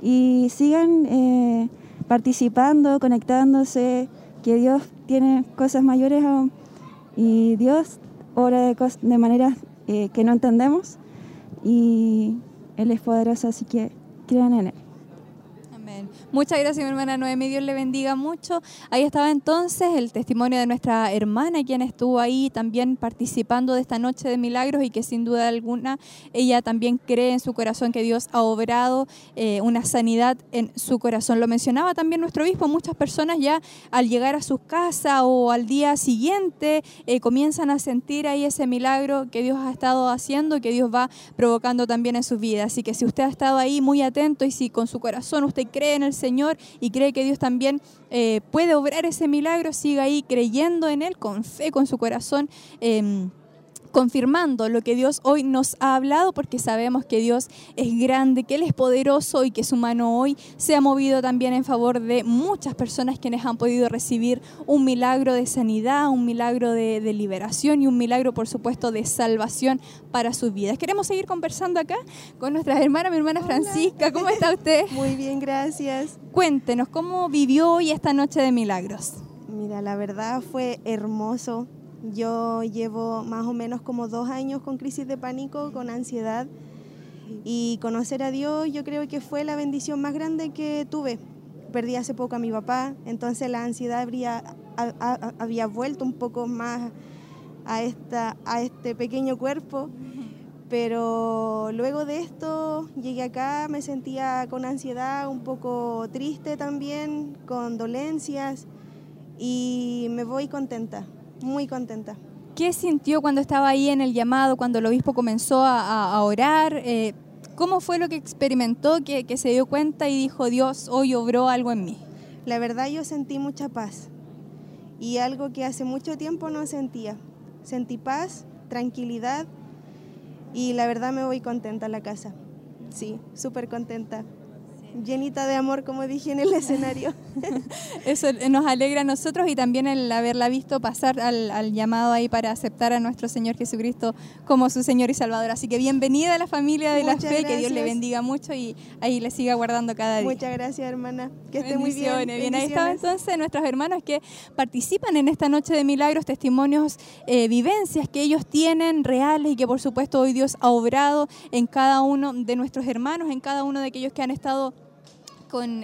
y sigan eh, participando, conectándose, que Dios tiene cosas mayores aún y Dios obra de, de maneras eh, que no entendemos y Él es poderoso, así que crean en Él. Muchas gracias, mi hermana Noemi. Dios le bendiga mucho. Ahí estaba entonces el testimonio de nuestra hermana, quien estuvo ahí también participando de esta noche de milagros y que sin duda alguna ella también cree en su corazón que Dios ha obrado eh, una sanidad en su corazón. Lo mencionaba también nuestro obispo. Muchas personas ya al llegar a sus casas o al día siguiente eh, comienzan a sentir ahí ese milagro que Dios ha estado haciendo que Dios va provocando también en sus vidas. Así que si usted ha estado ahí muy atento y si con su corazón usted cree en el Señor y cree que Dios también eh, puede obrar ese milagro, siga ahí creyendo en Él, con fe, con su corazón. em, confirmando lo que Dios hoy nos ha hablado, porque sabemos que Dios es grande, que Él es poderoso y que su mano hoy se ha movido también en favor de muchas personas quienes han podido recibir un milagro de sanidad, un milagro de, de liberación y un milagro, por supuesto, de salvación para sus vidas. Queremos seguir conversando acá con nuestras hermanas, mi hermana Francisca. ¿Cómo está usted? *laughs* Muy bien, gracias. Cuéntenos, ¿cómo vivió hoy esta noche de milagros? Mira, la verdad fue hermoso. Yo llevo más o menos como dos años con crisis de pánico, con ansiedad. Y conocer a Dios yo creo que fue la bendición más grande que tuve. Perdí hace poco a mi papá, entonces la ansiedad había vuelto un poco más a, a este pequeño cuerpo. Pero luego de esto llegué acá, me sentía con ansiedad, un poco triste también, con dolencias y me voy contenta, muy contenta. ¿Qué sintió cuando estaba ahí en el llamado, cuando el obispo comenzó a, orar? Eh, ¿Cómo fue lo que experimentó, que, que se dio cuenta y dijo, Dios hoy obró algo en mí? La verdad yo sentí mucha paz y algo que hace mucho tiempo no sentía. Sentí paz, tranquilidad y la verdad me voy contenta a la casa. Sí, súper contenta. Llenita de amor, como dije en el escenario. *laughs* Eso nos alegra a nosotros y también el haberla visto pasar al, al llamado ahí para aceptar a nuestro Señor Jesucristo como su Señor y Salvador. Así que bienvenida a la familia de Muchas la fe, que Dios le gracias. bendiga mucho y ahí le siga guardando cada día. Muchas gracias, hermana. Que esté muy bien. Bien, ahí Bendiciones. entonces nuestros hermanos que participan en esta noche de milagros, testimonios, eh, vivencias que ellos tienen reales y que por supuesto hoy Dios ha obrado en cada uno de nuestros hermanos, en cada uno de aquellos que han estado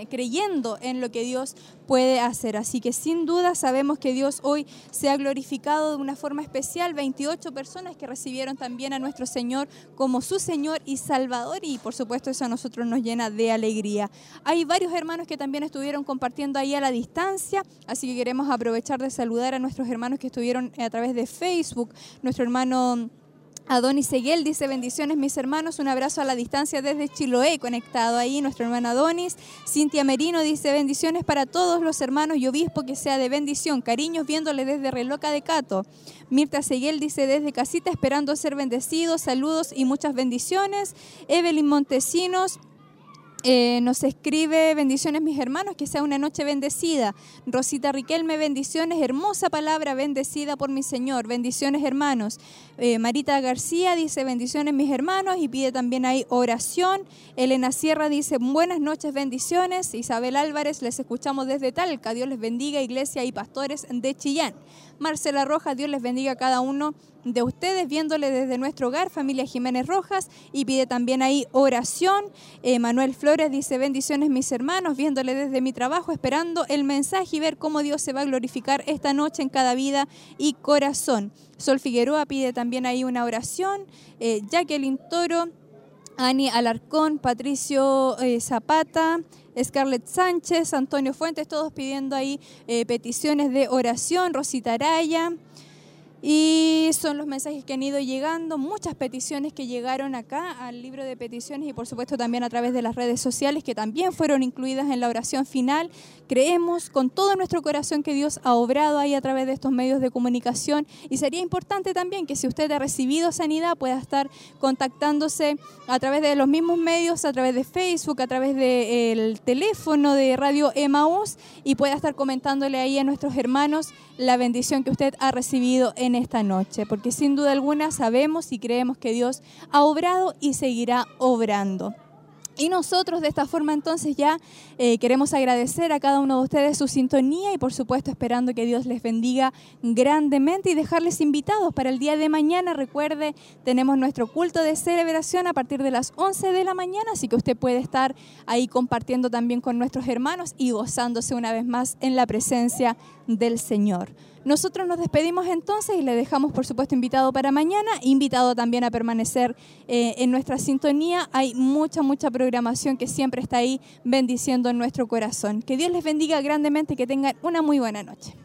creyendo en lo que Dios puede hacer. Así que sin duda sabemos que Dios hoy se ha glorificado de una forma especial. 28 personas que recibieron también a nuestro Señor como su Señor y Salvador y por supuesto eso a nosotros nos llena de alegría. Hay varios hermanos que también estuvieron compartiendo ahí a la distancia, así que queremos aprovechar de saludar a nuestros hermanos que estuvieron a través de Facebook. Nuestro hermano... Adonis Seguel dice bendiciones mis hermanos, un abrazo a la distancia desde Chiloé, conectado ahí nuestro hermano Adonis. Cintia Merino dice bendiciones para todos los hermanos y obispo que sea de bendición, cariños viéndole desde Reloca de Cato. Mirta Seguel dice desde casita esperando ser bendecidos, saludos y muchas bendiciones. Evelyn Montesinos eh, nos escribe bendiciones mis hermanos, que sea una noche bendecida. Rosita Riquelme, bendiciones, hermosa palabra, bendecida por mi Señor. Bendiciones hermanos. Eh, Marita García dice bendiciones mis hermanos y pide también ahí oración. Elena Sierra dice buenas noches, bendiciones. Isabel Álvarez, les escuchamos desde Talca. Dios les bendiga, iglesia y pastores de Chillán. Marcela Rojas, Dios les bendiga a cada uno de ustedes, viéndole desde nuestro hogar, familia Jiménez Rojas, y pide también ahí oración. Eh, Manuel Flores dice, bendiciones mis hermanos, viéndole desde mi trabajo, esperando el mensaje y ver cómo Dios se va a glorificar esta noche en cada vida y corazón. Sol Figueroa pide también ahí una oración. Eh, Jacqueline Toro. Ani Alarcón, Patricio eh, Zapata, Scarlett Sánchez, Antonio Fuentes, todos pidiendo ahí eh, peticiones de oración, Rosita Araya. Y son los mensajes que han ido llegando, muchas peticiones que llegaron acá al libro de peticiones y por supuesto también a través de las redes sociales que también fueron incluidas en la oración final. Creemos con todo nuestro corazón que Dios ha obrado ahí a través de estos medios de comunicación y sería importante también que si usted ha recibido sanidad pueda estar contactándose a través de los mismos medios, a través de Facebook, a través del teléfono de Radio Emaús y pueda estar comentándole ahí a nuestros hermanos la bendición que usted ha recibido en esta noche, porque sin duda alguna sabemos y creemos que Dios ha obrado y seguirá obrando. Y nosotros de esta forma entonces ya eh, queremos agradecer a cada uno de ustedes su sintonía y por supuesto esperando que Dios les bendiga grandemente y dejarles invitados para el día de mañana. Recuerde, tenemos nuestro culto de celebración a partir de las 11 de la mañana, así que usted puede estar ahí compartiendo también con nuestros hermanos y gozándose una vez más en la presencia del Señor. Nosotros nos despedimos entonces y le dejamos, por supuesto, invitado para mañana, invitado también a permanecer eh, en nuestra sintonía. Hay mucha, mucha programación que siempre está ahí bendiciendo en nuestro corazón. Que Dios les bendiga grandemente y que tengan una muy buena noche.